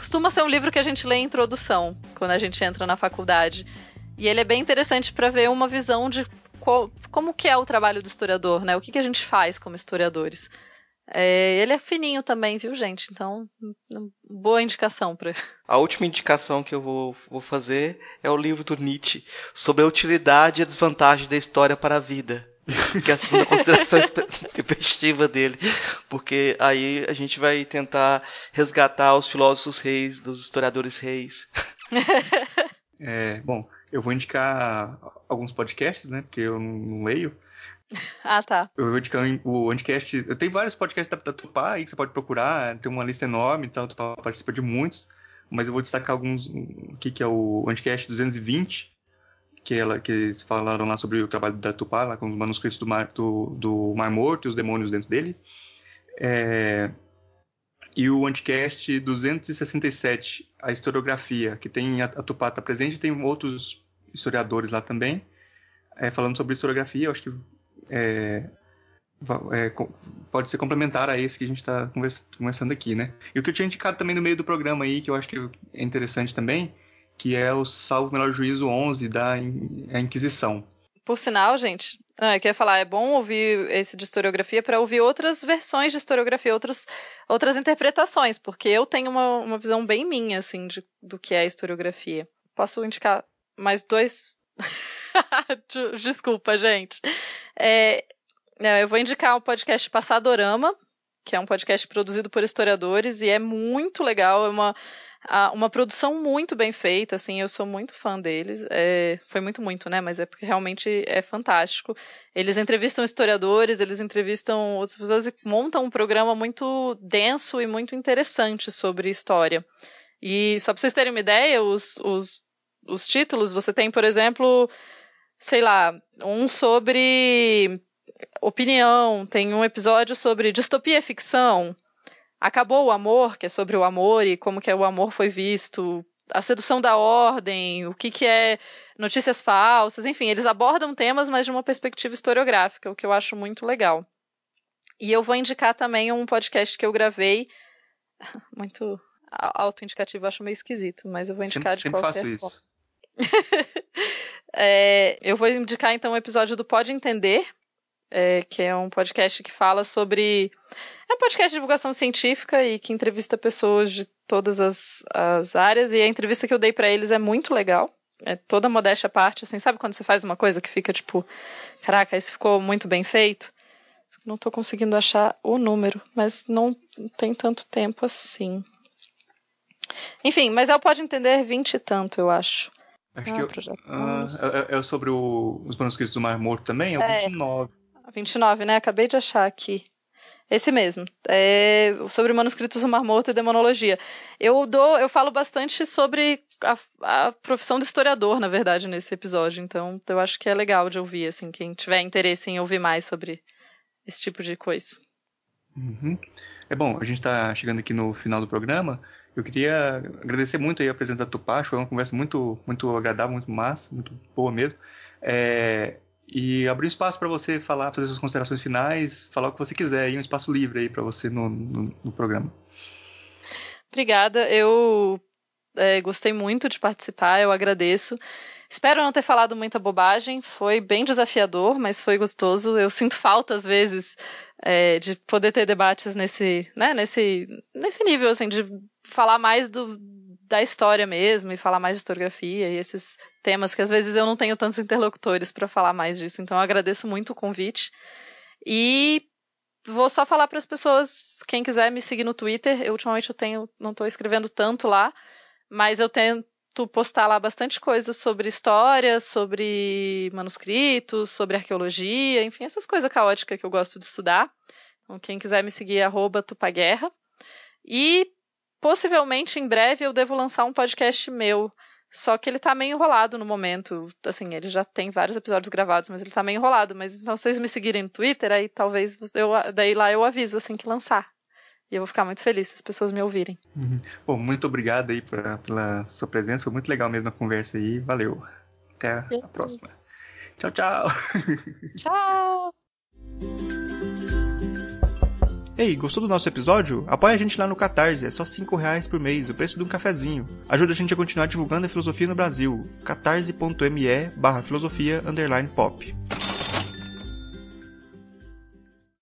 costuma ser um livro que a gente lê em introdução, quando a gente entra na faculdade. E ele é bem interessante para ver uma visão de como que é o trabalho do historiador, né? O que, que a gente faz como historiadores. É, ele é fininho também, viu, gente? Então, boa indicação para. A última indicação que eu vou, vou fazer é o livro do Nietzsche sobre a utilidade e a desvantagem da história para a vida que é a segunda consideração tempestiva dele, porque aí a gente vai tentar resgatar os filósofos reis, dos historiadores reis. É, bom, eu vou indicar alguns podcasts, né, porque eu não leio. Ah, tá. Eu vou indicar o Anticast. Eu tenho vários podcasts da, da Tupá aí que você pode procurar, tem uma lista enorme e tal, Tupá participa de muitos, mas eu vou destacar alguns aqui, que é o Anticast 220, que, ela, que eles falaram lá sobre o trabalho da Tupá, lá com os manuscritos do Mar, do, do Mar Morto e os demônios dentro dele. É, e o Anticast 267, a historiografia, que tem a, a Tupá está presente, tem outros historiadores lá também, é, falando sobre historiografia, eu acho que é, é, pode ser complementar a esse que a gente está conversando aqui, né? E o que eu tinha indicado também no meio do programa aí, que eu acho que é interessante também, que é o Salvo Melhor Juízo 11 da Inquisição. Por sinal, gente, ah, eu queria falar, é bom ouvir esse de historiografia para ouvir outras versões de historiografia, outras, outras interpretações, porque eu tenho uma, uma visão bem minha, assim, de, do que é historiografia. Posso indicar mais dois. Desculpa, gente. É, eu vou indicar o podcast Passadorama, que é um podcast produzido por historiadores e é muito legal. É uma, uma produção muito bem feita, assim, eu sou muito fã deles. É, foi muito, muito, né? Mas é porque realmente é fantástico. Eles entrevistam historiadores, eles entrevistam outras pessoas e montam um programa muito denso e muito interessante sobre história. E só para vocês terem uma ideia, os, os, os títulos, você tem, por exemplo, sei lá, um sobre opinião, tem um episódio sobre distopia ficção, Acabou o amor, que é sobre o amor e como que o amor foi visto, a sedução da ordem, o que, que é notícias falsas, enfim, eles abordam temas, mas de uma perspectiva historiográfica, o que eu acho muito legal. E eu vou indicar também um podcast que eu gravei, muito autoindicativo, acho meio esquisito, mas eu vou indicar sempre, de qualquer sempre faço isso. é, eu vou indicar então um episódio do Pode Entender, é, que é um podcast que fala sobre. É um podcast de divulgação científica e que entrevista pessoas de todas as, as áreas. E a entrevista que eu dei para eles é muito legal. É toda modéstia à parte, assim, sabe quando você faz uma coisa que fica tipo, caraca, isso ficou muito bem feito? Não estou conseguindo achar o número, mas não tem tanto tempo assim. Enfim, mas ela pode entender vinte e tanto, eu acho. Acho ah, que eu, ah, é, é, sobre o, os manuscritos do Mar Morto também? É o é, 29. 29, né? Acabei de achar aqui. Esse mesmo. É sobre manuscritos do Mar Morto e demonologia. Eu dou, eu falo bastante sobre a, a, profissão de historiador, na verdade, nesse episódio. Então, eu acho que é legal de ouvir, assim, quem tiver interesse em ouvir mais sobre esse tipo de coisa. Uhum. É bom, a gente está chegando aqui no final do programa. Eu queria agradecer muito aí a presença da Tupac, foi uma conversa muito, muito agradável, muito massa, muito boa mesmo. É, e abrir um espaço para você falar, fazer suas considerações finais, falar o que você quiser, aí um espaço livre aí para você no, no, no, programa. Obrigada, eu é, gostei muito de participar, eu agradeço. Espero não ter falado muita bobagem, foi bem desafiador, mas foi gostoso. Eu sinto falta, às vezes, é, de poder ter debates nesse, né, nesse, nesse nível, assim, de falar mais do, da história mesmo e falar mais de historiografia e esses temas que às vezes eu não tenho tantos interlocutores para falar mais disso. Então eu agradeço muito o convite. E vou só falar para as pessoas, quem quiser me seguir no Twitter, eu ultimamente eu tenho, não estou escrevendo tanto lá, mas eu tento postar lá bastante coisas sobre história, sobre manuscritos, sobre arqueologia, enfim, essas coisas caóticas que eu gosto de estudar. Então, quem quiser me seguir é tupaguerra. E possivelmente em breve eu devo lançar um podcast meu. Só que ele tá meio enrolado no momento. Assim, ele já tem vários episódios gravados, mas ele tá meio enrolado. Mas então, vocês me seguirem no Twitter, aí talvez eu, daí lá eu aviso assim que lançar. E eu vou ficar muito feliz se as pessoas me ouvirem. Uhum. Bom, muito obrigado aí pra, pela sua presença. Foi muito legal mesmo a conversa aí. Valeu. Até a próxima. Tchau, tchau. Tchau. Ei, gostou do nosso episódio? Apoie a gente lá no Catarse, é só 5 reais por mês, o preço de um cafezinho. Ajuda a gente a continuar divulgando a filosofia no Brasil. catarse.me barra filosofia underline pop.